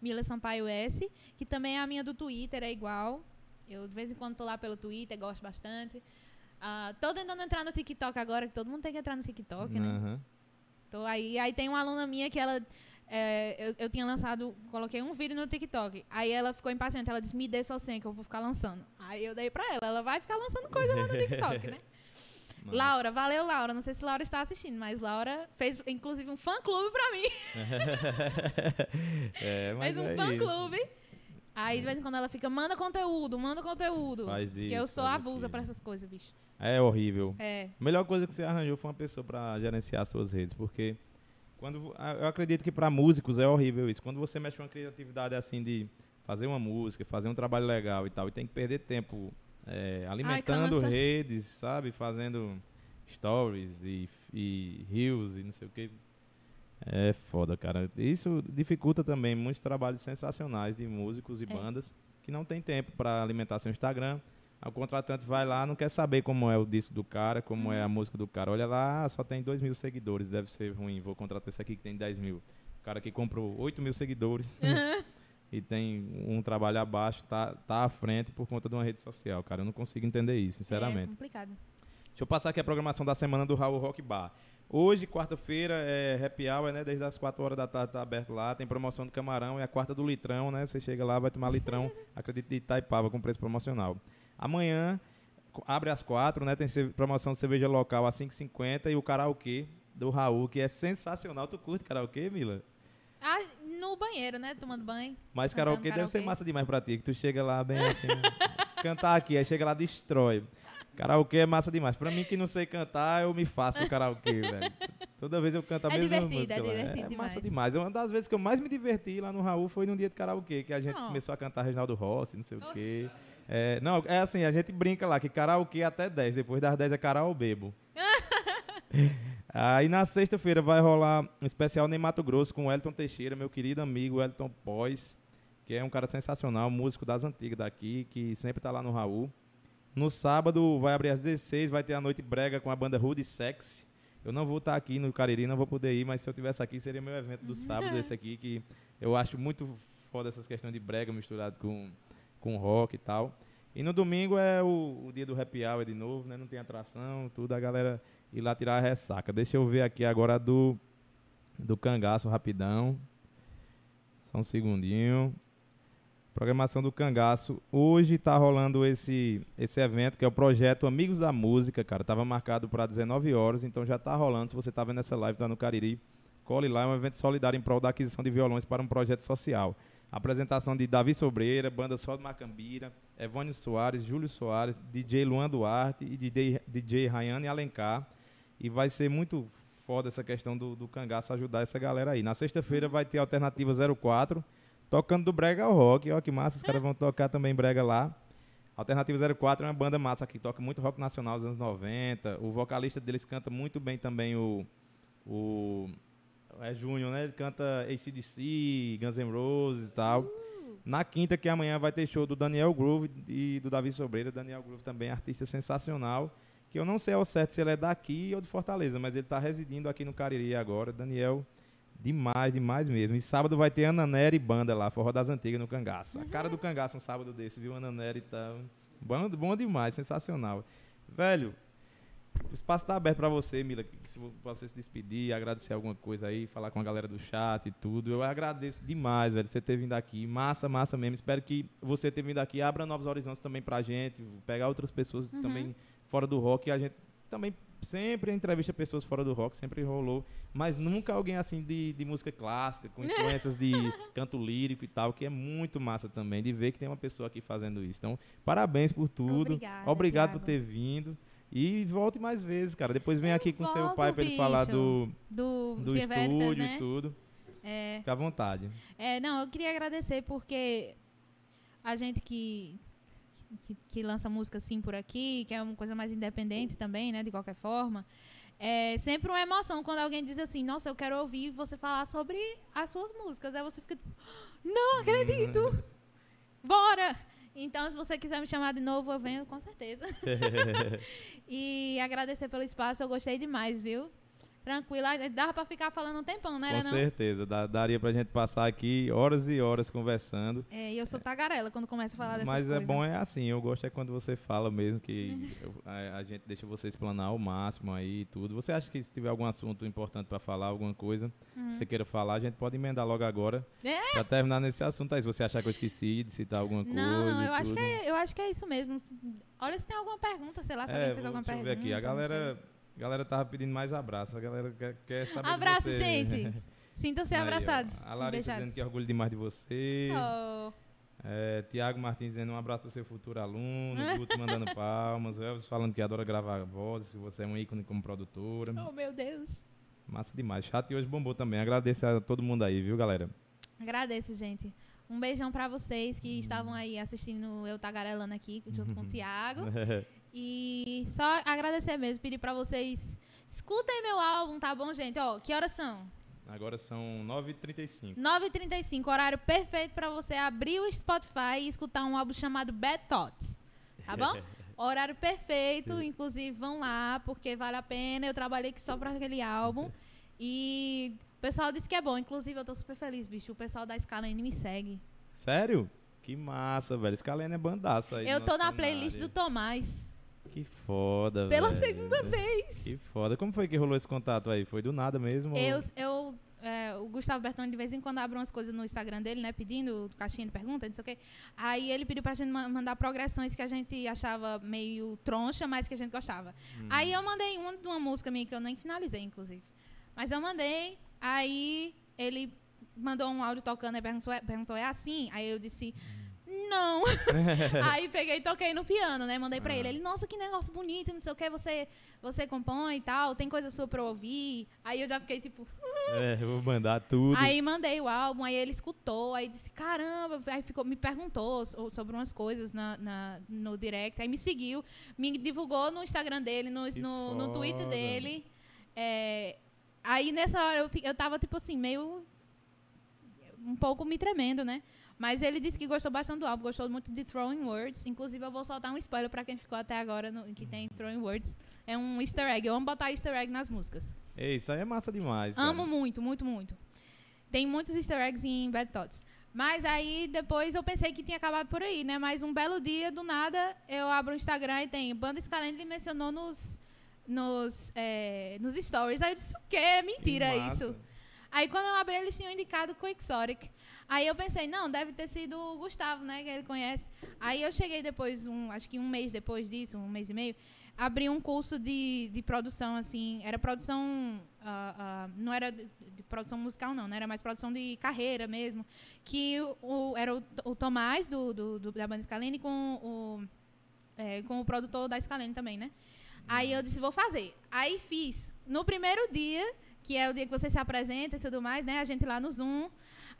Speaker 2: Mila Sampaio S, que também é a minha do Twitter, é igual. Eu de vez em quando tô lá pelo Twitter, gosto bastante. Ah, tô tentando entrar no TikTok agora, que todo mundo tem que entrar no TikTok, né?
Speaker 1: Aham.
Speaker 2: Tô aí, aí tem uma aluna minha que ela. é, eu, eu tinha lançado, coloquei um vídeo no TikTok. Aí ela ficou impaciente, ela disse: Me dê sua senha que eu vou ficar lançando. Aí eu dei pra ela, ela vai ficar lançando coisa lá no TikTok, né?
Speaker 1: Mas-
Speaker 2: Laura, valeu, Laura. Não sei se Laura está assistindo, mas Laura fez inclusive um fã clube pra mim.
Speaker 1: é, mas
Speaker 2: fez um
Speaker 1: é
Speaker 2: fã
Speaker 1: isso.
Speaker 2: clube. Aí de vez em quando ela fica, manda conteúdo, manda conteúdo.
Speaker 1: Faz
Speaker 2: Porque eu
Speaker 1: isso,
Speaker 2: sou
Speaker 1: aquilo.
Speaker 2: pra essas coisas, bicho.
Speaker 1: É horrível.
Speaker 2: É.
Speaker 1: A melhor coisa que você arranjou foi uma pessoa para gerenciar suas redes, porque quando eu acredito que para músicos é horrível isso. Quando você mexe com uma criatividade assim de fazer uma música, fazer um trabalho legal e tal, e tem que perder tempo é, alimentando
Speaker 2: cansa.
Speaker 1: redes, sabe, fazendo stories e, e reels e não sei o que. É foda, cara. Isso dificulta também muitos trabalhos sensacionais de músicos e
Speaker 2: É.
Speaker 1: bandas que não tem tempo para alimentar seu Instagram. O contratante vai lá, não quer saber como é o disco do cara, como é a música do cara. Olha lá, só tem 2 mil seguidores, deve ser ruim. Vou contratar esse aqui que tem 10 mil. O cara que comprou 8 mil seguidores e tem um trabalho abaixo, tá, tá à frente por conta de uma rede social, cara. Eu não consigo entender isso,
Speaker 2: É
Speaker 1: sinceramente.
Speaker 2: complicado.
Speaker 1: Deixa eu passar aqui a programação da semana do Raul Rock Bar. Hoje, quarta-feira, é happy hour, né? Desde as 4 horas da tarde tá aberto lá. Tem promoção do camarão, é a quarta do litrão, né? Você chega lá, vai tomar litrão, acredito, de Itaipava com preço promocional. Amanhã, abre às 4, né? Tem promoção de cerveja local a 5,50 e o karaokê do Raul, que é sensacional. Tu curte karaokê, Mila?
Speaker 2: Ah, no banheiro, né? Tomando banho.
Speaker 1: Mas
Speaker 2: Cantando
Speaker 1: karaokê deve ser
Speaker 2: karaokê.
Speaker 1: massa demais pra ti, que tu chega lá bem assim, cantar aqui, aí chega lá destrói. Karaokê é massa demais. Pra mim que não sei cantar, eu me faço no karaokê, velho. Toda vez eu canto a
Speaker 2: É
Speaker 1: mesma
Speaker 2: divertido,
Speaker 1: música
Speaker 2: é divertido
Speaker 1: é massa
Speaker 2: demais.
Speaker 1: demais. Uma das vezes que eu mais me diverti lá no Raul foi num dia de karaokê, que a gente
Speaker 2: Não.
Speaker 1: começou a cantar Reginaldo Rossi, não sei o
Speaker 2: Oxi.
Speaker 1: quê. É, não, é assim, a gente brinca lá que karaokê até 10, depois das 10 é karaokê bebo. Aí na sexta-feira vai rolar um especial em Mato Grosso com o Elton Teixeira, meu querido amigo Elton Pós, que é um cara sensacional, músico das antigas daqui, que sempre tá lá no Raul. No sábado vai abrir às 16, vai ter a noite brega com a banda Rude Sex. Eu não vou estar aqui no Cariri, não vou poder ir, mas se eu tivesse aqui seria meu evento do sábado esse aqui, que eu acho muito foda essas questões de brega misturado com, com rock e tal. E no domingo é o, o dia do happy hour de novo, né? Não tem atração, tudo, a galera ir lá tirar a ressaca. Deixa eu ver aqui agora do, do cangaço rapidão. Só um segundinho. Programação do Cangaço. Hoje tá rolando esse, esse evento, que é o projeto Amigos da Música, cara. Tava marcado para 19 horas, então já tá rolando. Se você tá vendo essa live, tá no Cariri, cole lá. É um evento solidário em prol da aquisição de violões para um projeto social. Apresentação de Davi Sobreira, Banda Sol de Macambira, Evônio Soares, Júlio Soares, DJ Luan Duarte e DJ, DJ Rayane Alencar. E vai ser muito foda essa questão do, do cangaço ajudar essa galera aí. Na sexta-feira vai ter Alternativa 04, tocando do Brega ao Rock. Ó, que massa, os caras vão tocar também Brega lá. Alternativa 04 é uma banda massa que toca muito rock nacional dos anos 90. O vocalista deles canta muito bem também o. o é Júnior, né? Ele canta ACDC, Guns N' Roses e tal. Na quinta, que amanhã vai ter show do Daniel Groove e do Davi Sobreira. Daniel Groove também é artista sensacional. Que eu não sei ao certo se ele é daqui ou de Fortaleza, mas ele está residindo aqui no Cariri agora. Daniel, demais, demais mesmo. E sábado vai ter Ana Nery e banda lá, Forró das Antigas no Cangaço. A cara do Cangaço um sábado desse, viu? Ana Nery e tal. Bom, bom demais, sensacional. Velho, o espaço está aberto para você, Mila, se você se despedir, agradecer alguma coisa aí, falar com a galera do chat e tudo. Eu agradeço demais, velho, você ter vindo aqui. Massa, massa mesmo. Espero que você ter vindo aqui abra novos horizontes também pra gente, pegar outras pessoas
Speaker 2: Uhum.
Speaker 1: também fora do rock. A gente também sempre entrevista pessoas fora do rock, sempre rolou, mas nunca alguém assim de, de música clássica, com influências de canto lírico e tal, que é muito massa também de ver que tem uma pessoa aqui fazendo isso. Então, parabéns por tudo.
Speaker 2: Obrigada,
Speaker 1: Obrigado por
Speaker 2: Thiago.
Speaker 1: ter vindo. E volte mais vezes, cara. Depois vem
Speaker 2: Eu
Speaker 1: aqui com seu
Speaker 2: volto,
Speaker 1: pai pra ele falar do,
Speaker 2: Do,
Speaker 1: do estúdio
Speaker 2: né?
Speaker 1: e tudo.
Speaker 2: É,
Speaker 1: Fica à vontade.
Speaker 2: É, não, eu queria agradecer porque a gente que, que, que lança música assim por aqui, que é uma coisa mais independente também, né, de qualquer forma, é sempre uma emoção quando alguém diz assim, nossa, eu quero ouvir você falar sobre as suas músicas. Aí você fica tipo, não acredito! Bora! Então, se você quiser me chamar de novo, eu venho com certeza. e agradecer pelo espaço, eu gostei demais, viu? Tranquila, dava pra ficar falando um tempão, não era
Speaker 1: Com
Speaker 2: não?
Speaker 1: certeza. Dá- daria pra gente passar aqui horas e horas conversando.
Speaker 2: É, e eu sou tagarela quando começo a falar dessas
Speaker 1: Mas
Speaker 2: coisas.
Speaker 1: é bom, é assim. Eu gosto é quando você fala mesmo que eu- a, a gente deixa você explanar ao máximo aí e tudo. Você acha que se tiver algum assunto importante pra falar, alguma coisa,
Speaker 2: Uhum.
Speaker 1: você queira falar, a gente pode emendar logo agora.
Speaker 2: É?
Speaker 1: Pra terminar nesse assunto aí. Se você achar que eu esqueci de citar alguma coisa.
Speaker 2: Não, não, eu acho, que é, eu acho que é isso mesmo. Olha se tem alguma pergunta, sei lá, se
Speaker 1: É,
Speaker 2: alguém fez alguma
Speaker 1: deixa eu
Speaker 2: pergunta.
Speaker 1: ver aqui. A galera, a galera tava pedindo mais abraço. A galera quer, quer saber de
Speaker 2: Abraço,
Speaker 1: você.
Speaker 2: gente. Sintam-se
Speaker 1: Aí, ó,
Speaker 2: abraçados.
Speaker 1: A
Speaker 2: e
Speaker 1: Larissa dizendo que orgulho demais de você.
Speaker 2: Oh,
Speaker 1: É, Tiago Martins dizendo um abraço ao seu futuro aluno. Guto mandando palmas. O Elvis falando que adora gravar vozes. Que você é um ícone como produtora.
Speaker 2: oh, meu Deus.
Speaker 1: Massa demais. Chat hoje bombou também. Agradeço a todo mundo aí, viu, galera?
Speaker 2: Agradeço, gente. Um beijão pra vocês que estavam aí assistindo eu tagarelando aqui, junto com o Thiago. E só agradecer mesmo, pedir pra vocês escutem meu álbum, tá bom, gente? Ó, que horas são?
Speaker 1: Agora são 9h35.
Speaker 2: 9h35, horário perfeito pra você abrir o Spotify e escutar um álbum chamado Bad Thoughts. Tá bom? Horário perfeito, inclusive vão lá, porque vale a pena. Eu trabalhei aqui só pra aquele álbum. E o pessoal disse que é bom. Inclusive, eu tô super feliz, bicho. O pessoal da Scalene me segue.
Speaker 1: Sério? Que massa, velho. Scalene é bandaça aí.
Speaker 2: eu tô na playlist do
Speaker 1: cenário.
Speaker 2: Tomás.
Speaker 1: Que foda,
Speaker 2: Pela
Speaker 1: velho.
Speaker 2: segunda vez.
Speaker 1: Que foda. Como foi que rolou esse contato aí? Foi do nada mesmo? ou-
Speaker 2: Eu, eu é, o Gustavo Bertoni de vez em quando abre umas coisas no Instagram dele, né? Pedindo caixinha de pergunta, não sei o quê. Aí ele pediu pra gente ma- mandar progressões que a gente achava meio troncha, mas que a gente gostava.
Speaker 1: Hum.
Speaker 2: Aí eu mandei uma de uma música minha que eu nem finalizei, inclusive. Mas eu mandei, aí ele mandou um áudio tocando e perguntou, perguntou é assim? Aí eu disse, não. aí peguei e toquei no piano, né? Mandei pra
Speaker 1: Ah.
Speaker 2: ele. Ele, nossa, que negócio bonito, não sei o que, você, você compõe e tal, tem coisa sua pra ouvir. Aí eu já fiquei tipo.
Speaker 1: É, eu vou mandar tudo.
Speaker 2: Aí mandei o álbum, aí ele escutou, aí disse, caramba, aí ficou, me perguntou so- sobre umas coisas na, na- no direct, aí me seguiu, me divulgou no Instagram dele, no,
Speaker 1: Que
Speaker 2: no, no Twitter dele. É, aí nessa hora eu, eu tava, tipo assim, meio. um pouco me tremendo, né? Mas ele disse que gostou bastante do álbum, gostou muito de Throwing Words. Inclusive, eu vou soltar um spoiler pra quem ficou até agora no- que tem Throwing Words. É um easter egg. Eu amo botar easter egg nas músicas.
Speaker 1: Ei, isso aí é massa demais. cara.
Speaker 2: Amo muito, muito, muito. Tem muitos easter eggs em Bad Thoughts. Mas aí depois eu pensei que tinha acabado por aí, né? Mas um belo dia, do nada, eu abro o Instagram e tem Banda Scalene, ele mencionou nos, nos, é, nos stories. Aí eu disse, o quê? Mentira isso. Aí quando eu abri, eles tinham indicado Quixotic. Aí eu pensei, não, deve ter sido o Gustavo, né? Que ele conhece. Aí eu cheguei depois, um, acho que um mês depois disso, um mês e meio, abri um curso de, de produção, assim, era produção, ah, ah, não era de, de produção musical, não, né? Era mais produção de carreira mesmo, que o, o- era o, o Tomás, do, do, do- da banda Scalene, com o, é, com o produtor da Scalene também, né? Aí eu disse, vou fazer. Aí fiz. No primeiro dia, que é o dia que você se apresenta e tudo mais, né? A gente lá no Zoom.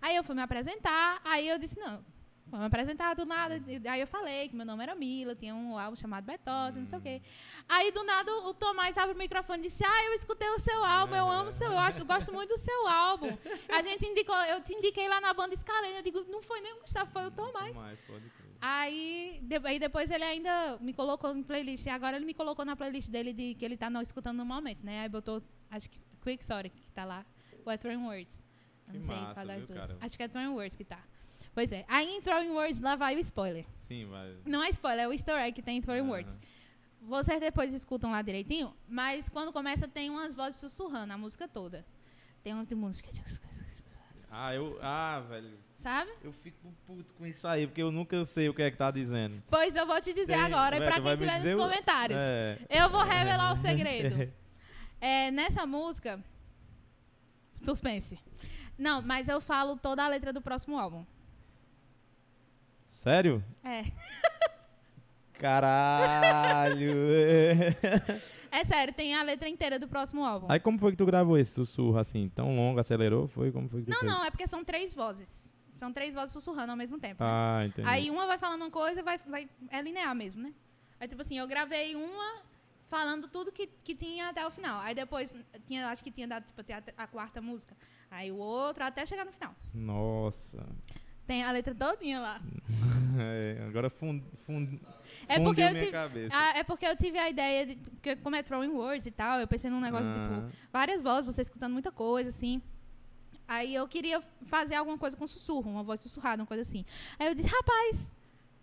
Speaker 2: Aí eu fui me apresentar, aí eu disse, não, vou me apresentar do nada. E Aí eu falei que meu nome era Mila, tinha um álbum chamado Betosa, não sei o quê. Aí do nada o Tomás abre o microfone e disse, ah, eu escutei o seu álbum, eu amo o seu, eu acho, eu gosto muito do seu álbum. A gente indicou, eu te indiquei lá na banda Scalene, eu digo, não foi nem o Gustavo, foi o Tomás.
Speaker 1: Demais, pode crer.
Speaker 2: Aí, de- aí depois ele ainda me colocou em playlist. E agora ele me colocou na playlist dele de que ele tá no- escutando no momento, né? Aí botou, acho que Quick Sorry, que tá lá. Throwing Words.
Speaker 1: Que
Speaker 2: não sei
Speaker 1: massa,
Speaker 2: qual das
Speaker 1: viu,
Speaker 2: duas.
Speaker 1: cara?
Speaker 2: Acho que é Throwing Words que tá. Pois é. Aí em Throwing Words lá vai o spoiler.
Speaker 1: Sim, vai.
Speaker 2: Não é spoiler, é o easter egg que tem em Throwing
Speaker 1: Aham.
Speaker 2: Words. Vocês depois escutam lá direitinho, mas quando começa tem umas vozes sussurrando a música toda. Tem umas de música.
Speaker 1: Ah, eu. Ah, velho.
Speaker 2: Sabe?
Speaker 1: Eu fico puto com isso aí, porque eu nunca sei o que é que tá dizendo.
Speaker 2: Pois eu vou te dizer
Speaker 1: Tem-
Speaker 2: agora, e
Speaker 1: vai-
Speaker 2: pra
Speaker 1: vai
Speaker 2: quem
Speaker 1: me
Speaker 2: tiver
Speaker 1: dizer
Speaker 2: nos
Speaker 1: o-
Speaker 2: comentários.
Speaker 1: É.
Speaker 2: Eu vou revelar o segredo. É, nessa música. Suspense. Não, mas eu falo toda a letra do próximo álbum.
Speaker 1: Sério?
Speaker 2: É.
Speaker 1: Caralho.
Speaker 2: É sério, tem a letra inteira do próximo álbum.
Speaker 1: Aí como foi que tu gravou esse sussurro assim? Tão longo, acelerou? Foi? Como foi que
Speaker 2: Não,
Speaker 1: fez?
Speaker 2: não, é porque são três vozes. São três vozes sussurrando ao mesmo tempo. né?
Speaker 1: Ah, entendi.
Speaker 2: Aí uma vai falando uma coisa, vai, vai, é linear mesmo, né? Aí, tipo assim, eu gravei uma falando tudo que, que tinha até o final. Aí depois, tinha, acho que tinha dado, tipo, até a, a quarta música. Aí o outro, até chegar no final.
Speaker 1: Nossa.
Speaker 2: Tem a letra todinha lá.
Speaker 1: É, agora fund, fund,
Speaker 2: É porque, eu
Speaker 1: minha
Speaker 2: tive,
Speaker 1: cabeça.
Speaker 2: ah, é porque eu tive a ideia, de, porque como é Throwing Words e tal, eu pensei num negócio,
Speaker 1: Ah.
Speaker 2: tipo, várias vozes, você escutando muita coisa, assim. Aí eu queria fazer alguma coisa com sussurro, uma voz sussurrada, uma coisa assim. Aí eu disse, rapaz,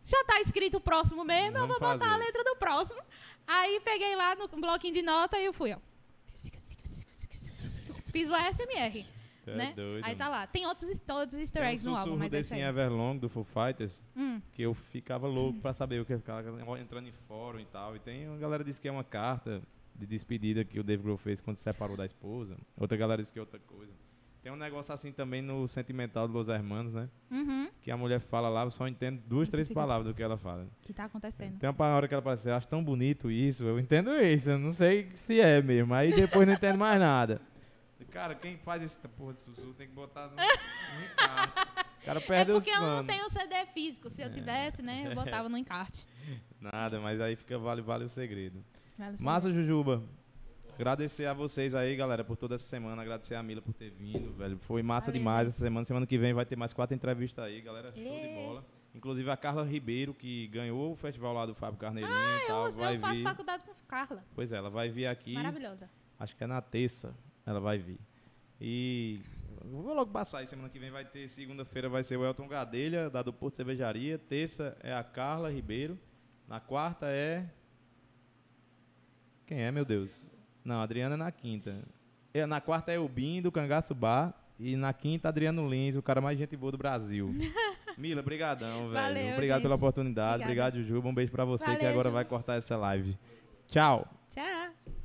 Speaker 2: já tá escrito o próximo mesmo, eu
Speaker 1: Vamos
Speaker 2: vou botar a
Speaker 1: fazer.
Speaker 2: letra do próximo. Aí peguei lá no bloquinho de nota e eu fui, ó. Fiz o ASMR,
Speaker 1: é
Speaker 2: né?
Speaker 1: doido,
Speaker 2: Aí tá lá. Tem outros, outros easter
Speaker 1: Tem um
Speaker 2: eggs no álbum, mas é
Speaker 1: desse
Speaker 2: isso
Speaker 1: em. Everlong do Foo Fighters
Speaker 2: Hum,
Speaker 1: que eu ficava louco pra saber o que ficava entrando em fórum e tal. E tem uma galera disse que é uma carta de despedida que o Dave Grohl fez quando se separou da esposa. Outra galera disse que é outra coisa. Tem um negócio assim também no Sentimental dos Hermanos, né?
Speaker 2: uhum,
Speaker 1: Que a mulher fala lá, eu só entendo duas,
Speaker 2: Você
Speaker 1: três palavras do que ela fala.
Speaker 2: que tá acontecendo.
Speaker 1: Tem uma hora que ela fala assim, eu acho tão bonito isso, eu entendo isso, eu não sei se é mesmo. Aí depois não entendo mais nada. Cara, quem faz essa porra de sussurro tem que botar no, no encarte. O cara
Speaker 2: É
Speaker 1: perde o
Speaker 2: porque eu não tenho CD físico. Se eu tivesse, né, eu botava no encarte.
Speaker 1: Nada, mas aí fica vale, vale o segredo.
Speaker 2: Vale o
Speaker 1: Massa, Jujuba. Agradecer a vocês aí, galera, por toda essa semana. Agradecer a Mila por ter vindo, velho. Foi massa
Speaker 2: Valeu,
Speaker 1: demais
Speaker 2: gente.
Speaker 1: essa semana. Semana que vem vai ter mais quatro entrevistas aí, galera. Show de
Speaker 2: Ê.
Speaker 1: bola. Inclusive a Carla Ribeiro, que ganhou o festival lá do Fábio Carneirinho e
Speaker 2: Eu,
Speaker 1: tal. vai
Speaker 2: eu faço
Speaker 1: vir.
Speaker 2: faculdade com Carla.
Speaker 1: Pois é, ela vai vir aqui.
Speaker 2: Maravilhosa.
Speaker 1: Acho que é na terça. Ela vai vir. E eu vou logo passar aí. Semana que vem vai ter. Segunda-feira vai ser o Elton Gadelha, da do Porto Cervejaria. Terça é a Carla Ribeiro. Na quarta é. Quem é, meu Deus? Não, a Adriana é na quinta. É, Na quarta é o Bim, do Cangaço Bar. E na quinta, Adriano Lins, o cara mais gente boa do Brasil. Mila, brigadão, velho.
Speaker 2: Valeu,
Speaker 1: Obrigado
Speaker 2: gente.
Speaker 1: pela oportunidade.
Speaker 2: Obrigada.
Speaker 1: Obrigado, Jujuba. Um beijo pra você que
Speaker 2: Valeu,
Speaker 1: agora
Speaker 2: Ju.
Speaker 1: vai cortar essa live. Tchau.
Speaker 2: Tchau.